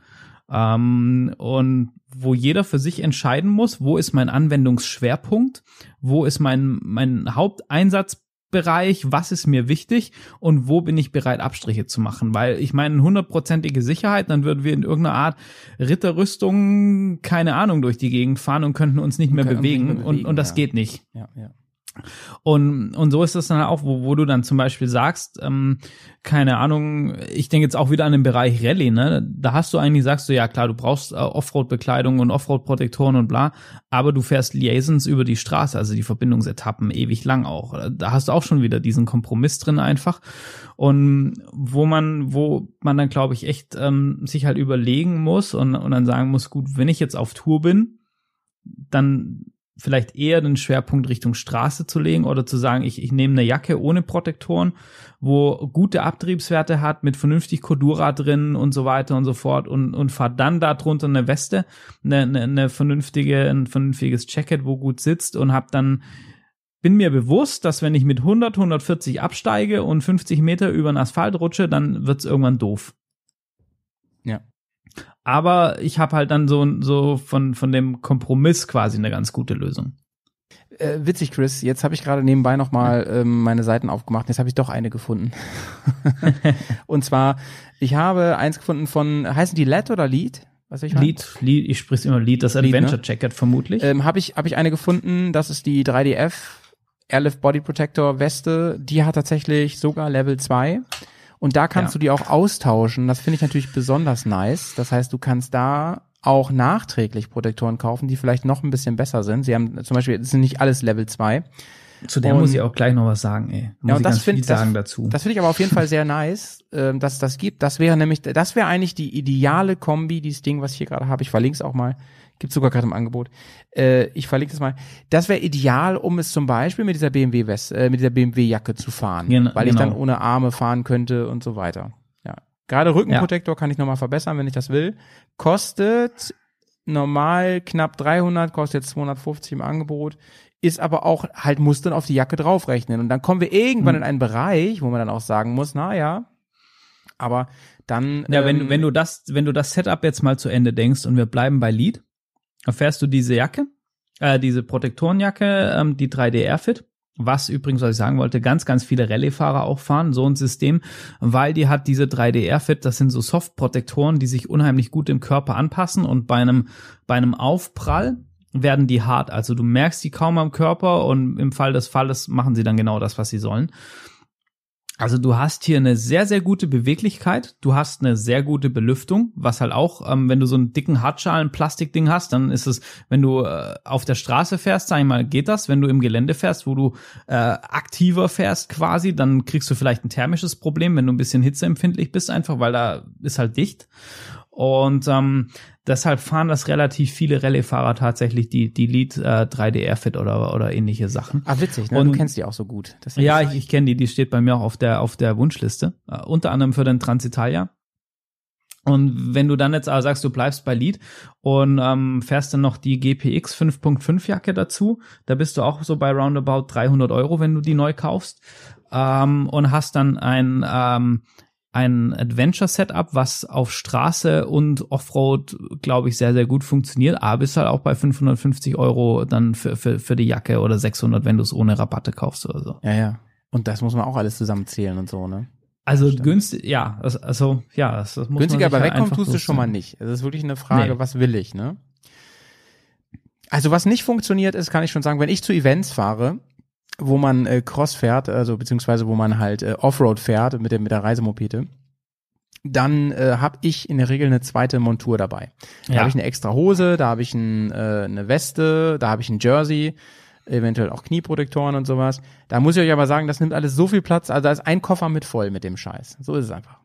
Ähm, und wo jeder für sich entscheiden muss, wo ist mein Anwendungsschwerpunkt, wo ist mein, mein Haupteinsatzbereich, was ist mir wichtig und wo bin ich bereit, Abstriche zu machen. Weil ich meine, hundertprozentige Sicherheit, dann würden wir in irgendeiner Art Ritterrüstung, keine Ahnung, durch die Gegend fahren und könnten uns nicht mehr können uns nicht bewegen, mehr und, bewegen, und das ja. geht nicht. Ja, ja. Und, und so ist es dann auch, wo, wo du dann zum Beispiel sagst, ähm, keine Ahnung, ich denke jetzt auch wieder an den Bereich Rallye, ne? Da hast du eigentlich, sagst du, ja klar, du brauchst äh, Offroad-Bekleidung und Offroad-Protektoren und bla, aber du fährst Liaisons über die Straße, also die Verbindungsetappen ewig lang auch. Da hast du auch schon wieder diesen Kompromiss drin einfach. Und wo man, wo man dann, glaube ich, echt ähm, sich halt überlegen muss und, und dann sagen muss, gut, wenn ich jetzt auf Tour bin, dann vielleicht eher den Schwerpunkt Richtung Straße zu legen oder zu sagen, ich, ich nehme eine Jacke ohne Protektoren, wo gute Abtriebswerte hat, mit vernünftig Cordura drin und so weiter und so fort und, und fahr dann darunter eine Weste, eine, eine, eine vernünftige, ein vernünftiges Jacket, wo gut sitzt und hab dann bin mir bewusst, dass wenn ich mit 100, 140 absteige und 50 Meter über den Asphalt rutsche, dann wird's irgendwann doof. Ja. Aber ich habe halt dann so, so von, von dem Kompromiss quasi eine ganz gute Lösung. Äh, witzig, Chris. Jetzt habe ich gerade nebenbei nochmal ähm, meine Seiten aufgemacht. Jetzt habe ich doch eine gefunden. und zwar, ich habe eins gefunden von, heißen die LED oder Lead? Was ich meine? Lied, Lied, ich sprich's immer Lied, das ne? Adventure Jacket vermutlich. Ähm, habe ich, hab ich eine gefunden, das ist die 3DF Airlift Body Protector Weste, die hat tatsächlich sogar Level 2. Und da kannst Ja. du die auch austauschen. Das finde ich natürlich besonders nice. Das heißt, du kannst da auch nachträglich Protektoren kaufen, die vielleicht noch ein bisschen besser sind. Sie haben zum Beispiel, es sind nicht alles Level 2. Zu der Und- muss ich auch gleich noch was sagen, ey. Muss Ja, und ich das ganz find- viel das- sagen dazu. Das finde ich aber auf jeden Fall sehr nice, ähm, dass das gibt. Das wäre nämlich, das wäre eigentlich die ideale Kombi, dieses Ding, was ich hier gerade habe. Ich verlinke es auch mal. Gibt sogar gerade im Angebot. Äh, ich verlinke es mal. Das wäre ideal, um es zum Beispiel mit dieser BMW West, äh, mit dieser BMW Jacke zu fahren, Gen- weil ich dann genau. ohne Arme fahren könnte und so weiter. Ja, gerade Rückenprotektor kann ich nochmal verbessern, wenn ich das will. Kostet normal knapp 300, kostet jetzt 250 im Angebot. Ist aber auch halt muss dann auf die Jacke draufrechnen und dann kommen wir irgendwann Hm. in einen Bereich, wo man dann auch sagen muss, na ja, aber dann Ja, wenn, ähm, wenn du das, wenn du das Setup jetzt mal zu Ende denkst und wir bleiben bei Lead, erfährst du diese Jacke, äh, diese Protektorenjacke, ähm, die 3D Airfit, was übrigens, was ich sagen wollte, ganz, ganz viele Rallye-Fahrer auch fahren, so ein System, weil die hat diese 3D Airfit, das sind so Soft-Protektoren, die sich unheimlich gut im Körper anpassen und bei einem, bei einem Aufprall werden die hart. Also du merkst die kaum am Körper und im Fall des Falles machen sie dann genau das, was sie sollen. Also du hast hier eine sehr, sehr gute Beweglichkeit, du hast eine sehr gute Belüftung, was halt auch, ähm, wenn du so einen dicken Hartschalen Plastikding hast, dann ist es, wenn du äh, auf der Straße fährst, sag ich mal, geht das. Wenn du im Gelände fährst, wo du äh, aktiver fährst quasi, dann kriegst du vielleicht ein thermisches Problem, wenn du ein bisschen hitzeempfindlich bist, einfach weil da ist halt dicht. Und ähm, deshalb fahren das relativ viele Rallye-Fahrer tatsächlich die, die Lead äh, 3D Airfit oder, oder ähnliche Sachen. Ah, witzig, ne? Und- du kennst die auch so gut. Ja, ich, ich kenne die, die steht bei mir auch auf der, auf der Wunschliste. Äh, unter anderem für den Transitalia. Und wenn du dann jetzt aber sagst, du bleibst bei Lead und ähm, fährst dann noch die GPX 5.5 Jacke dazu, da bist du auch so bei roundabout 300 Euro, wenn du die neu kaufst. Ähm, und hast dann ein, ähm, ein Adventure-Setup, was auf Straße und Offroad, glaube ich, sehr, sehr gut funktioniert. Aber bist halt auch bei 550 Euro dann für, für, für die Jacke oder 600, wenn du es ohne Rabatte kaufst oder so. ja, ja. Und das muss man auch alles zusammenzählen und so, ne? Also Stimmt. günstig, ja, also, ja, das, das muss Günstiger, man aber ja wegkommen tust du schon mal nicht. Es ist wirklich eine Frage, Nee. was will ich, ne? Also was nicht funktioniert ist, kann ich schon sagen, wenn ich zu Events fahre, wo man äh, Cross fährt, also beziehungsweise wo man halt äh, Offroad fährt mit der, mit der Reisemopete, dann äh, habe ich in der Regel eine zweite Montur dabei. Da Ja. habe ich eine extra Hose, da habe ich ein, äh, eine Weste, da habe ich ein Jersey, eventuell auch Knieprotektoren und sowas. Da muss ich euch aber sagen, das nimmt alles so viel Platz, also da ist ein Koffer mit voll mit dem Scheiß. So ist es einfach.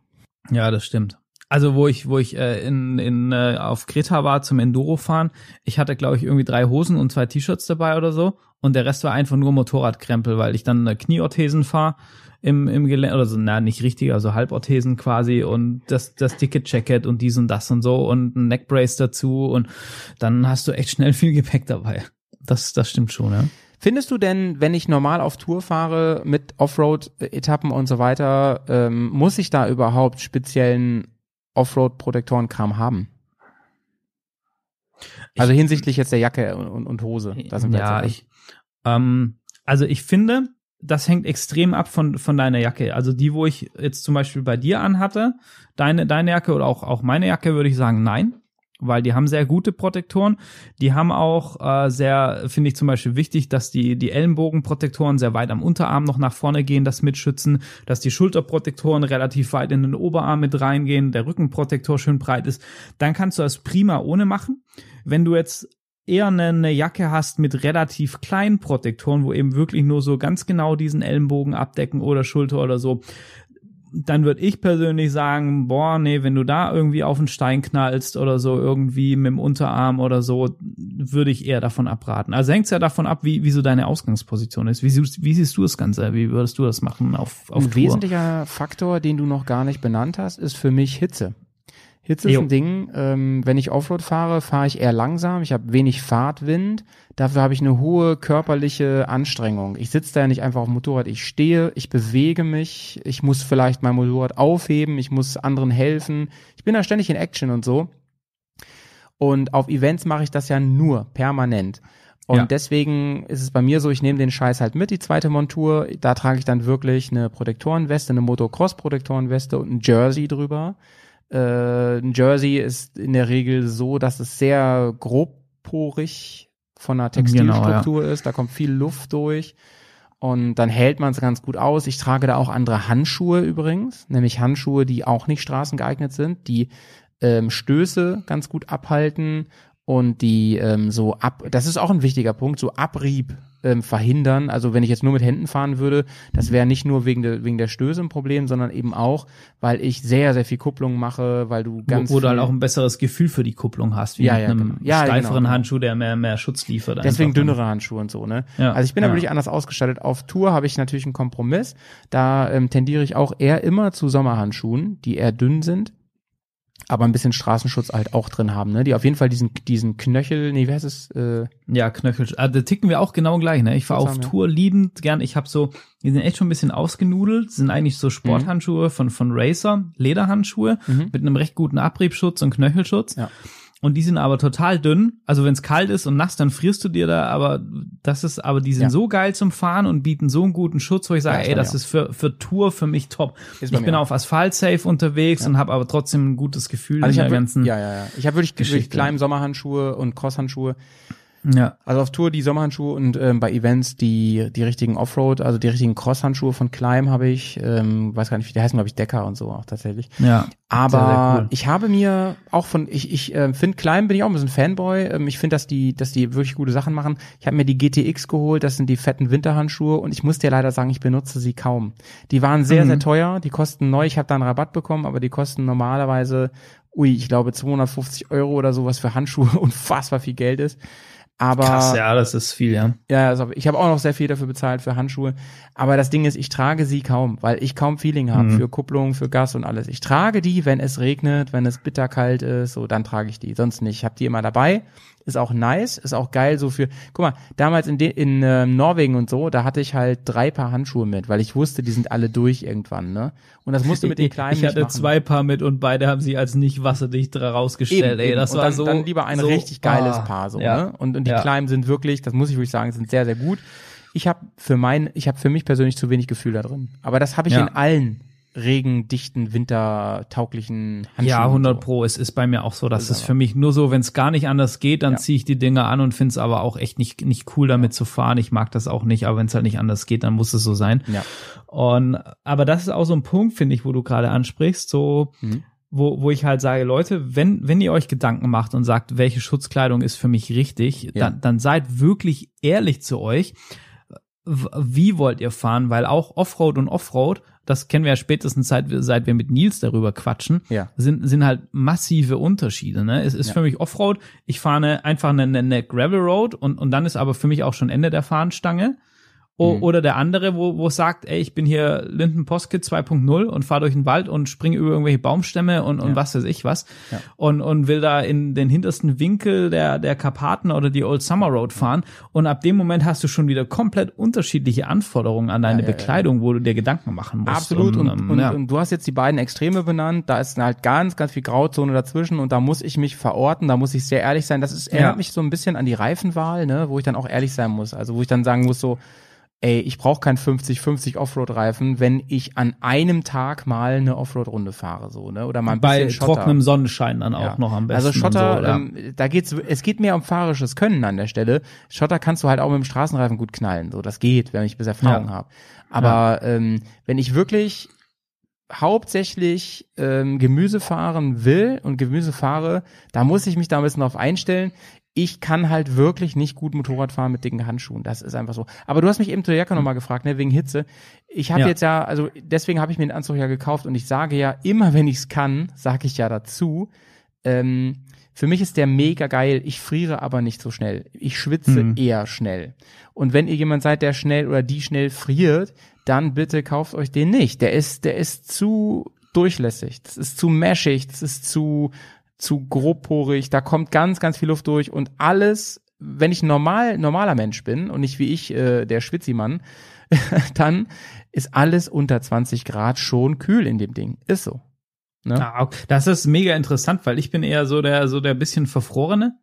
Ja, das stimmt. Also wo ich, wo ich äh, in, in äh, auf Kreta war zum Enduro fahren, ich hatte glaube ich irgendwie drei Hosen und zwei T-Shirts dabei oder so und der Rest war einfach nur Motorradkrempel, weil ich dann äh, Knieorthesen fahre im im Gelände oder so, na nicht richtig, also Halborthesen quasi und das das dicke Jacket und dies und das und so und ein Neckbrace dazu und dann hast du echt schnell viel Gepäck dabei. Das das stimmt schon, ja. Findest du denn, wenn ich normal auf Tour fahre mit Offroad-Etappen und so weiter, ähm, muss ich da überhaupt speziellen Offroad-Protektorenkram haben? Also hinsichtlich jetzt der Jacke und, und, und Hose. Da sind wir ja, jetzt ich, ähm, also ich finde, das hängt extrem ab von, von deiner Jacke. Also die, wo ich jetzt zum Beispiel bei dir anhatte, deine, deine Jacke oder auch, auch meine Jacke, würde ich sagen, nein. Weil die haben sehr gute Protektoren. Die haben auch äh, sehr, finde ich zum Beispiel wichtig, dass die, die Ellenbogenprotektoren sehr weit am Unterarm noch nach vorne gehen, das mitschützen, dass die Schulterprotektoren relativ weit in den Oberarm mit reingehen, der Rückenprotektor schön breit ist. Dann kannst du das prima ohne machen. Wenn du jetzt eher eine, eine Jacke hast mit relativ kleinen Protektoren, wo eben wirklich nur so ganz genau diesen Ellenbogen abdecken oder Schulter oder so, dann würde ich persönlich sagen, boah, nee, wenn du da irgendwie auf einen Stein knallst oder so, irgendwie mit dem Unterarm oder so, würde ich eher davon abraten. Also hängt's ja davon ab, wie, wie so deine Ausgangsposition ist. Wie, siehst- wie siehst du das Ganze? Wie würdest du das machen auf, auf Ein Tour? wesentlicher Faktor, den du noch gar nicht benannt hast, ist für mich Hitze. Hitze ist ein Ding. Ähm, wenn ich Offroad fahre, fahre ich eher langsam. Ich habe wenig Fahrtwind. Dafür habe ich eine hohe körperliche Anstrengung. Ich sitze da ja nicht einfach auf dem Motorrad. Ich stehe, ich bewege mich. Ich muss vielleicht mein Motorrad aufheben. Ich muss anderen helfen. Ich bin da ständig in Action und so. Und auf Events mache ich das ja nur permanent. Und Ja. deswegen ist es bei mir so, ich nehme den Scheiß halt mit, die zweite Montur. Da trage ich dann wirklich eine Protektorenweste, eine Motocross-Protektorenweste und ein Jersey drüber. Äh, ein Jersey ist in der Regel so, dass es sehr grobporig von der Textilstruktur ist. Da kommt viel Luft durch. Und dann hält man es ganz gut aus. Ich trage da auch andere Handschuhe übrigens, nämlich Handschuhe, die auch nicht straßengeeignet sind, die ähm, Stöße ganz gut abhalten und die ähm, so ab, das ist auch ein wichtiger Punkt, so Abrieb ähm, verhindern. Also wenn ich jetzt nur mit Händen fahren würde, das wäre nicht nur wegen der, wegen der Stöße ein Problem, sondern eben auch, weil ich sehr, sehr viel Kupplung mache, weil du ganz. Wo, wo du halt auch ein besseres Gefühl für die Kupplung hast, wie Ja, mit ja, einem genau. Ja, steiferen genau. Handschuh, der mehr, mehr Schutz liefert. Deswegen einfach. dünnere Handschuhe und so, ne? Ja, also ich bin da ja. wirklich anders ausgestattet. Auf Tour habe ich natürlich einen Kompromiss. Da ähm, tendiere ich auch eher immer zu Sommerhandschuhen, die eher dünn sind, aber ein bisschen Straßenschutz halt auch drin haben, ne? Die auf jeden Fall diesen, diesen Knöchel, nee, wie heißt es? Äh, Ja, Knöchel. Ah, da ticken wir auch genau gleich, ne? Ich fahre auf Zusammen, ja. Tour liebend gern. Ich habe so, die sind echt schon ein bisschen ausgenudelt, sind eigentlich Mhm. so Sporthandschuhe von, von Racer, Lederhandschuhe Mhm. mit einem recht guten Abriebschutz und Knöchelschutz. Ja. Und die sind aber total dünn. Also wenn es kalt ist und nass, dann frierst du dir da, aber das ist, aber die sind Ja. so geil zum Fahren und bieten so einen guten Schutz, wo ich sage, Ja, ey, das ist für, für Tour für mich top. Ich bin auch. auf Asphalt safe unterwegs und habe aber trotzdem ein gutes Gefühl also in der ganzen. ja, ja, ja. Ich habe wirklich, wirklich kleine Sommerhandschuhe und Crosshandschuhe. Ja. Also auf Tour die Sommerhandschuhe und ähm, bei Events die die richtigen Offroad, also die richtigen Crosshandschuhe von Climb habe ich. Ähm, weiß gar nicht, wie die heißen, glaube ich, Decker und so auch tatsächlich. Ja. Aber Sehr, sehr cool. ich habe mir auch von, ich, ich äh, finde Climb bin ich auch ein bisschen Fanboy. Ähm, ich finde, dass die, dass die wirklich gute Sachen machen. Ich habe mir die GTX geholt, das sind die fetten Winterhandschuhe und ich muss dir leider sagen, ich benutze sie kaum. Die waren sehr, Mhm. sehr teuer, die kosten neu, ich habe da einen Rabatt bekommen, aber die kosten normalerweise, ui, ich glaube 250 Euro oder sowas für Handschuhe, unfassbar viel Geld ist. Aber Krass, ja, das ist viel, ja. ja, also ich habe auch noch sehr viel dafür bezahlt für Handschuhe. Aber das Ding ist, ich trage sie kaum, weil ich kaum Feeling habe Mhm. für Kupplung, für Gas und alles. Ich trage die, wenn es regnet, wenn es bitterkalt ist, so dann trage ich die. Sonst nicht. Ich habe die immer dabei. Ist auch nice, ist auch geil so für. Guck mal, damals in, de, in ähm, Norwegen und so, da hatte ich halt drei Paar Handschuhe mit, weil ich wusste, die sind alle durch irgendwann, ne? Und das musste mit den kleinen Ich hatte zwei Paar mit und beide haben sich als nicht wasserdicht rausgestellt. Eben, ey, eben. das und war dann, so. dann lieber ein so, richtig geiles ah, Paar so, ja. ne? Und, und die Ja. Kleinen sind wirklich, das muss ich wirklich sagen, sind sehr sehr gut. Ich habe für mein, ich habe für mich persönlich zu wenig Gefühl da drin. Aber das habe ich Ja. in allen regendichten, wintertauglichen Handschuhen. Ja, und 100 so. Pro. Es ist bei mir auch so, dass Ist es für mich nur so, wenn es gar nicht anders geht, dann Ja. ziehe ich die Dinger an und finde es aber auch echt nicht, nicht cool damit zu fahren. Ich mag das auch nicht, aber wenn es halt nicht anders geht, dann muss es so sein. Ja. Und aber das ist auch so ein Punkt, finde ich, wo du gerade ansprichst, so Mhm. Wo, wo ich halt sage, Leute, wenn, wenn ihr euch Gedanken macht und sagt, welche Schutzkleidung ist für mich richtig, Ja. dann, dann seid wirklich ehrlich zu euch. Wie wollt ihr fahren? Weil auch Offroad und Offroad, das kennen wir ja spätestens seit wir, seit wir mit Nils darüber quatschen, Ja. sind, sind halt massive Unterschiede. Ne? Es ist Ja. für mich Offroad, ich fahre einfach eine, eine Gravel Road und, und dann ist aber für mich auch schon Ende der Fahnenstange. O, Mhm. Oder der andere, wo, wo es sagt, ey, ich bin hier Linden Poskit 2.0 und fahre durch den Wald und springe über irgendwelche Baumstämme und, und Ja. was weiß ich was. Ja. Und, und will da in den hintersten Winkel der, der Karpaten oder die Old Summer Road fahren. Und ab dem Moment hast du schon wieder komplett unterschiedliche Anforderungen an deine Ja. Bekleidung, wo du dir Gedanken machen musst. Absolut. Und, ähm, und, und du hast jetzt die beiden Extreme benannt. Da ist halt ganz, ganz viel Grauzone dazwischen und da muss ich mich verorten. Da muss ich sehr ehrlich sein. Das ist, erinnert mich so ein bisschen an die Reifenwahl, ne, wo ich dann auch ehrlich sein muss. Also wo ich dann sagen muss so, ey, ich brauche kein 50-50 Offroad-Reifen, wenn ich an einem Tag mal eine Offroad-Runde fahre, so, ne? Oder mal ein bei bisschen Schotter. trockenem Sonnenschein dann auch Ja. noch am besten. Also Schotter, so, ja. ähm, da geht's, es geht mehr um fahrerisches Können an der Stelle. Schotter kannst du halt auch mit dem Straßenreifen gut knallen, so, das geht, wenn ich bis Erfahrung Ja. habe. Aber ähm, wenn ich wirklich hauptsächlich ähm, Gemüse fahren will und Gemüse fahre, da muss ich mich da ein bisschen drauf einstellen. Ich kann halt wirklich nicht gut Motorrad fahren mit dicken Handschuhen. Das ist einfach so. Aber du hast mich eben zu der Jacke nochmal gefragt, ne, wegen Hitze. Ich habe Ja. jetzt ja, also deswegen habe ich mir den Anzug ja gekauft und ich sage ja, immer wenn ich es kann, sage ich ja dazu, ähm, für mich ist der mega geil. Ich friere aber nicht so schnell. Ich schwitze Mhm. eher schnell. Und wenn ihr jemand seid, der schnell oder die schnell friert, dann bitte kauft euch den nicht. Der ist, der ist zu durchlässig. Das ist zu meshig. Das ist zu, zu grobporig. Da kommt ganz, ganz viel Luft durch und alles, wenn ich normal, normaler Mensch bin und nicht wie ich, äh, der Schwitzimann, dann ist alles unter 20 Grad schon kühl in dem Ding. Ist so. Ne? Ah. Das ist mega interessant, weil ich bin eher so der, so der bisschen verfrorene.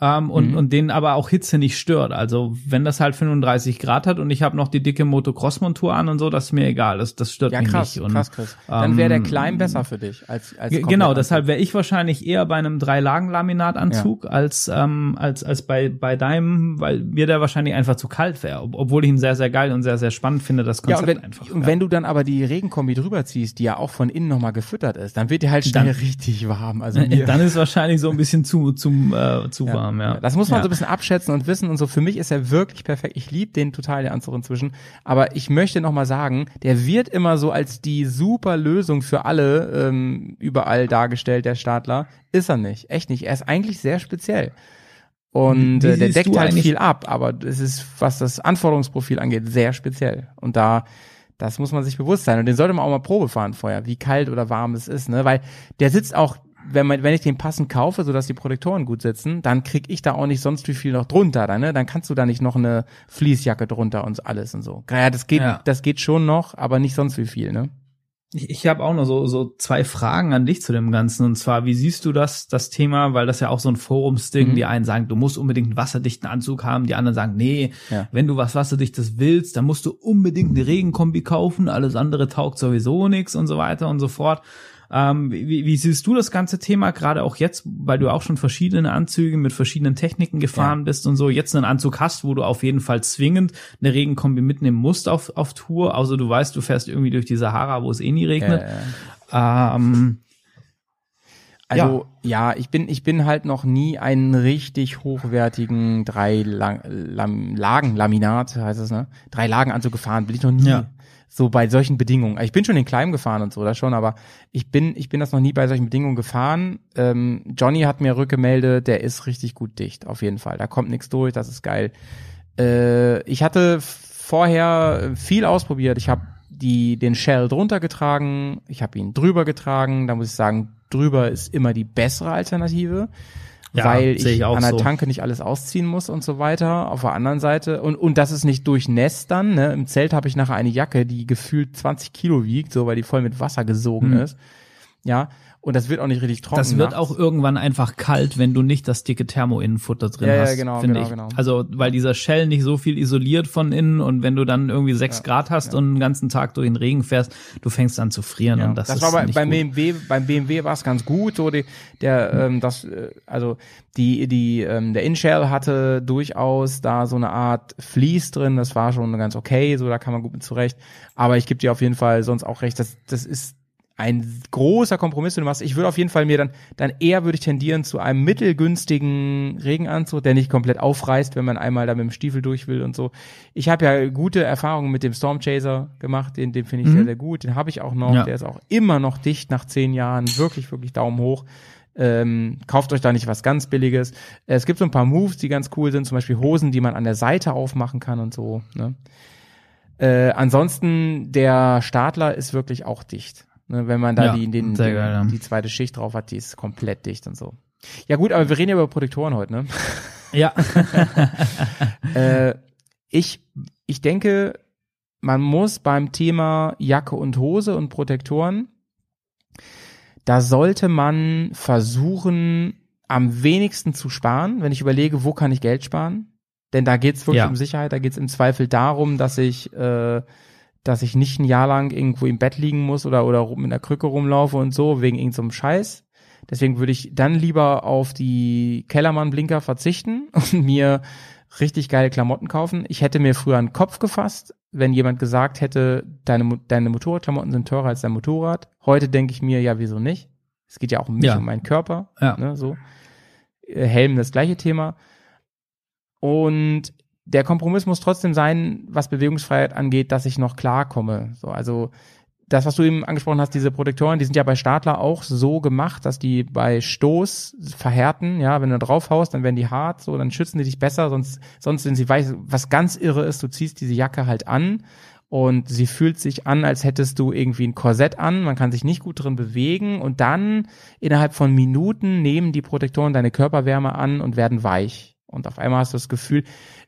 Ähm, und, mhm. und den aber auch Hitze nicht stört. Also wenn das halt 35 Grad hat und ich habe noch die dicke Motocross-Montur an und so, das ist mir egal. Das, das stört ja, mich krass, nicht. Und, krass, krass. Dann wäre der Klein besser für dich als, als Genau, deshalb wäre ich wahrscheinlich eher bei einem Drei-Lagen-Laminatanzug ja. als, ähm, als, als bei, bei deinem, weil mir der wahrscheinlich einfach zu kalt wäre. Obwohl ich ihn sehr, sehr geil und sehr, sehr spannend finde, das Konzept ja, und wenn, einfach. Und wenn du dann aber die Regenkombi drüber ziehst, die ja auch von innen nochmal gefüttert ist, dann wird dir halt schnell dann, richtig warm. Also dann ist wahrscheinlich so ein bisschen zu, zu, äh, zu ja. Warm, ja. Das muss man so ein bisschen abschätzen und wissen und so. Für mich ist er wirklich perfekt. Ich liebe den total, den Anzug inzwischen. Aber ich möchte noch mal sagen, der wird immer so als die super Lösung für alle ähm, überall dargestellt, der Stadler. Ist er nicht. Echt nicht. Er ist eigentlich sehr speziell. Und äh, der deckt halt viel ab, aber es ist, was das Anforderungsprofil angeht, sehr speziell. Und da, das muss man sich bewusst sein. Und den sollte man auch mal Probe fahren vorher, wie kalt oder warm es ist, ne? Weil der sitzt auch wenn, man, wenn ich den passend kaufe, sodass die Protektoren gut sitzen, dann krieg ich da auch nicht sonst wie viel noch drunter. Dann, ne? dann kannst du da nicht noch eine Fließjacke drunter und alles und so. Ja, das geht, ja. das geht schon noch, aber nicht sonst wie viel, ne? Ich, ich habe auch noch so, so zwei Fragen an dich zu dem Ganzen. Und zwar, wie siehst du das, das Thema, weil das ja auch so ein Forumsding, mhm. die einen sagen, du musst unbedingt einen wasserdichten Anzug haben, die anderen sagen, nee, ja. wenn du was Wasserdichtes willst, dann musst du unbedingt eine Regenkombi kaufen, alles andere taugt sowieso nichts und so weiter und so fort. Ähm, wie, wie siehst du das ganze Thema gerade auch jetzt, weil du auch schon verschiedene Anzüge mit verschiedenen Techniken gefahren ja. bist und so, jetzt einen Anzug hast, wo du auf jeden Fall zwingend eine Regenkombi mitnehmen musst auf, auf Tour, außer du weißt, du fährst irgendwie durch die Sahara, wo es eh nie regnet. Ja, ähm, also ja. ja, ich bin ich bin halt noch nie einen richtig hochwertigen drei Lang, Lam, Lagen Laminat heißt es ne drei Lagen Anzug gefahren bin ich noch nie. Ja so bei solchen Bedingungen. Ich bin schon in Kleim gefahren und so, das schon, aber ich bin, ich bin das noch nie bei solchen Bedingungen gefahren. Ähm, Johnny hat mir rückgemeldet, der ist richtig gut dicht, auf jeden Fall. Da kommt nichts durch, das ist geil. Äh, ich hatte vorher viel ausprobiert. Ich habe die den Shell drunter getragen, ich habe ihn drüber getragen. Da muss ich sagen, drüber ist immer die bessere Alternative ja, weil ich, ich an der so. Tanke nicht alles ausziehen muss und so weiter. Auf der anderen Seite und und das ist nicht durchnässt dann. Ne? Im Zelt habe ich nachher eine Jacke, die gefühlt 20 Kilo wiegt, so weil die voll mit Wasser gesogen hm. ist. Ja, und das wird auch nicht richtig trocken. Das wird nachts. auch irgendwann einfach kalt, wenn du nicht das dicke Thermo-Innenfutter drin ja, hast. Ja, genau, genau, ich. genau. Also, weil dieser Shell nicht so viel isoliert von innen und wenn du dann irgendwie sechs ja, Grad hast ja. und den ganzen Tag durch den Regen fährst, du fängst an zu frieren und das, das ist war bei, nicht beim gut. BMW, beim BMW war es ganz gut, so die, der, ähm, das, äh, also die, die, ähm, der InShell hatte durchaus da so eine Art Vlies drin, das war schon ganz okay, so da kann man gut mit zurecht. Aber ich gebe dir auf jeden Fall sonst auch recht, das, das ist ein großer Kompromiss, den du machst. Ich würde auf jeden Fall mir dann, dann eher würde ich tendieren zu einem mittelgünstigen Regenanzug, der nicht komplett aufreißt, wenn man einmal da mit dem Stiefel durch will und so. Ich habe ja gute Erfahrungen mit dem Stormchaser gemacht, den, den finde ich mhm. sehr, sehr gut. Den habe ich auch noch. Ja. Der ist auch immer noch dicht nach zehn Jahren. Wirklich, wirklich Daumen hoch. Ähm, kauft euch da nicht was ganz Billiges. Es gibt so ein paar Moves, die ganz cool sind, zum Beispiel Hosen, die man an der Seite aufmachen kann und so. Ne? Äh, ansonsten, der Stadler ist wirklich auch dicht. Ne, wenn man da ja, die, den, geil, ja. die zweite Schicht drauf hat, die ist komplett dicht und so. Ja gut, aber wir reden ja über Protektoren heute, ne? Ja. äh, ich, ich denke, man muss beim Thema Jacke und Hose und Protektoren, da sollte man versuchen, am wenigsten zu sparen, wenn ich überlege, wo kann ich Geld sparen? Denn da geht's wirklich ja. um Sicherheit, da geht's im Zweifel darum, dass ich äh, dass ich nicht ein Jahr lang irgendwo im Bett liegen muss oder, oder mit einer Krücke rumlaufe und so, wegen irgendeinem so Scheiß. Deswegen würde ich dann lieber auf die Kellermann-Blinker verzichten und mir richtig geile Klamotten kaufen. Ich hätte mir früher einen Kopf gefasst, wenn jemand gesagt hätte, deine, deine Motorradklamotten sind teurer als dein Motorrad. Heute denke ich mir, ja, wieso nicht? Es geht ja auch um mich, ja. um meinen Körper. Ja. Ne, so. Äh, Helm das gleiche Thema. Und der Kompromiss muss trotzdem sein, was Bewegungsfreiheit angeht, dass ich noch klarkomme. So, also das, was du eben angesprochen hast, diese Protektoren, die sind ja bei Stadler auch so gemacht, dass die bei Stoß verhärten. Ja, wenn du drauf haust, dann werden die hart, so, dann schützen die dich besser. Sonst, sonst, wenn sie weiß, was ganz irre ist, du ziehst diese Jacke halt an und sie fühlt sich an, als hättest du irgendwie ein Korsett an. Man kann sich nicht gut drin bewegen und dann innerhalb von Minuten nehmen die Protektoren deine Körperwärme an und werden weich. Und auf einmal hast du das Gefühl,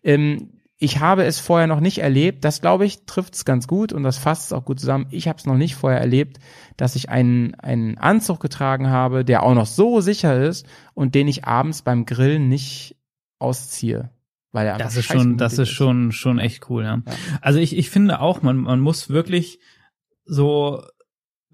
ähm, ich habe es vorher noch nicht erlebt, das glaube ich, trifft es ganz gut und das fasst es auch gut zusammen. Ich habe es noch nicht vorher erlebt, dass ich einen, einen Anzug getragen habe, der auch noch so sicher ist und den ich abends beim Grillen nicht ausziehe. Weil er das ist schon, das ist schon, schon echt cool, ja. ja. Also ich, ich finde auch, man, man muss wirklich so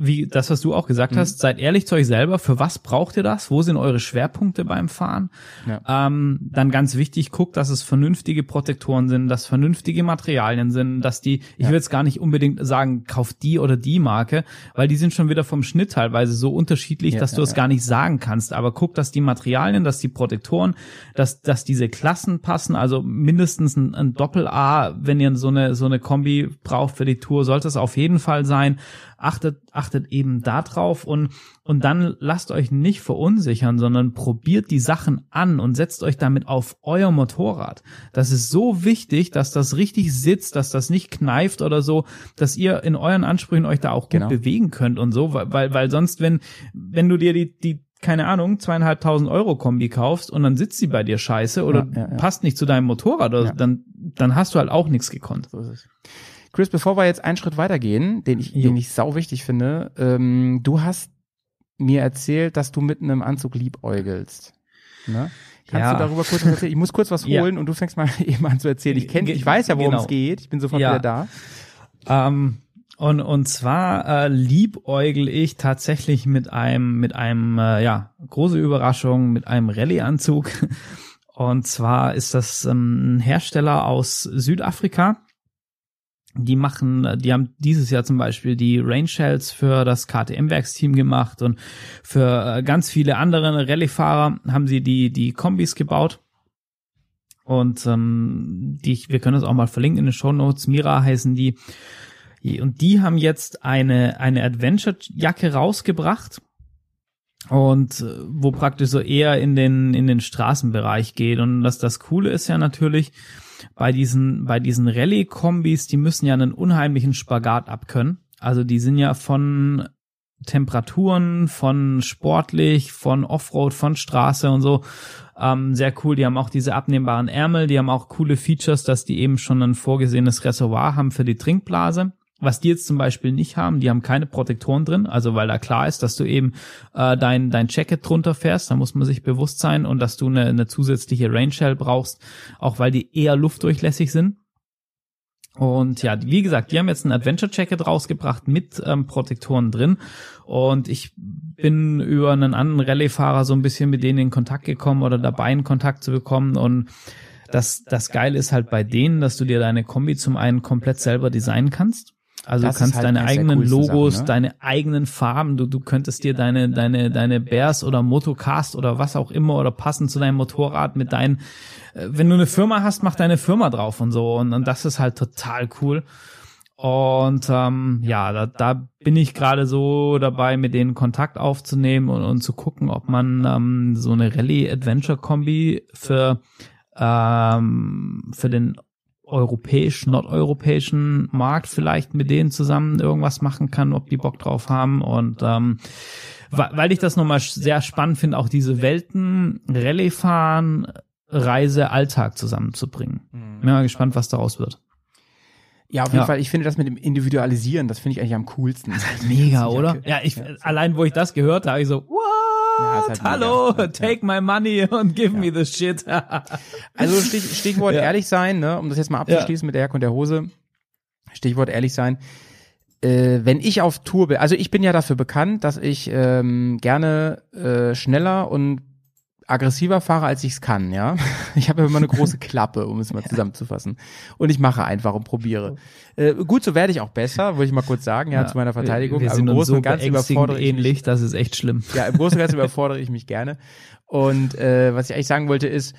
wie das, was du auch gesagt mhm. hast, seid ehrlich zu euch selber, für was braucht ihr das? Wo sind eure Schwerpunkte beim Fahren? Ja. Ähm, dann ganz wichtig, guckt, dass es vernünftige Protektoren sind, dass vernünftige Materialien sind, dass die, ich ja. will jetzt gar nicht unbedingt sagen, kauft die oder die Marke, weil die sind schon wieder vom Schnitt teilweise so unterschiedlich, ja, dass du es gar nicht sagen kannst. Aber guck, dass die Materialien, dass die Protektoren, dass, dass diese Klassen passen, also mindestens ein, ein Doppel-A, wenn ihr so eine, so eine Kombi braucht für die Tour, sollte es auf jeden Fall sein achtet, achtet eben da drauf und, und dann lasst euch nicht verunsichern, sondern probiert die Sachen an und setzt euch damit auf euer Motorrad. Das ist so wichtig, dass das richtig sitzt, dass das nicht kneift oder so, dass ihr in euren Ansprüchen euch da auch gut genau. bewegen könnt und so, weil, weil sonst, wenn, wenn du dir die, die keine Ahnung, zweieinhalbtausend Euro Kombi kaufst und dann sitzt sie bei dir scheiße oder ja, ja, ja. passt nicht zu deinem Motorrad, oder dann, dann hast du halt auch nichts gekonnt. So. Chris, bevor wir jetzt einen Schritt weitergehen, den ich, den ich sau wichtig finde, ähm, du hast mir erzählt, dass du mit einem Anzug liebäugelst. Ne? Kannst ja. du darüber kurz was erzählen? Ich muss kurz was holen ja. und du fängst mal eben an zu erzählen. Ich kenne, ich weiß ja, worum genau. es geht. Ich bin sofort ja. wieder da. Ähm, und, und zwar äh, liebäugel ich tatsächlich mit einem, mit einem, äh, ja, große Überraschung, mit einem Rallye-Anzug. Und zwar ist das ähm, ein Hersteller aus Südafrika die machen, die haben dieses Jahr zum Beispiel die Rain Shells für das KTM-Werksteam gemacht und für äh, ganz viele andere Rallye-Fahrer haben sie die, die Kombis gebaut. Und ähm, die, wir können das auch mal verlinken in den Show Notes. Mira heißen die. Und die haben jetzt eine, eine Adventure-Jacke rausgebracht. Und äh, wo praktisch so eher in den, in den Straßenbereich geht. Und das, das Coole ist ja natürlich, bei diesen, bei diesen Rallye-Kombis, die müssen ja einen unheimlichen Spagat abkönnen. Also die sind ja von Temperaturen, von sportlich, von Offroad, von Straße und so. Ähm, sehr cool. Die haben auch diese abnehmbaren Ärmel, die haben auch coole Features, dass die eben schon ein vorgesehenes Reservoir haben für die Trinkblase. Was die jetzt zum Beispiel nicht haben, die haben keine Protektoren drin, also weil da klar ist, dass du eben äh, dein, dein Jacket drunter fährst, da muss man sich bewusst sein und dass du eine, eine zusätzliche Rain Shell brauchst, auch weil die eher luftdurchlässig sind. Und ja, wie gesagt, die haben jetzt ein Adventure Jacket rausgebracht mit ähm, Protektoren drin. Und ich bin über einen anderen Rallye-Fahrer so ein bisschen mit denen in Kontakt gekommen oder dabei in Kontakt zu bekommen. Und das, das Geile ist halt bei denen, dass du dir deine Kombi zum einen komplett selber designen kannst. Also das du kannst halt deine eigenen Logos, Sache, ne? deine eigenen Farben, du, du könntest dir deine, deine, deine Bears oder Motocast oder was auch immer oder passend zu deinem Motorrad mit deinen, äh, wenn du eine Firma hast, mach deine Firma drauf und so. Und, und das ist halt total cool. Und ähm, ja, da, da bin ich gerade so dabei, mit denen Kontakt aufzunehmen und, und zu gucken, ob man ähm, so eine Rallye-Adventure-Kombi für ähm, für den europäisch, nordeuropäischen Markt vielleicht mit denen zusammen irgendwas machen kann, ob die Bock drauf haben und ähm, weil ich das nochmal sehr spannend finde, auch diese Welten Rallye fahren, Reise, Alltag zusammenzubringen. Mhm. Bin mal gespannt, was daraus wird. Ja, auf jeden ja. Fall. Ich finde das mit dem Individualisieren, das finde ich eigentlich am coolsten. Das ist halt mega, oder? Ja, ich, ja. allein wo ich das gehört habe, ich so, what? Ja, halt Hallo, mega. take my money und give me the shit. also Stich, Stichwort ehrlich sein, ne, um das jetzt mal abzuschließen mit der und der Hose. Stichwort ehrlich sein. Äh, wenn ich auf Tour bin, also ich bin ja dafür bekannt, dass ich ähm, gerne äh, schneller und aggressiver fahre, als ich es kann, ja. Ich habe immer eine große Klappe, um es mal zusammenzufassen. Und ich mache einfach und probiere. Äh, gut, so werde ich auch besser, würde ich mal kurz sagen, ja, ja zu meiner Verteidigung. Wir, wir sind im Großen so und Ganzen überfordere ich ähnlich, mich, das ist echt schlimm. Ja, im Großen und Ganzen überfordere ich mich gerne. Und äh, was ich eigentlich sagen wollte ist,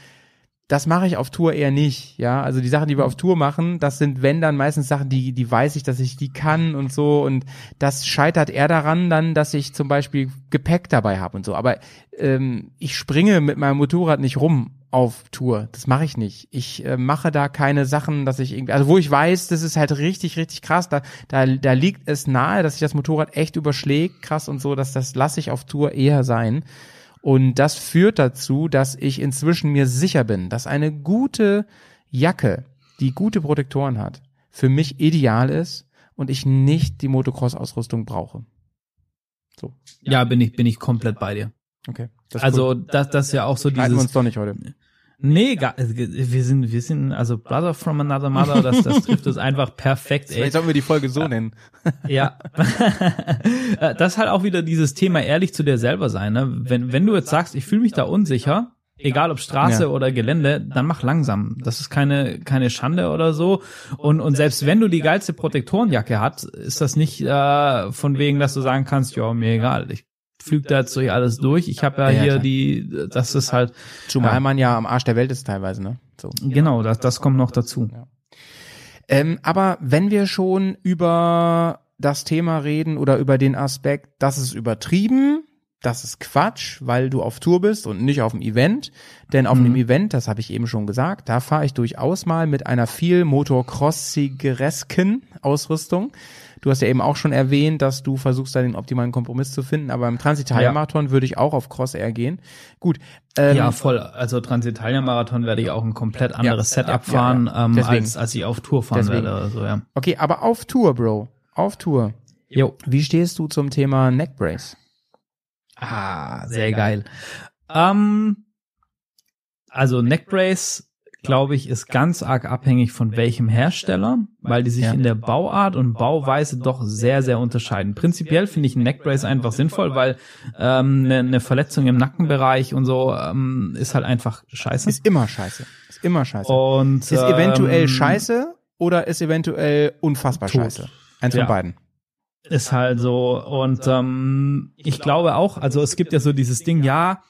das mache ich auf Tour eher nicht, ja. Also die Sachen, die wir auf Tour machen, das sind wenn dann meistens Sachen, die, die weiß ich, dass ich die kann und so. Und das scheitert eher daran dann, dass ich zum Beispiel Gepäck dabei habe und so. Aber ähm, ich springe mit meinem Motorrad nicht rum auf Tour. Das mache ich nicht. Ich äh, mache da keine Sachen, dass ich irgendwie, also wo ich weiß, das ist halt richtig, richtig krass. Da, da, da liegt es nahe, dass sich das Motorrad echt überschlägt, krass und so, dass das lasse ich auf Tour eher sein. Und das führt dazu, dass ich inzwischen mir sicher bin, dass eine gute Jacke, die gute Protektoren hat, für mich ideal ist und ich nicht die Motocross-Ausrüstung brauche. So. Ja, bin ich, bin ich komplett bei dir. Okay. Das also, das, das ist ja auch so dieses. Halten wir uns doch nicht heute. Nee, gar, wir sind, wir sind, also Brother from Another Mother, das, das trifft es einfach perfekt, ey. Vielleicht sollten wir die Folge so nennen. Ja. das ist halt auch wieder dieses Thema ehrlich zu dir selber sein, ne? Wenn, wenn du jetzt sagst, ich fühle mich da unsicher, egal ob Straße ja. oder Gelände, dann mach langsam. Das ist keine, keine Schande oder so. Und, und selbst wenn du die geilste Protektorenjacke hast, ist das nicht äh, von wegen, dass du sagen kannst, ja, mir egal, ich flügt da jetzt durch alles durch. Ich habe ja, ja, hier klar. die, das ist halt. Zumal ja. man ja am Arsch der Welt ist teilweise, ne? So. Genau, das, das kommt noch dazu. Ja. Ähm, aber wenn wir schon über das Thema reden oder über den Aspekt, das ist übertrieben, das ist Quatsch, weil du auf Tour bist und nicht auf dem Event. Denn auf mhm. einem Event, das habe ich eben schon gesagt, da fahre ich durchaus mal mit einer viel motocrossigeresken Ausrüstung. Du hast ja eben auch schon erwähnt, dass du versuchst, da den optimalen Kompromiss zu finden, aber im Transitalia-Marathon ja. würde ich auch auf Cross Air gehen. Gut. Ähm, ja, voll. Also Transitalia-Marathon werde ich auch ein komplett anderes ja, Setup fahren, ähm, als, als ich auf Tour fahren Deswegen. werde. Also, ja. Okay, aber auf Tour, Bro. Auf Tour. Jo. Wie stehst du zum Thema Neckbrace? Ah, sehr geil. Ähm, also Neckbrace glaube ich, ist ganz arg abhängig von welchem Hersteller, weil die sich ja. in der Bauart und Bauweise doch sehr, sehr unterscheiden. Prinzipiell finde ich ein Neckbrace einfach sinnvoll, weil ähm, eine, eine Verletzung im Nackenbereich und so ähm, ist halt einfach scheiße. Ist immer scheiße. Ist immer scheiße. Und ist eventuell ähm, scheiße oder ist eventuell unfassbar tot. scheiße. Eins ja. von beiden. Ist halt so. Und ähm, ich glaube auch, also es gibt ja so dieses Ding, ja,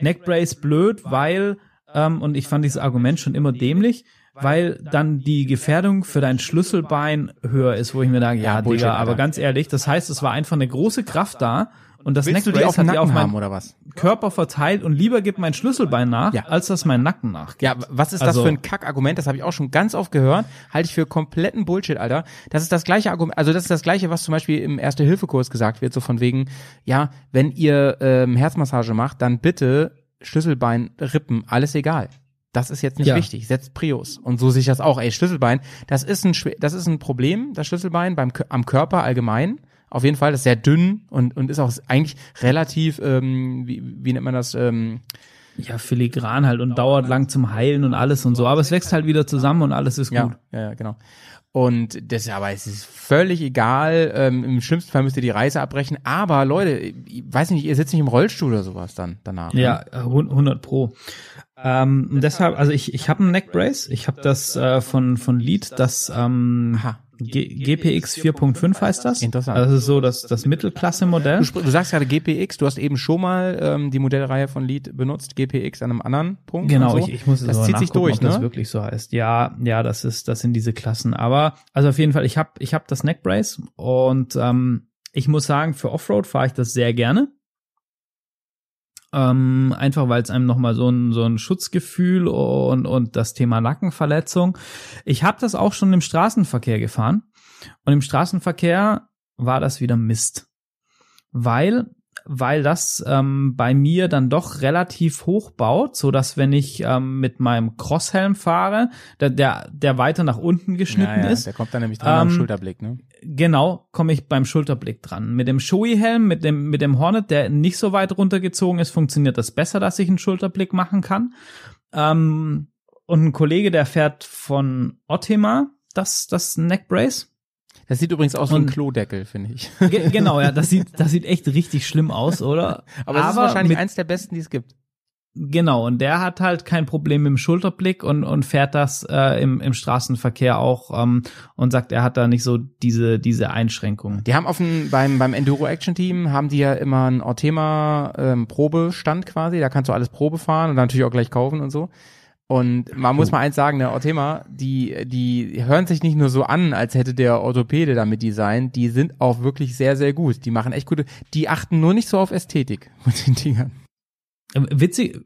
Neckbrace blöd, weil ähm, und ich fand dieses Argument schon immer dämlich, weil dann die Gefährdung für dein Schlüsselbein höher ist, wo ich mir sage, ja, ja Digga, aber ganz ehrlich, das heißt, es war einfach eine große Kraft da und das Willst Neckbrace hat die auf meinen oder was? Körper verteilt und lieber gibt mein Schlüsselbein nach, ja. als dass mein Nacken nach. Ja, was ist also, das für ein Kackargument? Das habe ich auch schon ganz oft gehört. Halte ich für kompletten Bullshit, Alter. Das ist das gleiche Argument, also das ist das gleiche, was zum Beispiel im Erste-Hilfe-Kurs gesagt wird, so von wegen, ja, wenn ihr ähm, Herzmassage macht, dann bitte Schlüsselbein, Rippen, alles egal. Das ist jetzt nicht ja. wichtig. Setzt Prius. Und so sehe ich das auch. Ey, Schlüsselbein, das ist ein, das ist ein Problem, das Schlüsselbein beim, am Körper allgemein. Auf jeden Fall, das ist sehr dünn und, und ist auch eigentlich relativ, ähm, wie, wie nennt man das, ähm, ja, filigran halt und dauert lang zum Heilen und alles und so. Aber es wächst halt wieder zusammen und alles ist gut. Ja, ja, genau. Und das, aber es ist völlig egal. Ähm, Im schlimmsten Fall müsst ihr die Reise abbrechen. Aber Leute, ich weiß nicht, ihr sitzt nicht im Rollstuhl oder sowas dann danach. Ja, ne? 100 pro. Ähm, deshalb, also ich, ich habe ein Neckbrace. Ich habe das äh, von von Lead, das ähm, Aha. GPX 4.5 heißt das. Interessant. Also das ist so das, das Mittelklasse-Modell. Du, du, sagst gerade GPX, du hast eben schon mal ähm, die Modellreihe von Lead benutzt, GPX an einem anderen Punkt. Genau, so. ich, ich muss es Das zieht sich durch, ob ne? das wirklich so heißt. Ja, ja, das ist, das sind diese Klassen. Aber also auf jeden Fall, ich habe ich hab das Neckbrace und ähm, ich muss sagen, für Offroad fahre ich das sehr gerne. Ähm, einfach weil es einem nochmal so ein, so ein Schutzgefühl und, und das Thema Nackenverletzung. Ich habe das auch schon im Straßenverkehr gefahren. Und im Straßenverkehr war das wieder Mist. Weil weil das ähm, bei mir dann doch relativ hoch baut, so dass wenn ich ähm, mit meinem Crosshelm fahre, der, der, der weiter nach unten geschnitten ja, ja, ist. Der kommt dann nämlich dran ähm, beim Schulterblick, ne? Genau, komme ich beim Schulterblick dran. Mit dem Shoei-Helm, mit dem, mit dem Hornet, der nicht so weit runtergezogen ist, funktioniert das besser, dass ich einen Schulterblick machen kann. Ähm, und ein Kollege, der fährt von Ottima das, das Neckbrace. Das sieht übrigens aus wie ein Klodeckel, finde ich. genau, ja, das sieht, das sieht echt richtig schlimm aus, oder? Aber es ist wahrscheinlich eins der besten, die es gibt. Genau, und der hat halt kein Problem mit dem Schulterblick und, und fährt das äh, im, im Straßenverkehr auch ähm, und sagt, er hat da nicht so diese, diese Einschränkungen. Die haben auf dem, beim, beim Enduro Action Team haben die ja immer einen Ortema ähm, Probestand quasi, da kannst du alles Probe fahren und natürlich auch gleich kaufen und so. Und man muss mal eins sagen, der Ortema, die, die hören sich nicht nur so an, als hätte der Orthopäde damit designt, die sind auch wirklich sehr, sehr gut. Die machen echt gute, die achten nur nicht so auf Ästhetik mit den Dingern. Witzig,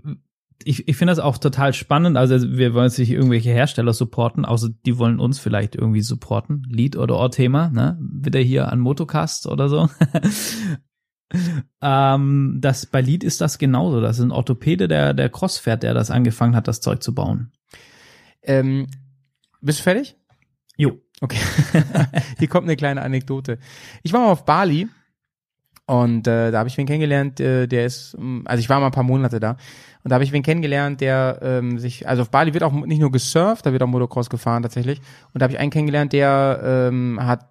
ich, ich finde das auch total spannend. Also wir wollen jetzt nicht irgendwelche Hersteller supporten, außer die wollen uns vielleicht irgendwie supporten. Lead oder Orthema, ne? Wieder hier an Motocast oder so. ähm, das bei Lead ist das genauso. Das ist ein Orthopäde, der, der Cross fährt, der das angefangen hat, das Zeug zu bauen. Ähm, bist du fertig? Jo. Okay. Hier kommt eine kleine Anekdote. Ich war mal auf Bali Und äh, da habe ich wen kennengelernt, äh, der ist, mm, also ich war mal ein paar Monate da und da habe ich wen kennengelernt, der ähm, sich, also auf Bali wird auch nicht nur gesurft, da wird auch Motocross gefahren tatsächlich. Und da habe ich einen kennengelernt, der ähm, hat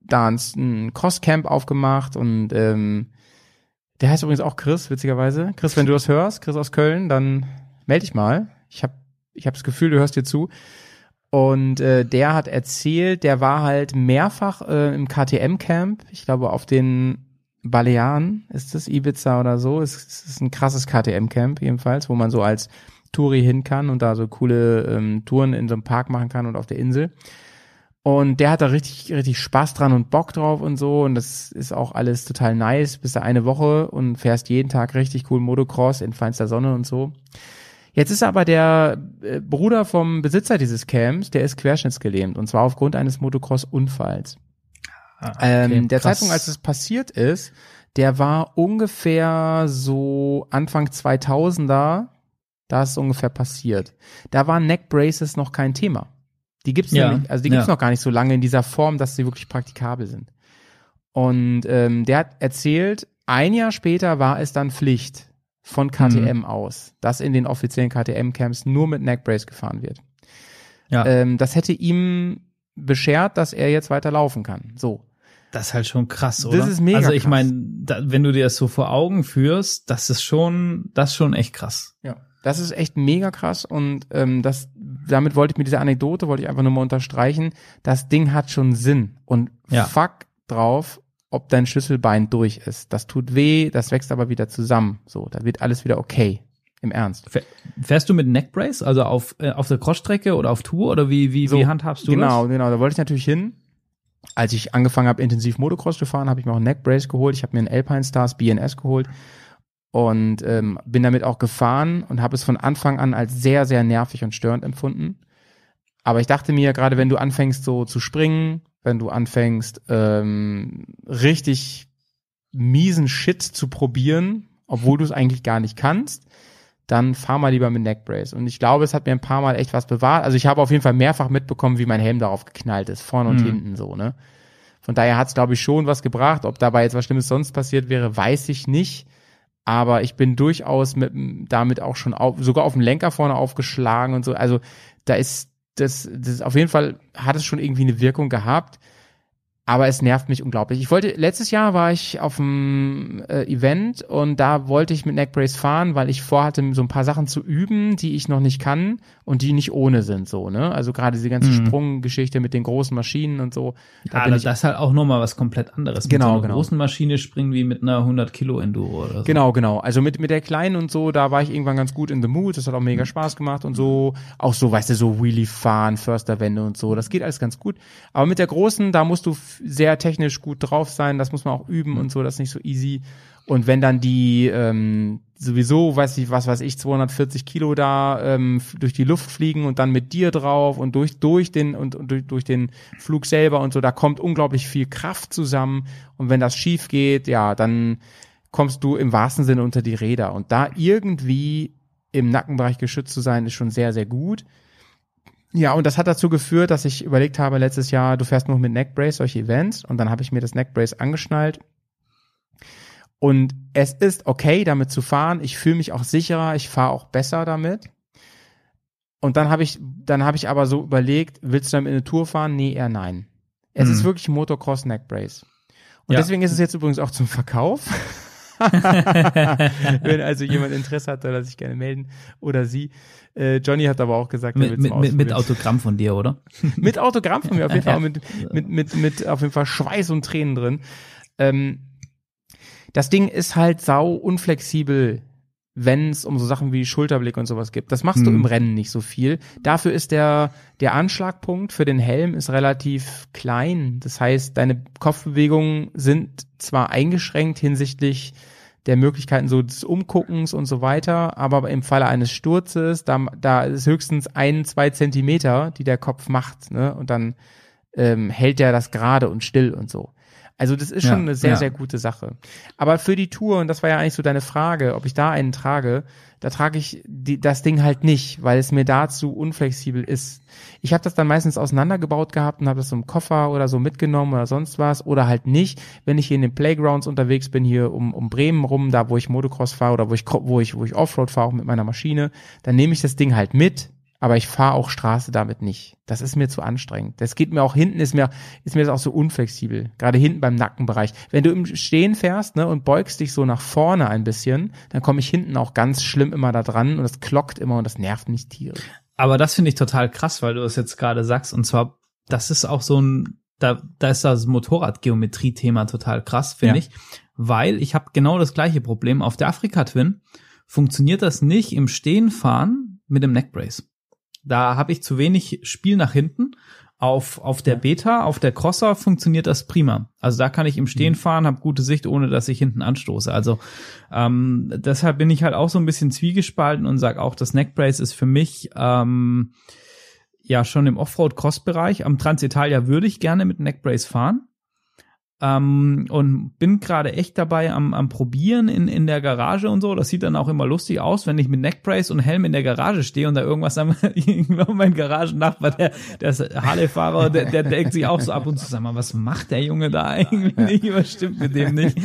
da ein, ein Crosscamp aufgemacht und ähm, der heißt übrigens auch Chris, witzigerweise. Chris, wenn du das hörst, Chris aus Köln, dann melde dich mal. Ich habe ich hab das Gefühl, du hörst dir zu. Und äh, der hat erzählt, der war halt mehrfach äh, im KTM-Camp, ich glaube auf den Balearen ist das, Ibiza oder so. Es, es ist ein krasses KTM-Camp jedenfalls, wo man so als Touri hin kann und da so coole ähm, Touren in so einem Park machen kann und auf der Insel. Und der hat da richtig, richtig Spaß dran und Bock drauf und so. Und das ist auch alles total nice. Bist da eine Woche und fährst jeden Tag richtig cool Motocross in feinster Sonne und so. Jetzt ist aber der äh, Bruder vom Besitzer dieses Camps, der ist querschnittsgelähmt und zwar aufgrund eines Motocross-Unfalls. Ah, okay, ähm, der krass. Zeitpunkt, als es passiert ist, der war ungefähr so Anfang 2000er, da ist es ungefähr passiert. Da waren Neck Braces noch kein Thema. Die gibt's ja, nämlich, also die gibt's ja. noch gar nicht so lange in dieser Form, dass sie wirklich praktikabel sind. Und ähm, der hat erzählt, ein Jahr später war es dann Pflicht von KTM mhm. aus, dass in den offiziellen KTM-Camps nur mit Neckbrace gefahren wird. Ja. Ähm, das hätte ihm beschert, dass er jetzt weiter laufen kann. So. Das ist halt schon krass, oder? Das ist mega Also ich meine, wenn du dir das so vor Augen führst, das ist schon, das ist schon echt krass. Ja. Das ist echt mega krass und ähm, das, damit wollte ich mit dieser Anekdote, wollte ich einfach nur mal unterstreichen, das Ding hat schon Sinn und ja. fuck drauf, ob dein Schlüsselbein durch ist. Das tut weh, das wächst aber wieder zusammen. So, da wird alles wieder okay. Im Ernst. Fährst du mit Neckbrace, also auf, äh, auf der Crossstrecke oder auf Tour oder wie, wie, so, wie handhabst du genau, das? Genau, genau, da wollte ich natürlich hin. Als ich angefangen habe, intensiv Motocross zu fahren, habe ich mir auch einen Neckbrace geholt. Ich habe mir einen Alpine Stars BNS geholt und ähm, bin damit auch gefahren und habe es von Anfang an als sehr, sehr nervig und störend empfunden. Aber ich dachte mir, gerade wenn du anfängst so zu springen, wenn du anfängst ähm, richtig miesen Shit zu probieren, obwohl du es eigentlich gar nicht kannst, dann fahr mal lieber mit Neckbrace. Und ich glaube, es hat mir ein paar Mal echt was bewahrt. Also ich habe auf jeden Fall mehrfach mitbekommen, wie mein Helm darauf geknallt ist, vorne und mhm. hinten so, ne? Von daher hat es, glaube ich, schon was gebracht. Ob dabei jetzt was Schlimmes sonst passiert wäre, weiß ich nicht. Aber ich bin durchaus mit, damit auch schon auf, sogar auf dem Lenker vorne aufgeschlagen und so. Also da ist das, das auf jeden Fall hat es schon irgendwie eine Wirkung gehabt aber es nervt mich unglaublich. Ich wollte, letztes Jahr war ich auf einem äh, Event und da wollte ich mit Neckbrace fahren, weil ich vorhatte, so ein paar Sachen zu üben, die ich noch nicht kann und die nicht ohne sind, so, ne? Also gerade diese ganze mhm. Sprunggeschichte mit den großen Maschinen und so. Da ja, das ist halt auch nochmal was komplett anderes. Genau, mit so einer genau. großen Maschine springen wie mit einer 100 Kilo Enduro oder so. Genau, genau. Also mit, mit der kleinen und so, da war ich irgendwann ganz gut in the mood. Das hat auch mega Spaß gemacht und so. Auch so, weißt du, so Wheelie fahren, Förster Wende und so. Das geht alles ganz gut. Aber mit der großen, da musst du sehr technisch gut drauf sein, das muss man auch üben und so, das ist nicht so easy. Und wenn dann die ähm, sowieso, weiß ich, was weiß ich, 240 Kilo da ähm, durch die Luft fliegen und dann mit dir drauf und durch durch den und, und durch, durch den Flug selber und so, da kommt unglaublich viel Kraft zusammen. Und wenn das schief geht, ja, dann kommst du im wahrsten Sinne unter die Räder. Und da irgendwie im Nackenbereich geschützt zu sein, ist schon sehr, sehr gut. Ja, und das hat dazu geführt, dass ich überlegt habe letztes Jahr, du fährst nur mit Neckbrace solche Events und dann habe ich mir das Neckbrace angeschnallt. Und es ist okay, damit zu fahren. Ich fühle mich auch sicherer, ich fahre auch besser damit. Und dann habe ich, dann habe ich aber so überlegt, willst du damit eine Tour fahren? Nee, eher nein. Es hm. ist wirklich Motocross Neckbrace. Und ja. deswegen ist es jetzt übrigens auch zum Verkauf. Wenn also jemand Interesse hat, soll er sich gerne melden. Oder sie. Äh, Johnny hat aber auch gesagt, mit, mit, mit, mit Autogramm von dir, oder? mit Autogramm von mir, auf jeden Fall. mit, mit, mit, mit auf jeden Fall Schweiß und Tränen drin. Ähm, das Ding ist halt sau unflexibel, wenn es um so Sachen wie Schulterblick und sowas gibt. Das machst hm. du im Rennen nicht so viel. Dafür ist der, der Anschlagpunkt für den Helm ist relativ klein. Das heißt, deine Kopfbewegungen sind zwar eingeschränkt hinsichtlich der Möglichkeiten so des Umguckens und so weiter. Aber im Falle eines Sturzes, da, da ist höchstens ein, zwei Zentimeter, die der Kopf macht, ne? Und dann ähm, hält er das gerade und still und so. Also das ist Ja, schon eine sehr, ja. sehr gute Sache. Aber für die Tour, und das war ja eigentlich so deine Frage, ob ich da einen trage, da trage ich die, das Ding halt nicht, weil es mir dazu unflexibel ist. Ich habe das dann meistens auseinandergebaut gehabt und habe das so im Koffer oder so mitgenommen oder sonst was oder halt nicht, wenn ich hier in den Playgrounds unterwegs bin, hier um, um Bremen rum, da wo ich Motocross fahre oder wo ich, wo ich, wo ich Offroad fahre, auch mit meiner Maschine, dann nehme ich das Ding halt mit, aber ich fahre auch Straße damit nicht. Das ist mir zu anstrengend. Das geht mir auch hinten, ist mir, ist mir das auch so unflexibel. Gerade hinten beim Nackenbereich. Wenn du im Stehen fährst, ne, und beugst dich so nach vorne ein bisschen, dann komme ich hinten auch ganz schlimm immer da dran und das klockt immer und das nervt mich tierisch. Aber das finde ich total krass, weil du es jetzt gerade sagst. Und zwar, das ist auch so ein, da, da ist das Motorradgeometrie-Thema total krass, finde Ja. ich. Weil ich habe genau das gleiche Problem. Auf der Afrika-Twin funktioniert das nicht im Stehenfahren mit dem Neckbrace. Da habe ich zu wenig Spiel nach hinten. Auf, auf der Beta, auf der Crosser funktioniert das prima. Also da kann ich im Stehen fahren, habe gute Sicht, ohne dass ich hinten anstoße. Also ähm, deshalb bin ich halt auch so ein bisschen zwiegespalten und sage auch, das Neckbrace ist für mich ähm, ja schon im Offroad-Cross-Bereich. Am Transitalia würde ich gerne mit Neckbrace fahren. Ähm, und bin gerade echt dabei am, am Probieren in, in der Garage und so. Das sieht dann auch immer lustig aus, wenn ich mit Neckbrace und Helm in der Garage stehe und da irgendwas am, mein Garagennachbar, der, der Harley-Fahrer, der, der denkt sich auch so ab und zu, sag mal, was macht der Junge da eigentlich? Was stimmt mit dem nicht?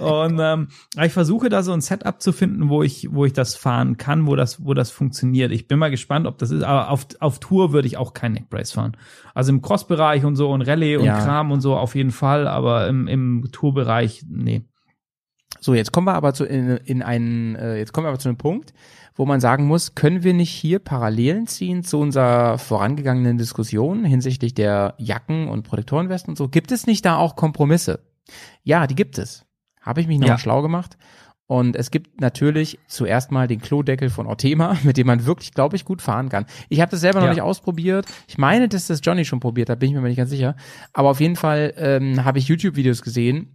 Und ähm, ich versuche da so ein Setup zu finden, wo ich, wo ich das fahren kann, wo das, wo das funktioniert. Ich bin mal gespannt, ob das ist, aber auf, auf Tour würde ich auch kein Neckbrace fahren. Also im Cross-Bereich und so und Rallye und Ja. Kram und so auf jeden Fall, aber im, im Tourbereich, nee. So, jetzt kommen wir aber zu, in, in einen, äh, jetzt kommen wir aber zu einem Punkt, wo man sagen muss, können wir nicht hier Parallelen ziehen zu unserer vorangegangenen Diskussion hinsichtlich der Jacken und Protektorenwesten und so? Gibt es nicht da auch Kompromisse? Ja, die gibt es. Habe ich mich noch Ja. schlau gemacht. Und es gibt natürlich zuerst mal den Klodeckel von Ortema, mit dem man wirklich, glaube ich, gut fahren kann. Ich habe das selber noch Ja. nicht ausprobiert. Ich meine, dass das Johnny schon probiert hat, bin ich mir aber nicht ganz sicher. Aber auf jeden Fall ähm, habe ich YouTube-Videos gesehen,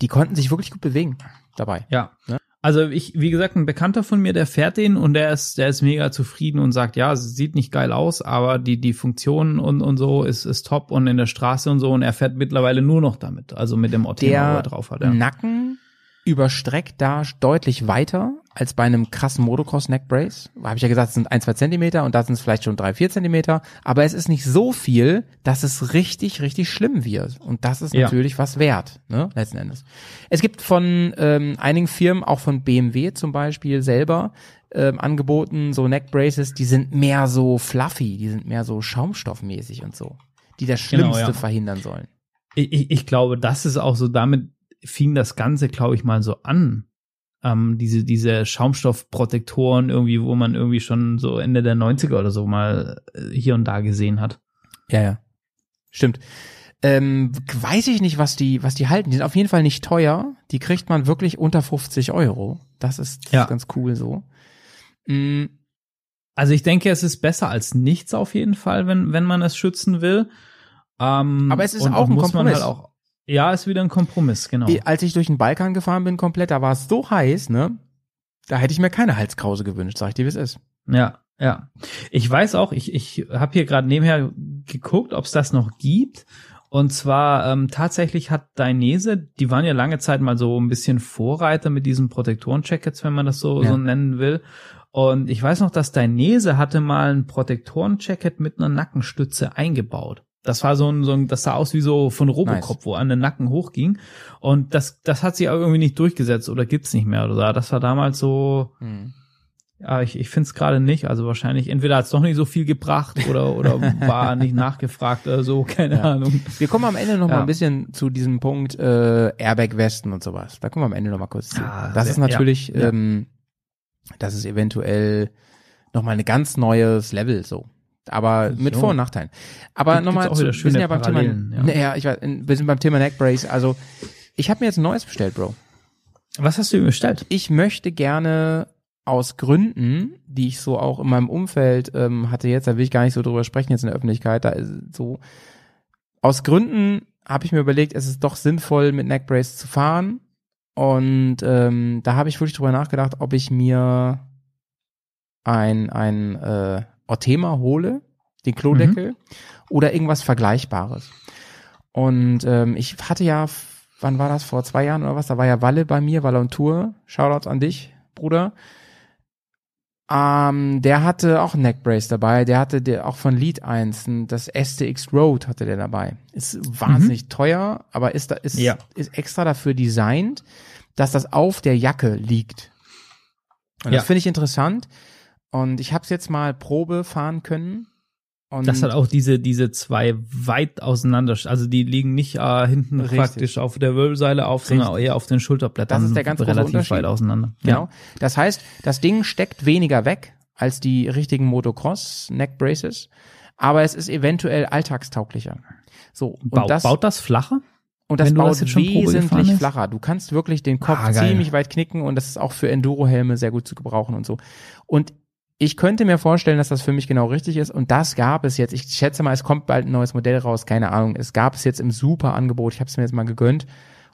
die konnten sich wirklich gut bewegen dabei. Ja. Ne? Also ich, wie gesagt, ein Bekannter von mir, der fährt den und der ist, der ist mega zufrieden und sagt, ja, es sieht nicht geil aus, aber die, die Funktion und, und so ist, ist top und in der Straße und so und er fährt mittlerweile nur noch damit, also mit dem Ortega, wo er drauf hat. Ja. Nacken überstreckt da deutlich weiter als bei einem krassen Motocross Neck Brace. Habe ich ja gesagt, es sind ein, zwei Zentimeter und da sind es vielleicht schon drei, vier Zentimeter. Aber es ist nicht so viel, dass es richtig, richtig schlimm wird. Und das ist Ja. natürlich was wert, ne, letzten Endes. Es gibt von ähm, einigen Firmen, auch von BMW zum Beispiel selber, ähm, angeboten, so Neck Braces, die sind mehr so fluffy, die sind mehr so schaumstoffmäßig und so, die das Genau, Schlimmste ja. verhindern sollen. Ich, ich, ich glaube, das ist auch so, damit fing das Ganze, glaube ich, mal so an. Ähm, diese, diese Schaumstoffprotektoren irgendwie, wo man irgendwie schon so Ende der 90er oder so mal äh, hier und da gesehen hat. Ja, ja. Stimmt. Ähm, weiß ich nicht, was die, was die halten. Die sind auf jeden Fall nicht teuer. Die kriegt man wirklich unter 50 Euro. Das ist, das Ja. ist ganz cool so. Mm, Also ich denke, es ist besser als nichts auf jeden Fall, wenn, wenn man es schützen will. Ähm, Aber es ist auch ein man Kompromiss. Halt auch, ja, ist wieder ein Kompromiss, genau. Als ich durch den Balkan gefahren bin komplett, da war es so heiß, ne? Da hätte ich mir keine Halskrause gewünscht, sag ich dir, wie es ist. Ja, ja. Ich weiß auch, ich, ich habe hier gerade nebenher geguckt, ob es das noch gibt. Und zwar ähm, tatsächlich hat Dainese, die waren ja lange Zeit mal so ein bisschen Vorreiter mit diesen Protektoren-Jackets, wenn man das so, Ja. so nennen will. Und ich weiß noch, dass Dainese hatte mal ein Protektoren-Jacket mit einer Nackenstütze eingebaut. Das war so ein, so ein, das sah aus wie so von Robocop, Nice. wo an den Nacken hochging. Und das, das hat sich irgendwie nicht durchgesetzt oder gibt's nicht mehr oder so. Das war damals so, Hm. ja, ich, ich finde es gerade nicht. Also wahrscheinlich, entweder hat es doch nicht so viel gebracht oder, oder war nicht nachgefragt oder so, keine Ja. Ahnung. Wir kommen am Ende noch mal Ja. ein bisschen zu diesem Punkt äh, Airbag-Westen und sowas. Da kommen wir am Ende noch mal kurz zu. Ah, das sehr- ist natürlich, ja, ja. Ähm, das ist eventuell noch mal ein ganz neues Level so. Aber mit So. Vor- und Nachteilen. Aber nochmal, wir sind ja beim Thema, Parallelen, ja. naja, ich weiß, wir sind beim Thema Neckbrace. Also ich habe mir jetzt ein neues bestellt, Bro. Was hast du ihm bestellt? Ich möchte gerne aus Gründen, die ich so auch in meinem Umfeld ähm, hatte jetzt, da will ich gar nicht so drüber sprechen jetzt in der Öffentlichkeit, da ist so aus Gründen habe ich mir überlegt, es ist doch sinnvoll mit Neckbrace zu fahren und ähm, da habe ich wirklich drüber nachgedacht, ob ich mir ein ein äh, Ortema hole, den Klodeckel oder irgendwas Vergleichbares. Und ähm, ich hatte ja, wann war das, vor zwei Jahren oder was, da war ja Walle bei mir, Walle und Tour. Shoutouts an dich, Bruder. Ähm, der hatte auch ein Neckbrace dabei, der hatte der auch von Lead 1, das STX Road hatte der dabei. Ist wahnsinnig mhm. teuer, aber ist da ist, ja. ist extra dafür designt, dass das auf der Jacke liegt. Und ja. das finde ich interessant. Und ich habe es jetzt mal Probe fahren können. Und das hat auch diese, diese zwei weit auseinander, also die liegen nicht äh, hinten richtig. praktisch auf der Wirbelsäule auf, richtig. sondern eher auf den Schulterblättern. Das ist der ganz relativ weit auseinander. Genau. Ja. Das heißt, das Ding steckt weniger weg als die richtigen Motocross Neck Braces, aber es ist eventuell alltagstauglicher. So. Und Bau, das, baut das flacher? Und das baut das wesentlich flacher. Du kannst wirklich den Kopf ah, ziemlich weit knicken und das ist auch für Enduro-Helme sehr gut zu gebrauchen und so. Und ich könnte mir vorstellen, dass das für mich genau richtig ist. Und das gab es jetzt. Ich schätze mal, es kommt bald ein neues Modell raus. Keine Ahnung. Es gab es jetzt im super Angebot. Ich habe es mir jetzt mal gegönnt.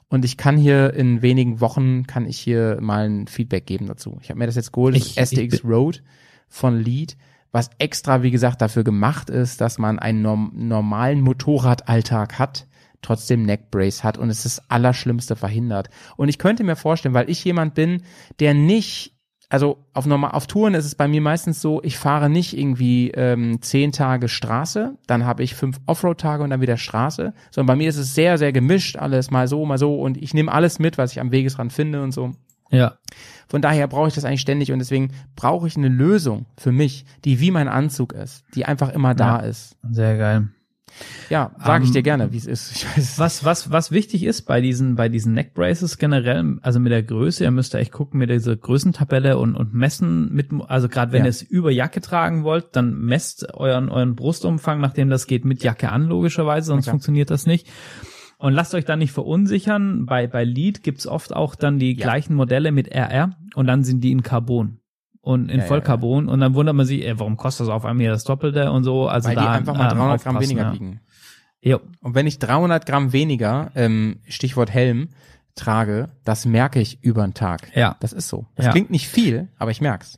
Und ich kann hier in wenigen Wochen, kann ich hier mal ein Feedback geben dazu. Ich habe mir das jetzt geholt, das STX Road von Lead, was extra, wie gesagt, dafür gemacht ist, dass man einen norm normalen Motorradalltag hat, trotzdem Neckbrace hat und es das Allerschlimmste verhindert. Und ich könnte mir vorstellen, weil ich jemand bin, der nicht also auf normal auf Touren ist es bei mir meistens so, ich fahre nicht irgendwie ähm, zehn Tage Straße, dann habe ich fünf Offroad-Tage und dann wieder Straße, sondern bei mir ist es sehr, sehr gemischt, alles mal so, mal so und ich nehme alles mit, was ich am Wegesrand finde und so. Ja. Von daher brauche ich das eigentlich ständig und deswegen brauche ich eine Lösung für mich, die wie mein Anzug ist, die einfach immer da ja, ist. Sehr geil. Ja, sage ich dir ähm, gerne, wie es ist. was, was, was wichtig ist bei diesen, bei diesen Neckbraces generell, also mit der Größe, ihr müsst da echt gucken mit dieser Größentabelle und, und messen mit, also gerade wenn ja. ihr es über Jacke tragen wollt, dann messt euren, euren Brustumfang, nachdem das geht, mit Jacke an, logischerweise, sonst okay. funktioniert das nicht. Und lasst euch da nicht verunsichern. Bei, bei Lead gibt's oft auch dann die ja. gleichen Modelle mit RR und dann sind die in Carbon und in ja, Vollcarbon ja, ja. und dann wundert man sich, ey, warum kostet das auf einmal das Doppelte und so. Also Weil da die einfach mal 300 Gramm weniger wiegen. Jo. Und wenn ich 300 Gramm weniger, ähm, Stichwort Helm, trage, das merke ich über den Tag. Ja. Das ist so. Das klingt nicht viel, aber ich merk's.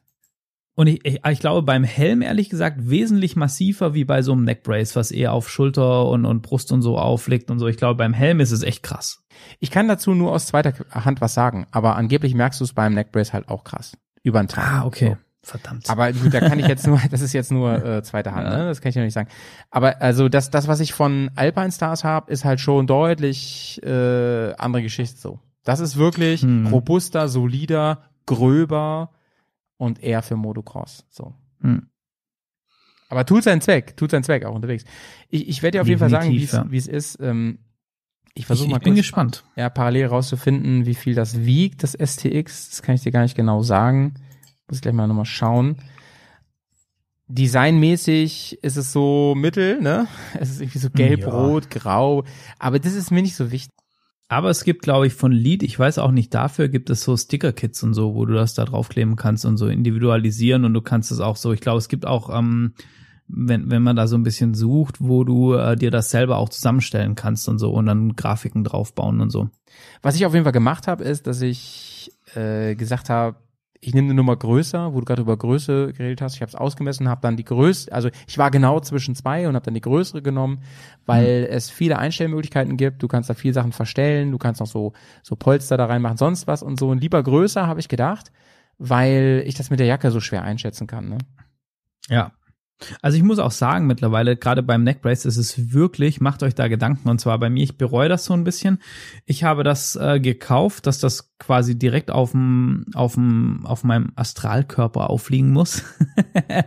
Und ich, ich, ich glaube, beim Helm ehrlich gesagt wesentlich massiver wie bei so einem Neckbrace, was eher auf Schulter und, und Brust und so auflegt und so. Ich glaube, beim Helm ist es echt krass. Ich kann dazu nur aus zweiter Hand was sagen, aber angeblich merkst du es beim Neckbrace halt auch krass über den Tag. Ah, okay. So. Verdammt. Aber gut, da kann ich jetzt nur, das ist jetzt nur äh, zweite Hand, ne? das kann ich ja nicht sagen. Aber also das, das, was ich von Alpine Stars habe, ist halt schon deutlich äh, andere Geschichte so. Das ist wirklich hm. robuster, solider, gröber und eher für Motocross. So. Hm. Aber tut seinen Zweck, tut seinen Zweck auch unterwegs. Ich, ich werde dir auf Definitiv, jeden Fall sagen, wie es ja. ist. Ähm, ich versuche mal ich bin gespannt. Ja, parallel rauszufinden, wie viel das wiegt, das STX. Das kann ich dir gar nicht genau sagen. Muss ich gleich mal nochmal schauen. Designmäßig ist es so mittel, ne? Es ist irgendwie so gelb, ja. rot, grau. Aber das ist mir nicht so wichtig. Aber es gibt, glaube ich, von Lead, ich weiß auch nicht dafür, gibt es so Sticker-Kits und so, wo du das da draufkleben kannst und so individualisieren und du kannst es auch so, ich glaube, es gibt auch ähm, wenn, wenn man da so ein bisschen sucht, wo du äh, dir das selber auch zusammenstellen kannst und so und dann Grafiken draufbauen und so. Was ich auf jeden Fall gemacht habe, ist, dass ich äh, gesagt habe, ich nehme eine Nummer größer, wo du gerade über Größe geredet hast. Ich habe es ausgemessen, habe dann die größte, also ich war genau zwischen zwei und habe dann die größere genommen, weil mhm. es viele Einstellmöglichkeiten gibt. Du kannst da viele Sachen verstellen, du kannst noch so so Polster da reinmachen, sonst was und so. Und lieber größer habe ich gedacht, weil ich das mit der Jacke so schwer einschätzen kann. Ne? Ja, also ich muss auch sagen, mittlerweile, gerade beim Neckbrace ist es wirklich, macht euch da Gedanken. Und zwar bei mir, ich bereue das so ein bisschen. Ich habe das äh, gekauft, dass das quasi direkt auf dem, auf auf meinem Astralkörper aufliegen muss.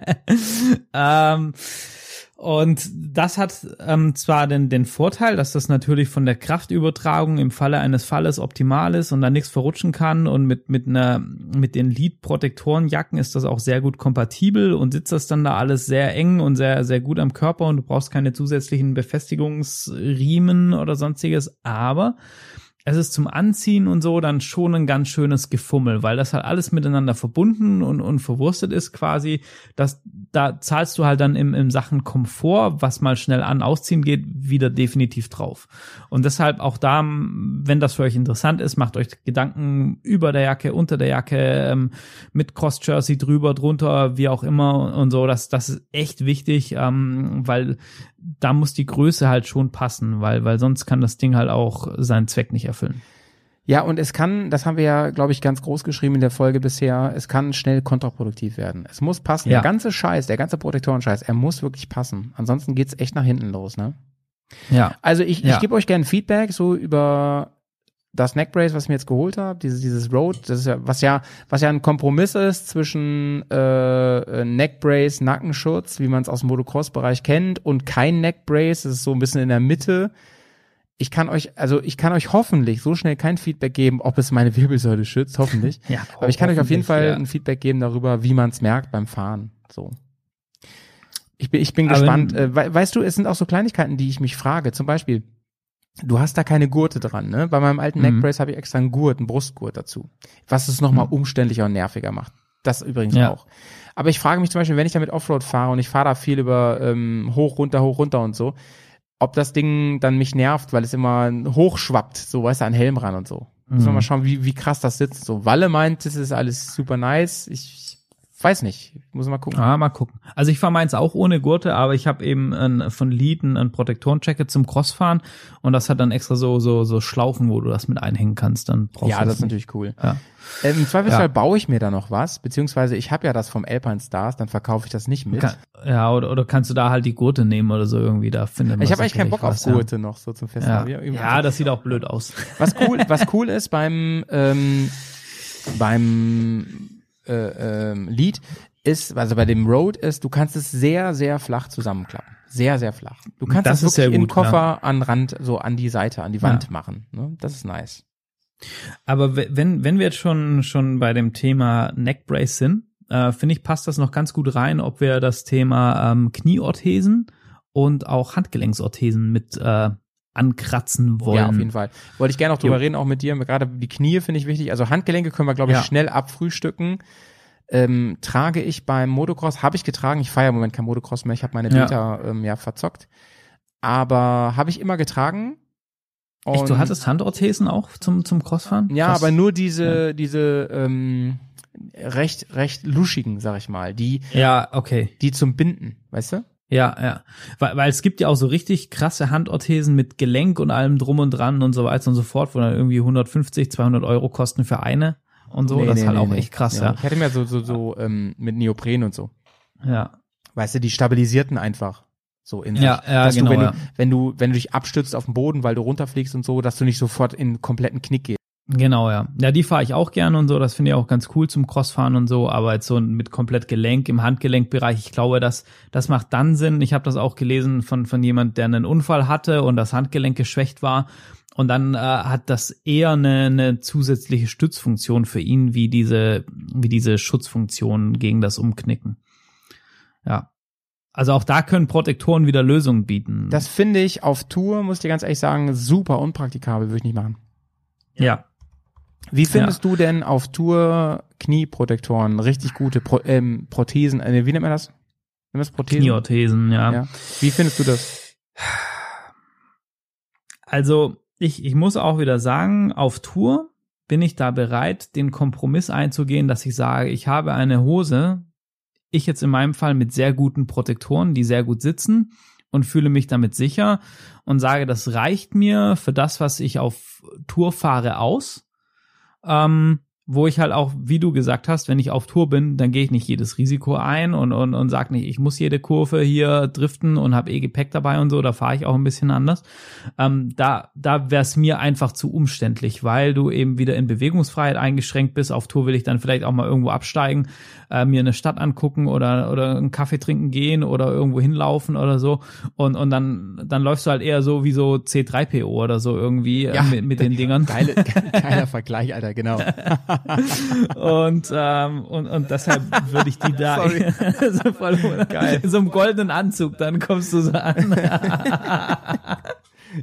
ähm, und das hat ähm, zwar den, den Vorteil, dass das natürlich von der Kraftübertragung im Falle eines Falles optimal ist und da nichts verrutschen kann und mit, mit einer, mit den Lead-Protektorenjacken ist das auch sehr gut kompatibel und sitzt das dann da alles sehr eng und sehr, sehr gut am Körper und du brauchst keine zusätzlichen Befestigungsriemen oder sonstiges, aber es ist zum Anziehen und so dann schon ein ganz schönes Gefummel, weil das halt alles miteinander verbunden und, und verwurstet ist quasi, dass da zahlst du halt dann im, im Sachen Komfort, was mal schnell an, ausziehen geht, wieder definitiv drauf. Und deshalb auch da, wenn das für euch interessant ist, macht euch Gedanken über der Jacke, unter der Jacke, ähm, mit Cross-Jersey drüber, drunter, wie auch immer und so. Das, das ist echt wichtig, ähm, weil da muss die Größe halt schon passen, weil, weil sonst kann das Ding halt auch seinen Zweck nicht. Ja, und es kann, das haben wir ja, glaube ich, ganz groß geschrieben in der Folge bisher, es kann schnell kontraproduktiv werden. Es muss passen. Ja. Der ganze Scheiß, der ganze Protektorenscheiß, er muss wirklich passen. Ansonsten geht's echt nach hinten los, ne? Ja. Also ich, Ja. ich gebe euch gerne Feedback so über das Neckbrace, was ich mir jetzt geholt habe, dieses, dieses Road, das ist ja, was ja, was ja ein Kompromiss ist zwischen äh, äh, Neckbrace, Nackenschutz, wie man es aus dem Motocross-Bereich kennt, und kein Neckbrace, das ist so ein bisschen in der Mitte. Ich kann euch, also ich kann euch hoffentlich so schnell kein Feedback geben, ob es meine Wirbelsäule schützt, hoffentlich. Ja, Aber ich kann euch auf jeden Fall ja. ein Feedback geben darüber, wie man es merkt beim Fahren. So. Ich bin, ich bin Aber gespannt. Äh, we weißt du, es sind auch so Kleinigkeiten, die ich mich frage. Zum Beispiel, du hast da keine Gurte dran, ne? Bei meinem alten Mhm. Neckbrace habe ich extra einen Gurt, einen Brustgurt dazu. Was es nochmal Mhm. umständlicher und nerviger macht. Das übrigens Ja. auch. Aber ich frage mich zum Beispiel, wenn ich damit Offroad fahre und ich fahre da viel über ähm, hoch, runter, hoch, runter und so, ob das Ding dann mich nervt, weil es immer hochschwappt, so weißt du, an Helm ran und so. Müssen wir Mhm. mal schauen, wie, wie krass das sitzt. So, Walle meint, das ist alles super nice. Ich weiß nicht. Ich muss mal gucken. Ah, mal gucken. Also ich fahre meins auch ohne Gurte, aber ich habe eben ein, von Lead ein, Protektorenjacket zum Crossfahren und das hat dann extra so so so Schlaufen, wo du das mit einhängen kannst. Dann brauchst Ja, du das ist nicht. natürlich cool. Ja. Ähm, Im Zweifelsfall Ja. baue ich mir da noch was, beziehungsweise ich habe ja das vom Alpine Stars, dann verkaufe ich das nicht mit. Kann, ja, oder, oder kannst du da halt die Gurte nehmen oder so irgendwie, da findet man ich habe eigentlich keinen Bock auf was, ja. Gurte noch so zum Ja. Festhalten. Irgendwie- ja, das sieht auch blöd aus. Was cool, was cool ist beim ähm, beim äh, ähm, Lied ist, also bei dem Road ist, du kannst es sehr, sehr flach zusammenklappen. Sehr, sehr flach. Du kannst Das das, wirklich in gut, Koffer an Rand, so an die Seite, an die Wand Ja. machen. Ne? Das ist nice. Aber we- wenn, wenn wir jetzt schon, schon bei dem Thema Neckbrace sind, äh, finde ich, passt das noch ganz gut rein, ob wir das Thema ähm, Knieorthesen und auch Handgelenksorthesen mit äh, ankratzen wollen. Ja, auf jeden Fall. Wollte ich gerne auch drüber Jo. reden, auch mit dir. Gerade die Knie finde ich wichtig. Also Handgelenke können wir, glaube ich, Ja. schnell abfrühstücken. Ähm, trage ich beim Motocross, habe ich getragen. Ich feiere im Moment kein Motocross mehr. Ich habe meine Ja. Beta ähm, ja verzockt. Aber habe ich immer getragen. Echt, du Und- hattest Handorthesen auch zum, zum Crossfahren? Ja, Krass. aber nur diese, diese ähm, recht, recht luschigen, sag ich mal, die, Ja, okay. die zum Binden, weißt du? Ja, ja. Weil, weil es gibt ja auch so richtig krasse Handorthesen mit Gelenk und allem drum und dran und so weiter und so fort, wo dann irgendwie 150, 200 Euro kosten für eine und so. Nee, das nee, ist halt nee, auch nee. echt krass, ja. Ich hatte mir so, so, so ähm, mit Neopren und so. Ja, Weißt du, die stabilisierten einfach so in sich. ja, ja dass genau. du, wenn, ja. du, wenn du, wenn du dich abstützt auf den Boden, weil du runterfliegst und so, dass du nicht sofort in einen kompletten Knick gehst. Genau, ja. Ja, die fahre ich auch gerne und so. Das finde ich auch ganz cool zum Crossfahren und so. Aber jetzt so mit komplett Gelenk im Handgelenkbereich, ich glaube, das, das macht dann Sinn. Ich habe das auch gelesen von, von jemand, der einen Unfall hatte und das Handgelenk geschwächt war. Und dann äh, hat das eher eine, eine zusätzliche Stützfunktion für ihn, wie diese, wie diese Schutzfunktion gegen das Umknicken. Ja. Also auch da können Protektoren wieder Lösungen bieten. Das finde ich auf Tour, muss ich dir ganz ehrlich sagen, super unpraktikabel, würde ich nicht machen. ja. Wie findest du denn auf Tour Knieprotektoren, richtig gute Pro ähm, Prothesen, äh, wie nennt man das? Nennt man das Prothesen? Knieorthesen, ja. Ja. Wie findest du das? Also ich, ich muss auch wieder sagen, auf Tour bin ich da bereit, den Kompromiss einzugehen, dass ich sage, ich habe eine Hose, ich jetzt in meinem Fall mit sehr guten Protektoren, die sehr gut sitzen und fühle mich damit sicher und sage, das reicht mir für das, was ich auf Tour fahre, aus. Ähm, wo ich halt auch, wie du gesagt hast, wenn ich auf Tour bin, dann gehe ich nicht jedes Risiko ein und, und, und sag nicht, ich muss jede Kurve hier driften und habe eh Gepäck dabei und so, da fahre ich auch ein bisschen anders. Ähm, da da wäre es mir einfach zu umständlich, weil du eben wieder in Bewegungsfreiheit eingeschränkt bist. Auf Tour will ich dann vielleicht auch mal irgendwo absteigen, äh, mir eine Stadt angucken oder, oder einen Kaffee trinken gehen oder irgendwo hinlaufen oder so. Und, und dann, dann läufst du halt eher so wie so C3PO oder so irgendwie äh, mit, mit den Dingern. Geile, geiler Vergleich, Alter, genau. Und, ähm, und, und deshalb würde ich die da so voll, Geil. in so einem goldenen Anzug, dann kommst du so an.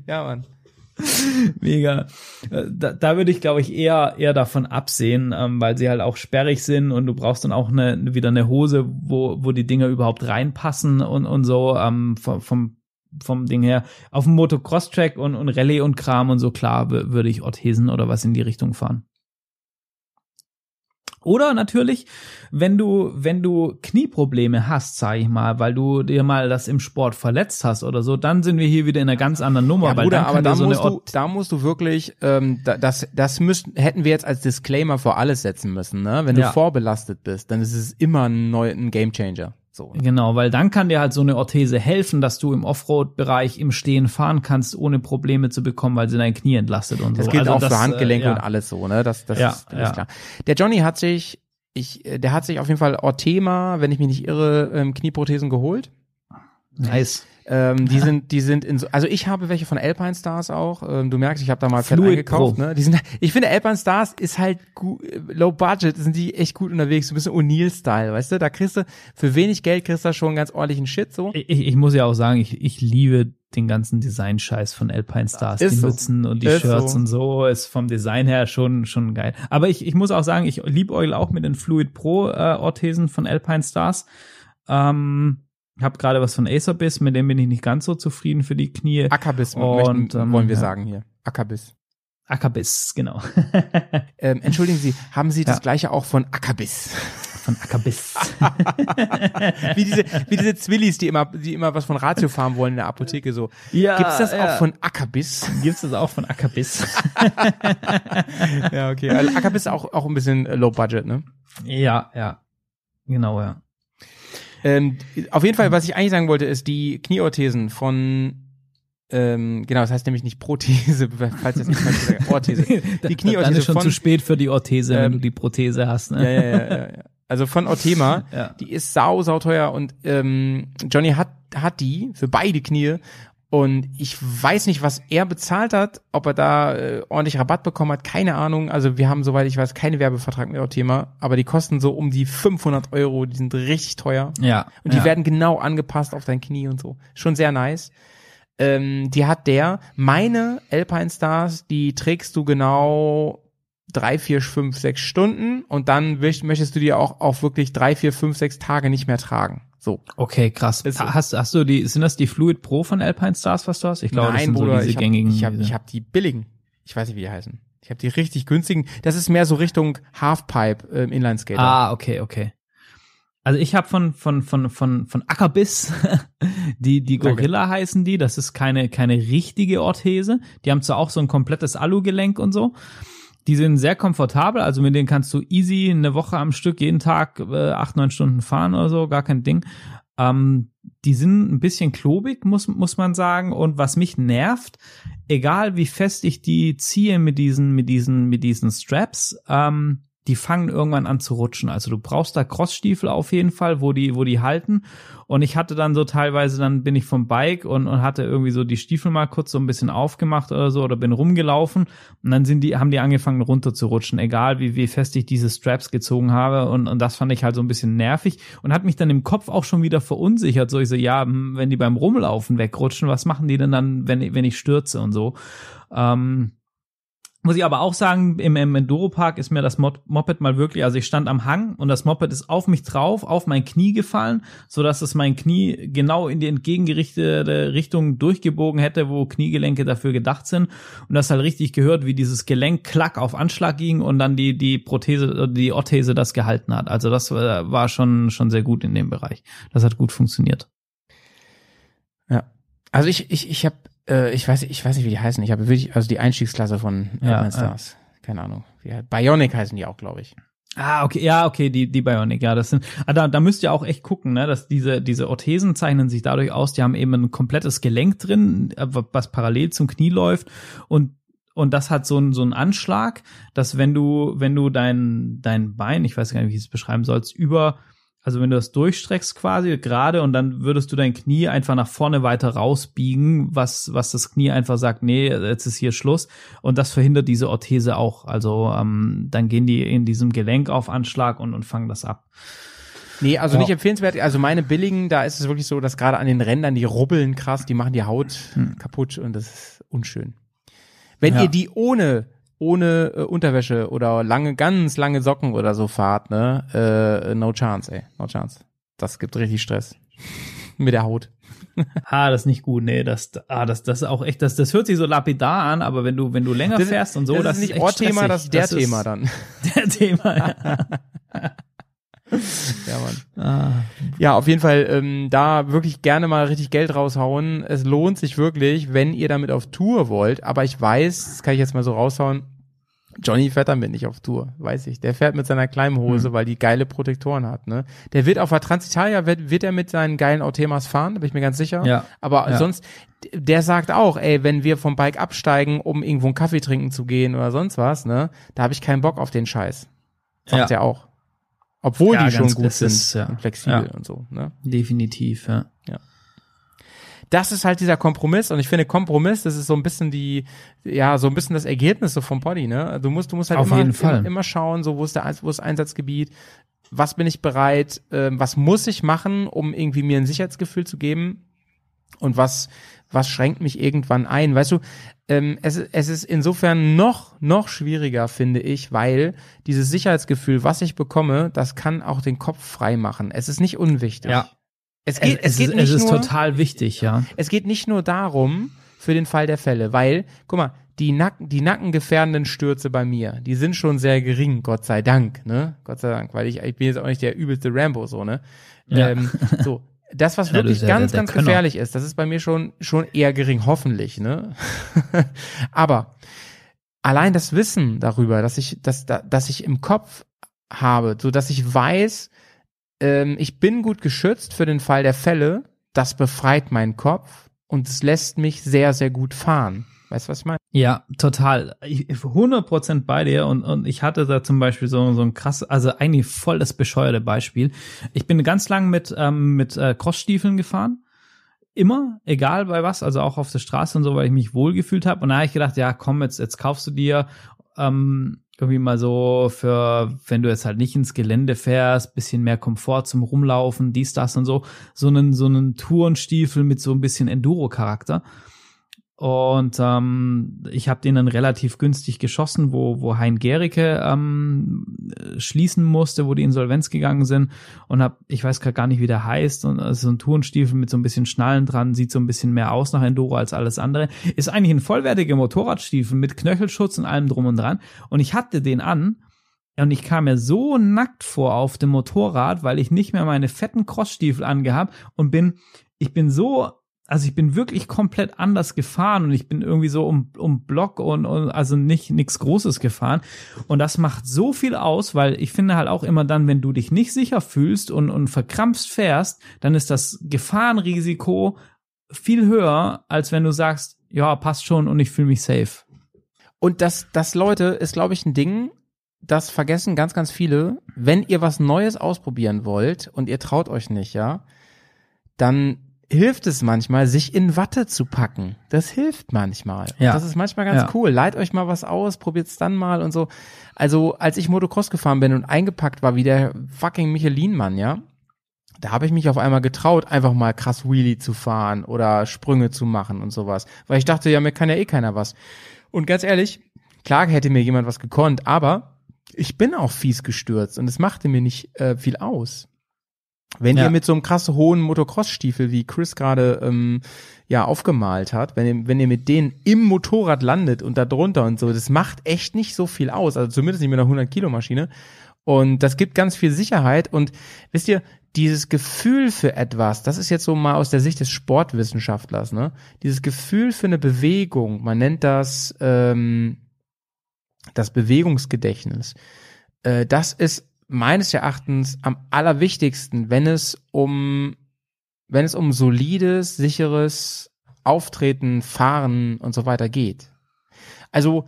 Ja, Mann. Mega. Äh, da, da würde ich, glaube ich, eher, eher davon absehen, ähm, weil sie halt auch sperrig sind und du brauchst dann auch eine, wieder eine Hose, wo, wo die Dinger überhaupt reinpassen und, und so ähm, vom, vom, vom Ding her. Auf dem Motocross-Track und, und Rallye und Kram und so, klar, würde ich Orthesen oder was in die Richtung fahren. Oder natürlich, wenn du, wenn du Knieprobleme hast, sag ich mal, weil du dir mal das im Sport verletzt hast oder so, dann sind wir hier wieder in einer ganz anderen Nummer. Ja, Bruder, aber da so musst du, da musst du wirklich, ähm, da- das, das müssten, hätten wir jetzt als Disclaimer vor alles setzen müssen, ne? Wenn du Ja. vorbelastet bist, dann ist es immer ein, neu, ein Gamechanger. So. Genau, weil dann kann dir halt so eine Orthese helfen, dass du im Offroad-Bereich im Stehen fahren kannst, ohne Probleme zu bekommen, weil sie dein Knie entlastet und Das so. gilt Also auch für Handgelenke äh, ja. und alles so, ne? Das, das Ja, ist, das ja. klar. Der Johnny hat sich, ich, äh, der hat sich auf jeden Fall Orthema, wenn ich mich nicht irre, ähm, Knieprothesen geholt. Nice. Ähm, die sind, die sind in so, also ich habe welche von Alpine Stars auch. Ähm, du merkst, ich habe da mal fett eingekauft. Pro. Ne? Die sind, ich finde Alpine Stars ist halt gut, low budget, sind die echt gut unterwegs, so ein bisschen O'Neill-Style, weißt du? Da kriegst du für wenig Geld kriegst du da schon ganz ordentlichen Shit so. Ich, ich muss ja auch sagen, ich, ich liebe den ganzen Design-Scheiß von Alpine Stars. Ist die so. Mützen und die Ist Shirts so. und so ist vom Design her schon, schon geil. Aber ich, ich muss auch sagen, ich liebäugle auch mit den Fluid Pro äh, Orthesen von Alpine Stars. Ähm, habe gerade was von Acerbiss, mit dem bin ich nicht ganz so zufrieden für die Knie. Ackerbiss Und, möchten, ähm, wollen wir ja. sagen hier. Ackerbiss. Ackerbiss, genau. Ähm, entschuldigen Sie, haben Sie das Ja. gleiche auch von Ackerbiss? von Ackerbiss. wie diese, wie diese Zwillis, die immer, die immer was von Ratio fahren wollen in der Apotheke so. Ja, Gibt's das ja. auch von Ackerbiss? Gibt's das auch von Ackerbiss? ja, okay. Also Ackerbiss auch, auch ein bisschen low budget, ne? ja, ja. Genau, ja. Ähm, auf jeden Fall, was ich eigentlich sagen wollte, ist die Knieorthesen von ähm, genau, das heißt nämlich nicht Prothese, falls das nicht falsch habe, Orthese. Die Dann Knieorthese ist schon von, zu spät für die Orthese, wenn Ähm, du die Prothese hast. Ne? ja, ja, ja, ja. Also von Orthema, Ja. die ist sau, sau teuer und ähm, Johnny hat, hat die für beide Knie und ich weiß nicht, was er bezahlt hat, ob er da äh, ordentlich Rabatt bekommen hat, keine Ahnung. Also wir haben, soweit ich weiß, keinen Werbevertrag mit Orthema, aber die kosten so um die 500 Euro, die sind richtig teuer. Ja. Und die ja. werden genau angepasst auf dein Knie und so. Schon sehr nice. Ähm, die hat der, meine Alpine Stars, die trägst du genau drei, vier, fünf, sechs Stunden und dann möcht- möchtest du die auch auf wirklich drei, vier, fünf, sechs Tage nicht mehr tragen. So. Okay, krass. So. Hast, hast du die, sind das die Fluid Pro von Alpine Stars, was du hast? Ich glaube, das Nein, sind Bruder, so diese ich habe gängigen. ich hab, ich hab die billigen. Ich weiß nicht, wie die heißen. Ich habe die richtig günstigen. Das ist mehr so Richtung Halfpipe ähm, Inlineskater. ah, okay, okay. Also ich habe von von von von von Ackerbiss die die. Gorilla heißen die. Das ist keine keine richtige Orthese. Die haben zwar auch so ein komplettes Alugelenk und so. Die sind sehr komfortabel, also mit denen kannst du easy eine Woche am Stück jeden Tag äh, acht neun Stunden fahren oder so, gar kein Ding. Ähm, die sind ein bisschen klobig, muss muss man sagen. Und was mich nervt, egal wie fest ich die ziehe mit diesen mit diesen mit diesen Straps, ähm, die fangen irgendwann an zu rutschen. Also du brauchst da Crossstiefel auf jeden Fall, wo die, wo die halten. Und ich hatte dann so teilweise, dann bin ich vom Bike und, und hatte irgendwie so die Stiefel mal kurz so ein bisschen aufgemacht oder so oder bin rumgelaufen und dann sind die, haben die angefangen runter zu rutschen, egal wie, wie fest ich diese Straps gezogen habe. Und, und das fand ich halt so ein bisschen nervig und hat mich dann im Kopf auch schon wieder verunsichert. So ich so, ja, wenn die beim Rumlaufen wegrutschen, was machen die denn dann, wenn, ich- wenn ich stürze und so? Ähm, muss ich aber auch sagen, im, im Enduro-Park ist mir das Mod Moped mal wirklich, also ich stand am Hang und das Moped ist auf mich drauf, auf mein Knie gefallen, so dass es mein Knie genau in die entgegengerichtete Richtung durchgebogen hätte, wo Kniegelenke dafür gedacht sind. Und das halt richtig gehört, wie dieses Gelenk klack auf Anschlag ging und dann die, die Prothese, die Orthese das gehalten hat. Also das äh, war schon, schon sehr gut in dem Bereich. Das hat gut funktioniert. Ja. Also ich, ich, ich habe, äh, ich weiß, ich weiß nicht, wie die heißen. Ich habe wirklich, also die Einstiegsklasse von Ja, Alpine Stars. Keine Ahnung. Wie, halt- Bionic heißen die auch, glaube ich. Ah, okay, ja, okay, die, die Bionic, ja, das sind, ah, da, da müsst ihr auch echt gucken, ne, dass diese, diese Orthesen zeichnen sich dadurch aus, die haben eben ein komplettes Gelenk drin, äh, was parallel zum Knie läuft und und das hat so einen so einen Anschlag, dass wenn du wenn du dein dein Bein, ich weiß gar nicht, wie ich es beschreiben sollst, über also wenn du das durchstreckst quasi gerade und dann würdest du dein Knie einfach nach vorne weiter rausbiegen, was was das Knie einfach sagt, nee, jetzt ist hier Schluss und das verhindert diese Orthese auch. Also ähm, dann gehen die in diesem Gelenk auf Anschlag und, und fangen das ab. Nee, also Ja. nicht empfehlenswert. Also meine billigen, da ist es wirklich so, dass gerade an den Rändern die rubbeln krass, die machen die Haut Hm. kaputt und das ist unschön. Wenn Ja. ihr die ohne ohne äh, Unterwäsche oder lange, ganz lange Socken oder so fahrt, ne, äh, no chance, ey, no chance. Das gibt richtig Stress mit der Haut. Ah, das ist nicht gut. Nee, das, ah, das, das ist auch echt, das, das hört sich so lapidar an, aber wenn du, wenn du länger Das, fährst und so, das, das, ist nicht echt Ohrthema, stressig. das ist der Das Thema dann. Der Thema, ja. Ja, Mann. ah, Ja, auf jeden Fall ähm, da wirklich gerne mal richtig Geld raushauen. Es lohnt sich wirklich, wenn ihr damit auf Tour wollt. Aber ich weiß, das kann ich jetzt mal so raushauen, Johnny fährt damit nicht auf Tour, weiß ich. Der fährt mit seiner kleinen Hose, weil die geile Protektoren hat. Ne? Der wird auf der Transitalia, wird, wird er mit seinen geilen Autemas fahren, da bin ich mir ganz sicher. Ja. Aber Ja. sonst, der sagt auch, ey, wenn wir vom Bike absteigen, um irgendwo einen Kaffee trinken zu gehen oder sonst was, ne, da habe ich keinen Bock auf den Scheiß. Sagt Ja. er auch. Obwohl Ja, die schon gut sind ist, ja. und flexibel Ja. und so. Ne? definitiv, ja. das ist halt dieser Kompromiss und ich finde Kompromiss, das ist so ein bisschen die, ja, so ein bisschen das Ergebnis so vom Body, ne? Du musst, du musst halt Auf immer, jeden Fall. immer, immer schauen, so wo ist der, wo ist Einsatzgebiet, was bin ich bereit, ähm, was muss ich machen, um irgendwie mir ein Sicherheitsgefühl zu geben und was, was schränkt mich irgendwann ein, weißt du? Ähm, es, es ist insofern noch, noch schwieriger, finde ich, weil dieses Sicherheitsgefühl, was ich bekomme, das kann auch den Kopf frei machen. Es ist nicht unwichtig. Ja. Es Es, geht, es, es, geht ist, nicht es ist nur, total wichtig, ja. es geht nicht nur darum, für den Fall der Fälle, weil, guck mal, die, Nacken, die nackengefährdenden Stürze bei mir, die sind schon sehr gering, Gott sei Dank, ne? Gott sei Dank, weil ich, ich bin jetzt auch nicht der übelste Rambo, so, ne? Ja. Ähm, so, das, was wirklich ja ganz, der- der ganz Könner. gefährlich ist, das ist bei mir schon, schon eher gering, hoffentlich, ne? Aber allein das Wissen darüber, dass ich, dass, da- dass ich im Kopf habe, so dass ich weiß, ähm, ich bin gut geschützt für den Fall der Fälle, das befreit meinen Kopf und es lässt mich sehr, sehr gut fahren. Weißt du, was ich meine? Ja, total. Ich, 100% bei dir und, und ich hatte da zum Beispiel so, so ein krass, also eigentlich voll das bescheuerte Beispiel. Ich bin ganz lang mit, ähm, mit äh, Crossstiefeln gefahren. Immer, egal bei was, also auch auf der Straße und so, weil ich mich wohlgefühlt habe. Und da habe ich gedacht, ja, komm, jetzt, jetzt kaufst du dir ähm, irgendwie mal so für, wenn du jetzt halt nicht ins Gelände fährst, bisschen mehr Komfort zum Rumlaufen, dies, das und so, so einen, so einen Tourenstiefel mit so ein bisschen Enduro-Charakter. Und ähm, ich habe den dann relativ günstig geschossen, wo, wo Hein Gericke ähm, äh, schließen musste, wo die Insolvenz gegangen sind. Und hab, ich weiß gerade gar nicht, wie der heißt. Und also so ein Tourenstiefel mit so ein bisschen Schnallen dran, sieht so ein bisschen mehr aus nach Enduro als alles andere. Ist eigentlich ein vollwertiger Motorradstiefel mit Knöchelschutz und allem drum und dran. Und ich hatte den an. Und ich kam mir so nackt vor auf dem Motorrad, weil ich nicht mehr meine fetten Crossstiefel angehabt und bin, ich bin so also ich bin wirklich komplett anders gefahren und ich bin irgendwie so um, um Block und, und also nicht nichts Großes gefahren. Und das macht so viel aus, weil ich finde halt auch immer dann, wenn du dich nicht sicher fühlst und, und verkrampft fährst, dann ist das Gefahrenrisiko viel höher, als wenn du sagst, ja, passt schon und ich fühle mich safe. Und das, das Leute, ist, glaube ich, ein Ding, das vergessen ganz, ganz viele. Wenn ihr was Neues ausprobieren wollt und ihr traut euch nicht, ja, dann hilft es manchmal, sich in Watte zu packen. Das hilft manchmal. Und Ja. Das ist manchmal ganz Ja. cool. Leiht euch mal was aus, probiert's dann mal und so. Also, als ich Motocross gefahren bin und eingepackt war wie der fucking Michelin-Mann, ja, da habe ich mich auf einmal getraut, einfach mal krass Wheelie zu fahren oder Sprünge zu machen und sowas. Weil ich dachte, ja, mir kann ja eh keiner was. Und ganz ehrlich, klar hätte mir jemand was gekonnt, aber ich bin auch fies gestürzt und es machte mir nicht äh, viel aus. Wenn Ja. ihr mit so einem krass hohen Motocross-Stiefel, wie Chris gerade ähm, ja aufgemalt hat, wenn ihr, wenn ihr mit denen im Motorrad landet und da drunter und so, das macht echt nicht so viel aus, also zumindest nicht mit einer 100 Kilo Maschine. Und das gibt ganz viel Sicherheit und wisst ihr, dieses Gefühl für etwas, das ist jetzt so mal aus der Sicht des Sportwissenschaftlers, ne? Dieses Gefühl für eine Bewegung, man nennt das ähm, das Bewegungsgedächtnis. Äh, das ist meines Erachtens am allerwichtigsten, wenn es um wenn es um solides, sicheres Auftreten, Fahren und so weiter geht. Also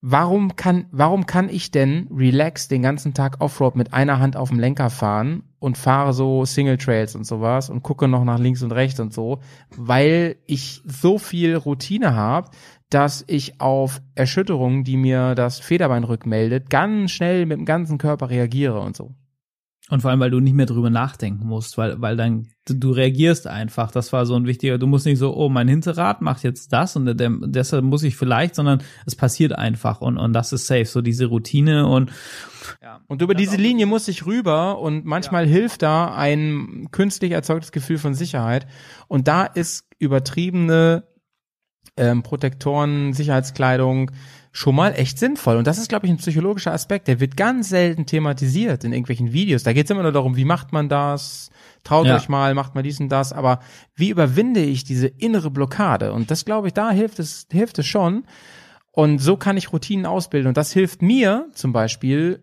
warum kann warum kann ich denn relax den ganzen Tag Offroad mit einer Hand auf dem Lenker fahren und fahre so Single Trails und sowas und gucke noch nach links und rechts und so, weil ich so viel Routine habe, dass ich auf Erschütterungen, die mir das Federbein rückmeldet, ganz schnell mit dem ganzen Körper reagiere und so. Und vor allem, weil du nicht mehr drüber nachdenken musst, weil, weil dann, du, reagierst einfach. Das war so ein wichtiger, du musst nicht so, oh, mein Hinterrad macht jetzt das und der, deshalb muss ich vielleicht, sondern es passiert einfach und, und das ist safe. So diese Routine und, ja. Und über diese Linie muss ich rüber und manchmal ja. hilft da ein künstlich erzeugtes Gefühl von Sicherheit. Und da ist übertriebene ähm, Protektoren, Sicherheitskleidung, schon mal echt sinnvoll. Und das ist, glaube ich, ein psychologischer Aspekt. Der wird ganz selten thematisiert in irgendwelchen Videos. Da geht es immer nur darum, wie macht man das? Traut ja. euch mal, macht mal dies und das. Aber wie überwinde ich diese innere Blockade? Und das, glaube ich, da hilft es, hilft es schon. Und so kann ich Routinen ausbilden. Und das hilft mir zum Beispiel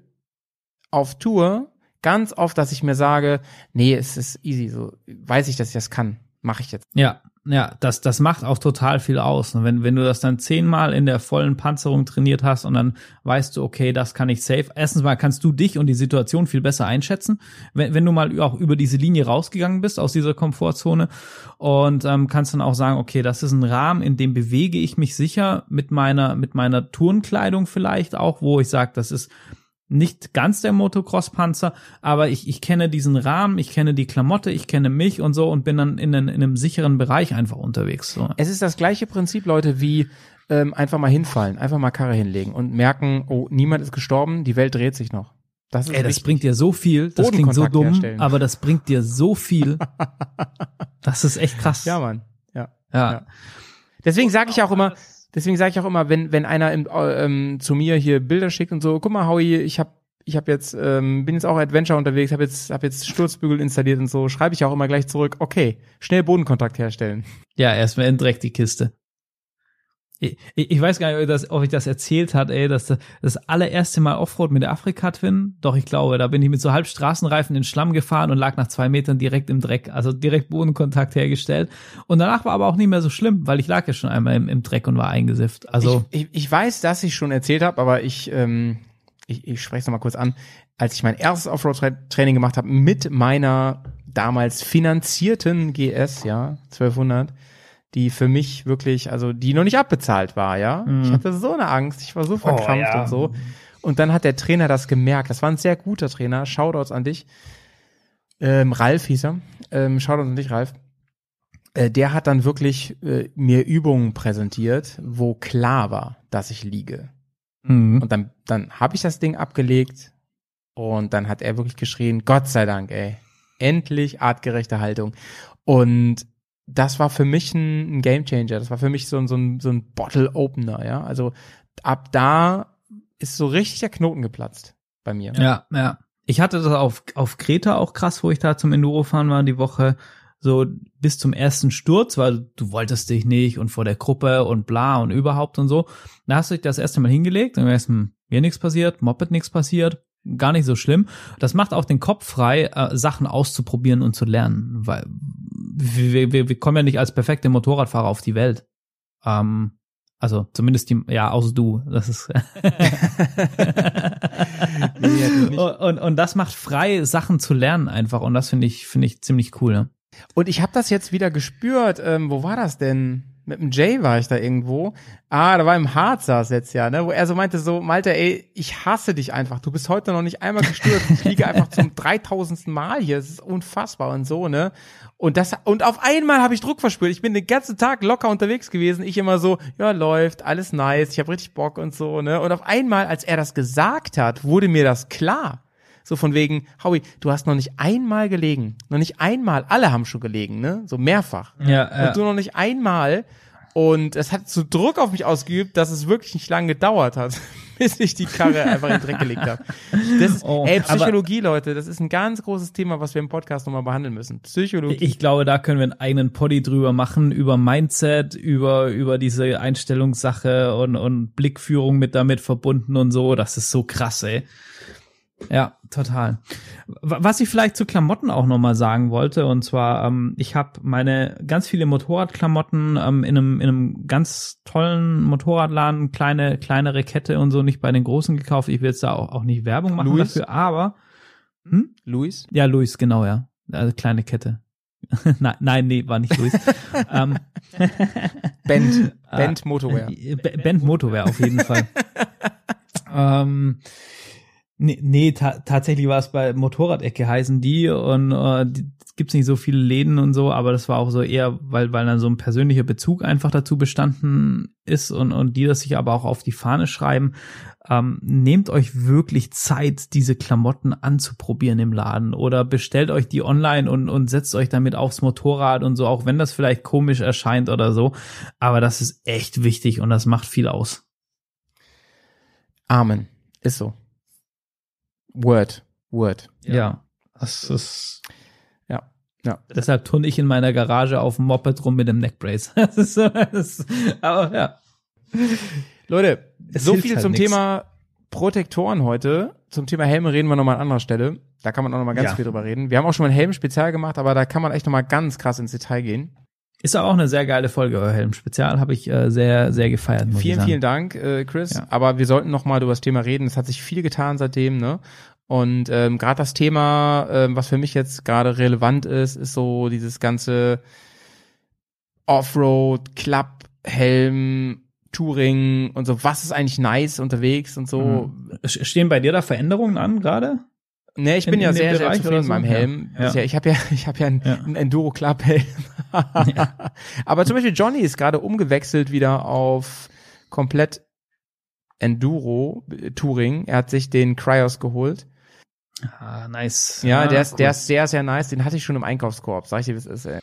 auf Tour ganz oft, dass ich mir sage, nee, es ist easy, so weiß ich, dass ich das kann, mache ich jetzt. Ja, ja, das, das macht auch total viel aus. Und wenn, wenn du das dann zehnmal in der vollen Panzerung trainiert hast und dann weißt du, okay, das kann ich safe. Erstens mal kannst du dich und die Situation viel besser einschätzen, wenn, wenn du mal auch über diese Linie rausgegangen bist aus dieser Komfortzone und ähm, kannst dann auch sagen, okay, das ist ein Rahmen, in dem bewege ich mich sicher mit meiner, mit meiner Turnkleidung vielleicht auch, wo ich sage, das ist nicht ganz der Motocross-Panzer, aber ich, ich kenne diesen Rahmen, ich kenne die Klamotte, ich kenne mich und so und bin dann in, in, in einem sicheren Bereich einfach unterwegs. So. Es ist das gleiche Prinzip, Leute, wie ähm, einfach mal hinfallen, einfach mal Karre hinlegen und merken, oh, niemand ist gestorben, die Welt dreht sich noch. Das, ist Ey, das bringt dir so viel, das klingt so dumm, herstellen. aber das bringt dir so viel. das ist echt krass. Ja, Mann. Ja. Ja. ja. Deswegen sage ich auch immer, Deswegen sage ich auch immer, wenn wenn einer im, ähm, zu mir hier Bilder schickt und so, guck mal, Howie, ich habe ich habe jetzt ähm, bin jetzt auch Adventure unterwegs, habe jetzt hab jetzt Sturzbügel installiert und so, schreibe ich auch immer gleich zurück. Okay, schnell Bodenkontakt herstellen. Ja, erstmal Dreck die Kiste. Ich, ich, weiß gar nicht, ob ich, das, ob ich das erzählt hat, ey, dass das allererste Mal Offroad mit der Afrika-Twin, doch ich glaube, da bin ich mit so halb Straßenreifen in den Schlamm gefahren und lag nach zwei Metern direkt im Dreck, also direkt Bodenkontakt hergestellt. Und danach war aber auch nicht mehr so schlimm, weil ich lag ja schon einmal im, im Dreck und war eingesifft. Also ich, ich, ich weiß, dass ich schon erzählt habe, aber ich, ähm, ich, ich spreche es nochmal kurz an. Als ich mein erstes Offroad-Training gemacht habe mit meiner damals finanzierten GS, ja, 1200, die für mich wirklich, also die noch nicht abbezahlt war, ja. Mhm. Ich hatte so eine Angst, ich war so verkrampft oh, ja. und so. Und dann hat der Trainer das gemerkt. Das war ein sehr guter Trainer. Shoutouts an dich. Ähm, Ralf hieß er. Ähm, Shoutouts an dich, Ralf. Äh, der hat dann wirklich äh, mir Übungen präsentiert, wo klar war, dass ich liege. Mhm. Und dann, dann habe ich das Ding abgelegt und dann hat er wirklich geschrien, Gott sei Dank, ey. Endlich artgerechte Haltung. Und das war für mich ein, ein Game Changer. Das war für mich so, ein so ein, so ein Bottle Opener, ja. Also ab da ist so richtig der Knoten geplatzt bei mir. Ja, ja. Ich hatte das auf, auf Kreta auch krass, wo ich da zum Endurofahren war die Woche, so bis zum ersten Sturz, weil du wolltest dich nicht und vor der Gruppe und bla und überhaupt und so. Da hast du dich das erste Mal hingelegt und erst hm, mir nichts passiert, Moped nichts passiert, gar nicht so schlimm. Das macht auch den Kopf frei, äh, Sachen auszuprobieren und zu lernen, weil wir, wir, wir kommen ja nicht als perfekte Motorradfahrer auf die Welt. Ähm, also zumindest die, ja, außer du. Das ist nee, und, und das macht frei, Sachen zu lernen einfach. Und das finde ich, finde ich ziemlich cool. Ne? Und ich habe das jetzt wieder gespürt. Ähm, wo war das denn? Mit dem Jay war ich da irgendwo. Ah, da war im Harz saß jetzt ja, ne, wo er so meinte so, Malte, ey, ich hasse dich einfach. Du bist heute noch nicht einmal gestürzt. Ich liege einfach zum dreitausendsten Mal hier. Es ist unfassbar und so, ne. Und das, und auf einmal habe ich Druck verspürt. Ich bin den ganzen Tag locker unterwegs gewesen. Ich immer so, ja, läuft, alles nice, ich habe richtig Bock und so, ne. Und auf einmal, als er das gesagt hat, wurde mir das klar. So von wegen, Howie, du hast noch nicht einmal gelegen. Noch nicht einmal. Alle haben schon gelegen, ne? So mehrfach. Ja, ja. Und du noch nicht einmal. Und es hat so Druck auf mich ausgeübt, dass es wirklich nicht lange gedauert hat, bis ich die Karre einfach in den Dreck gelegt habe. Das ist, oh, ey, Psychologie, Leute, das ist ein ganz großes Thema, was wir im Podcast nochmal behandeln müssen. Psychologie. Ich glaube, da können wir einen eigenen Poddy drüber machen, über Mindset, über, über diese Einstellungssache und, und Blickführung mit damit verbunden und so. Das ist so krass, ey. Ja, total. Was ich vielleicht zu Klamotten auch nochmal sagen wollte, und zwar, ähm, ich habe meine ganz viele Motorradklamotten ähm, in, einem, in einem ganz tollen Motorradladen, kleine, kleinere Kette und so, nicht bei den großen gekauft. Ich will jetzt da auch, auch nicht Werbung machen Louis? dafür, aber hm? Luis? Ja, Luis, genau, ja. Also kleine Kette. nein, nein, nee, war nicht Luis. ähm, Bend, Bend Motorwear. Bend Motorwear auf jeden Fall. ähm, Nee, nee ta tatsächlich war es bei Motorradecke heißen die und äh, die, gibt's nicht so viele Läden und so, aber das war auch so eher, weil, weil dann so ein persönlicher Bezug einfach dazu bestanden ist und, und die das sich aber auch auf die Fahne schreiben. Ähm, nehmt euch wirklich Zeit, diese Klamotten anzuprobieren im Laden oder bestellt euch die online und, und setzt euch damit aufs Motorrad und so, auch wenn das vielleicht komisch erscheint oder so. Aber das ist echt wichtig und das macht viel aus. Amen. Ist so. Word. Word. Ja. ja. Das ist. Ja. Ja. Deshalb turne ich in meiner Garage auf dem Moped rum mit dem Neckbrace. das ist das, aber ja. Leute, es so viel halt zum nix. Thema Protektoren heute. Zum Thema Helme reden wir nochmal an anderer Stelle. Da kann man auch nochmal ganz ja. viel drüber reden. Wir haben auch schon mal ein Helm-Spezial gemacht, aber da kann man echt nochmal ganz krass ins Detail gehen. Ist auch eine sehr geile Folge, euer Helm-Spezial. Habe ich äh, sehr, sehr gefeiert. vielen, vielen Dank, äh, Chris. Ja. Aber wir sollten noch mal über das Thema reden. Es hat sich viel getan seitdem, ne? Und ähm, gerade das Thema, ähm, was für mich jetzt gerade relevant ist, ist so dieses ganze Offroad, Club, Helm, Touring und so. Was ist eigentlich nice unterwegs und so? Mhm. Stehen bei dir da Veränderungen an gerade? Nee, ich bin in, ja in sehr, sehr zufrieden mit meinem Helm. Ja. Ja, ich habe ja, ich habe ja einen, ja. einen Enduro Club Helm. Aber zum Beispiel Johnny ist gerade umgewechselt wieder auf komplett Enduro Touring. Er hat sich den Cryos geholt. Ah, nice. Ja, der ist, cool. der ist sehr, sehr nice. Den hatte ich schon im Einkaufskorb. Sag ich dir, wie es ist, ey.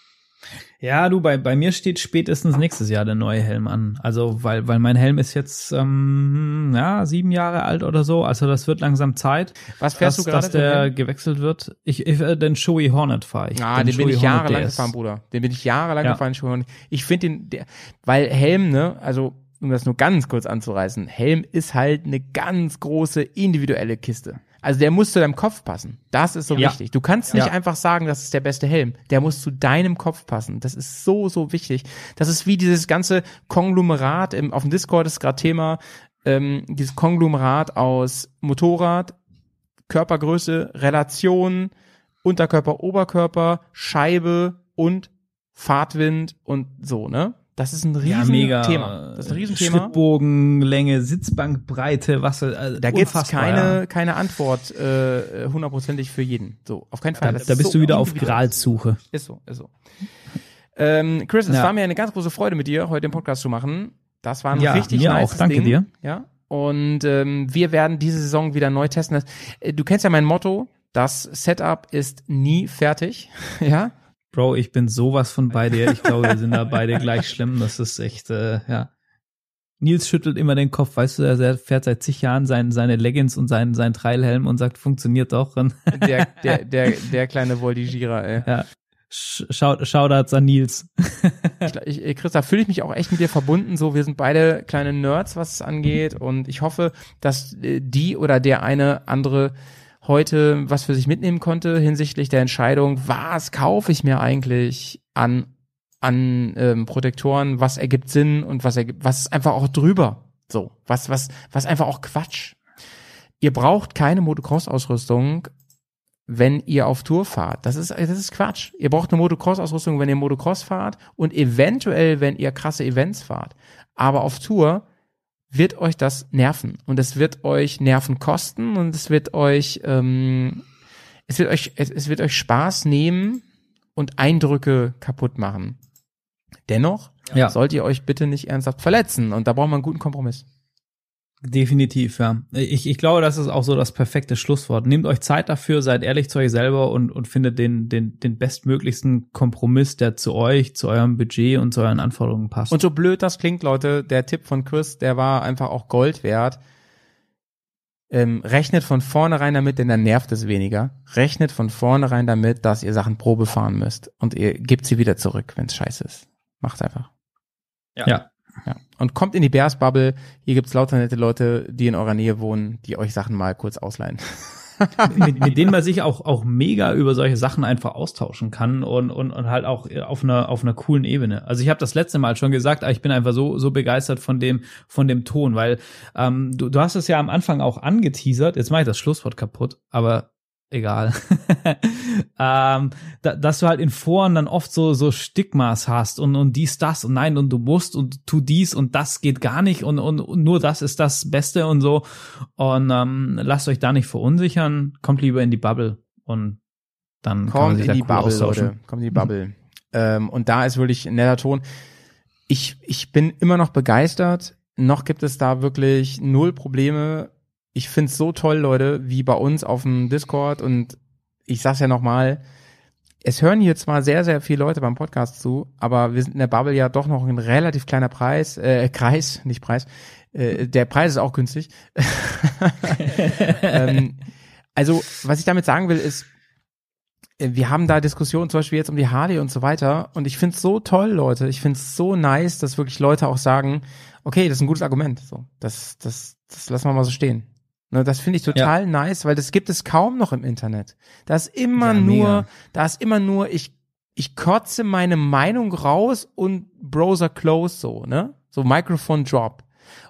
Ja, du, bei, bei mir steht spätestens nächstes Jahr der neue Helm an. Also, weil, weil mein Helm ist jetzt, ähm, ja, sieben Jahre alt oder so. Also, das wird langsam Zeit. Was fährst dass, du gerade? Dass der gewechselt wird. Ich, ich äh, den Shoei Hornet fahre ich. Ah, den, den bin ich jahrelang gefahren, Bruder. Den bin ich jahrelang ja. gefahren, Shoei Hornet. Ich finde den, der, weil Helm, ne, also, um das nur ganz kurz anzureißen, Helm ist halt eine ganz große individuelle Kiste. Also der muss zu deinem Kopf passen. Das ist so ja. wichtig. Du kannst nicht ja. einfach sagen, das ist der beste Helm. Der muss zu deinem Kopf passen. Das ist so, so wichtig. Das ist wie dieses ganze Konglomerat, im, auf dem Discord ist gerade Thema, ähm, dieses Konglomerat aus Motorrad, Körpergröße, Relation, Unterkörper, Oberkörper, Scheibe und Fahrtwind und so, ne? Das ist ein riesen ja, Thema. Das ist ein Riesenthema. Schrittbogenlänge, Sitzbankbreite, was also Da gibt's keine keine Antwort äh, hundertprozentig für jeden. So, auf keinen Fall. Da, da bist so du wieder auf Gralsuche. Ist so, ist so. Ähm, Chris, es ja. war mir eine ganz große Freude mit dir heute den Podcast zu machen. Das war ein ja, richtig mir nice auch. Danke Ding. dir. Ja. Und ähm, wir werden diese Saison wieder neu testen. Äh, du kennst ja mein Motto, das Setup ist nie fertig. ja. Bro, ich bin sowas von bei dir. Ich glaube, wir sind da beide gleich schlimm. Das ist echt, äh, ja. Nils schüttelt immer den Kopf, weißt du, er fährt seit zig Jahren sein, seine Leggings und seinen, seinen Trailhelm und sagt, funktioniert doch. Der, der, der, der kleine Voltigierer, ey. Ja. Schau, Shoutouts an Nils. ich, ich, Chris, da fühle ich mich auch echt mit dir verbunden. So, wir sind beide kleine Nerds, was es angeht. Und ich hoffe, dass äh, die oder der eine andere heute was für sich mitnehmen konnte hinsichtlich der Entscheidung, was kaufe ich mir eigentlich an an ähm, Protektoren, was ergibt Sinn und was ergibt, was ist einfach auch drüber. So, was was was einfach auch Quatsch. Ihr braucht keine Motocross-Ausrüstung, wenn ihr auf Tour fahrt. Das ist, das ist Quatsch. Ihr braucht eine Motocross-Ausrüstung, wenn ihr Motocross fahrt und eventuell, wenn ihr krasse Events fahrt. Aber auf Tour wird euch das nerven und es wird euch Nerven kosten und es wird euch ähm, es wird euch es, es wird euch Spaß nehmen und Eindrücke kaputt machen. Dennoch ja. sollt ihr euch bitte nicht ernsthaft verletzen und da braucht man einen guten Kompromiss. Definitiv, ja. Ich, ich glaube, das ist auch so das perfekte Schlusswort. Nehmt euch Zeit dafür, seid ehrlich zu euch selber und, und findet den, den, den bestmöglichsten Kompromiss, der zu euch, zu eurem Budget und zu euren Anforderungen passt. Und so blöd das klingt, Leute, der Tipp von Chris, der war einfach auch Gold wert. Ähm, rechnet von vornherein damit, denn dann nervt es weniger. Rechnet von vornherein damit, dass ihr Sachen Probe fahren müsst und ihr gebt sie wieder zurück, wenn es scheiße ist. Macht's einfach. Ja. ja. Ja. Und kommt in die Bears Bubble. Hier gibt's lauter nette Leute, die in eurer Nähe wohnen, die euch Sachen mal kurz ausleihen. mit, mit denen man sich auch, auch mega über solche Sachen einfach austauschen kann und, und, und halt auch auf einer, auf einer coolen Ebene. Also ich habe das letzte Mal schon gesagt, ich bin einfach so, so begeistert von dem, von dem Ton, weil ähm, du, du hast es ja am Anfang auch angeteasert, jetzt mache ich das Schlusswort kaputt, aber egal. ähm, da, dass du halt in Foren dann oft so, so Stigmas hast und, und dies, das und nein und du musst und tu dies und das geht gar nicht und, und, und nur das ist das Beste und so. Und ähm, lasst euch da nicht verunsichern, kommt lieber in die Bubble und dann kommt in die cool Bubble, Leute. Kommt in die Bubble. Mhm. Ähm, und da ist wirklich ein netter Ton. Ich, ich bin immer noch begeistert. Noch gibt es da wirklich null Probleme ich find's so toll, Leute, wie bei uns auf dem Discord und ich sag's ja nochmal, es hören hier zwar sehr, sehr viele Leute beim Podcast zu, aber wir sind in der Bubble ja doch noch ein relativ kleiner Preis, äh, Kreis, nicht Preis. Äh, der Preis ist auch günstig. ähm, also, was ich damit sagen will, ist, äh, wir haben da Diskussionen zum Beispiel jetzt um die Harley und so weiter und ich find's so toll, Leute. Ich find's so nice, dass wirklich Leute auch sagen, okay, das ist ein gutes Argument. So, das, das, das lassen wir mal so stehen. Ne, das finde ich total ja. nice, weil das gibt es kaum noch im Internet. Da ist immer ja, nur, da ist immer nur, ich, ich kotze meine Meinung raus und Browser close so, ne? So Microphone Drop.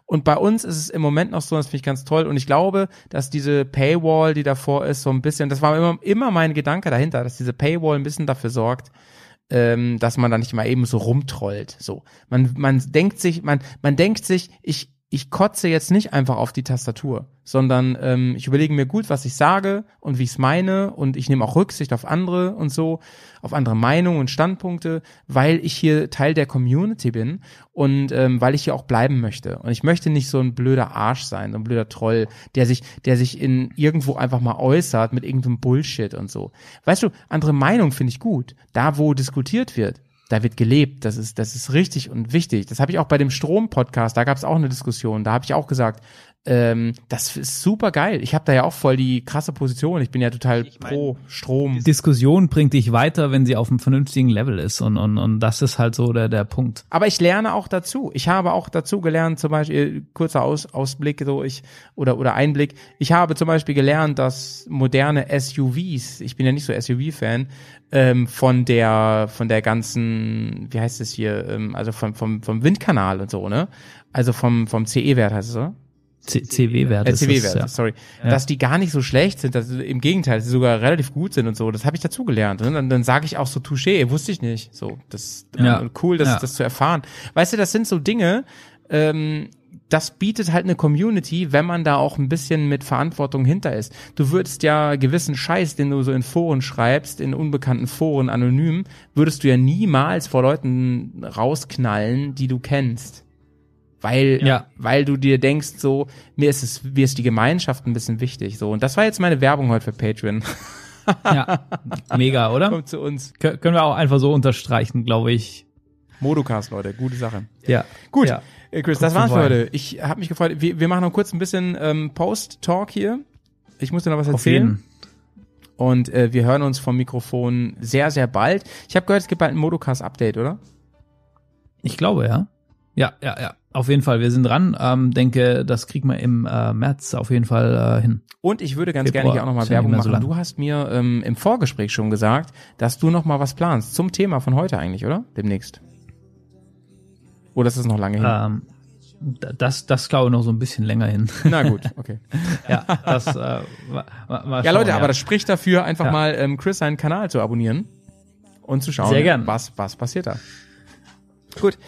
Und bei uns ist es im Moment noch so, das finde ich ganz toll. Und ich glaube, dass diese Paywall, die davor ist, so ein bisschen, das war immer, immer mein Gedanke dahinter, dass diese Paywall ein bisschen dafür sorgt, ähm, dass man da nicht mal eben so rumtrollt. So, man, man denkt sich, man, man denkt sich, ich, ich kotze jetzt nicht einfach auf die Tastatur, sondern ähm, ich überlege mir gut, was ich sage und wie ich es meine und ich nehme auch Rücksicht auf andere und so, auf andere Meinungen und Standpunkte, weil ich hier Teil der Community bin und ähm, weil ich hier auch bleiben möchte. Und ich möchte nicht so ein blöder Arsch sein, so ein blöder Troll, der sich, der sich in irgendwo einfach mal äußert mit irgendeinem Bullshit und so. Weißt du, andere Meinungen finde ich gut. Da, wo diskutiert wird, da wird gelebt. Das ist, das ist richtig und wichtig. Das habe ich auch bei dem Strom-Podcast, da gab es auch eine Diskussion. Da habe ich auch gesagt, ähm, das ist super geil. Ich habe da ja auch voll die krasse Position. Ich bin ja total ich mein, pro Strom. Die Diskussion bringt dich weiter, wenn sie auf einem vernünftigen Level ist und, und, und das ist halt so der, der Punkt. Aber ich lerne auch dazu. Ich habe auch dazu gelernt, zum Beispiel, kurzer Aus, Ausblick, so ich, oder, oder Einblick. Ich habe zum Beispiel gelernt, dass moderne SUVs, ich bin ja nicht so SUV-Fan, ähm, von der, von der ganzen, wie heißt es hier, ähm, also vom, vom, vom Windkanal und so, ne? Also vom, vom CE-Wert heißt es so? CW-Wert. Äh, CW-Wert, ja. sorry. Ja. Dass die gar nicht so schlecht sind, dass im Gegenteil, dass sie sogar relativ gut sind und so. Das habe ich dazugelernt. Und dann, dann sage ich auch so Touché, wusste ich nicht. So, das ja. cool, das, ja. das zu erfahren. Weißt du, das sind so Dinge, ähm, das bietet halt eine Community, wenn man da auch ein bisschen mit Verantwortung hinter ist. Du würdest ja gewissen Scheiß, den du so in Foren schreibst, in unbekannten Foren anonym, würdest du ja niemals vor Leuten rausknallen, die du kennst weil ja. weil du dir denkst so mir ist es mir ist die Gemeinschaft ein bisschen wichtig so und das war jetzt meine Werbung heute für Patreon. ja, mega, oder? Kommt zu uns. Kön können wir auch einfach so unterstreichen, glaube ich. Modocast, Leute, gute Sache. Ja. Gut. Ja. Äh, Chris, Kurz das war's für heute. Ich habe mich gefreut. Wir, wir machen noch kurz ein bisschen ähm, Post-Talk hier. Ich muss dir noch was erzählen. Und äh, wir hören uns vom Mikrofon sehr, sehr bald. Ich habe gehört, es gibt bald ein Modocast-Update, oder? Ich glaube, ja. Ja, ja, ja. Auf jeden Fall, wir sind dran. Ähm, denke, das kriegen wir im äh, März auf jeden Fall äh, hin. Und ich würde ganz Februar, gerne hier auch nochmal Werbung machen. So du hast mir ähm, im Vorgespräch schon gesagt, dass du nochmal was planst zum Thema von heute eigentlich, oder? Demnächst. Oder ist das noch lange hin? Ähm, das, das glaube ich noch so ein bisschen länger hin. Na gut, okay. ja, das, äh, mal, mal ja, Leute, ja. aber das spricht dafür, einfach ja. mal ähm, Chris seinen Kanal zu abonnieren und zu schauen, was, was passiert da. Gut.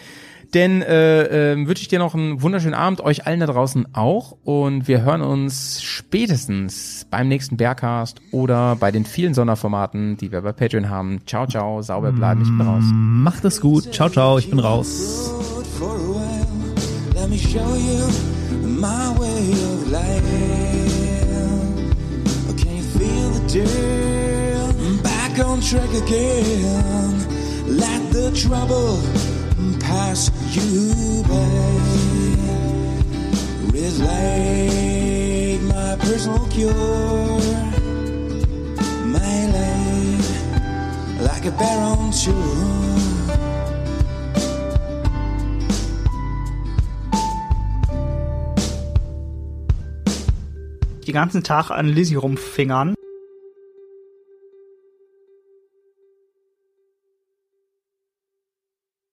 Denn äh, äh, wünsche ich dir noch einen wunderschönen Abend, euch allen da draußen auch. Und wir hören uns spätestens beim nächsten Bergcast oder bei den vielen Sonderformaten, die wir bei Patreon haben. Ciao, ciao, sauber bleiben, ich bin raus. Macht es gut. Ciao, ciao, ich bin raus. Back on track again. Let the trouble pass you by. Red light, my personal cure. My light, like a bear on den ganzen Tag an Lizzie rumfingern.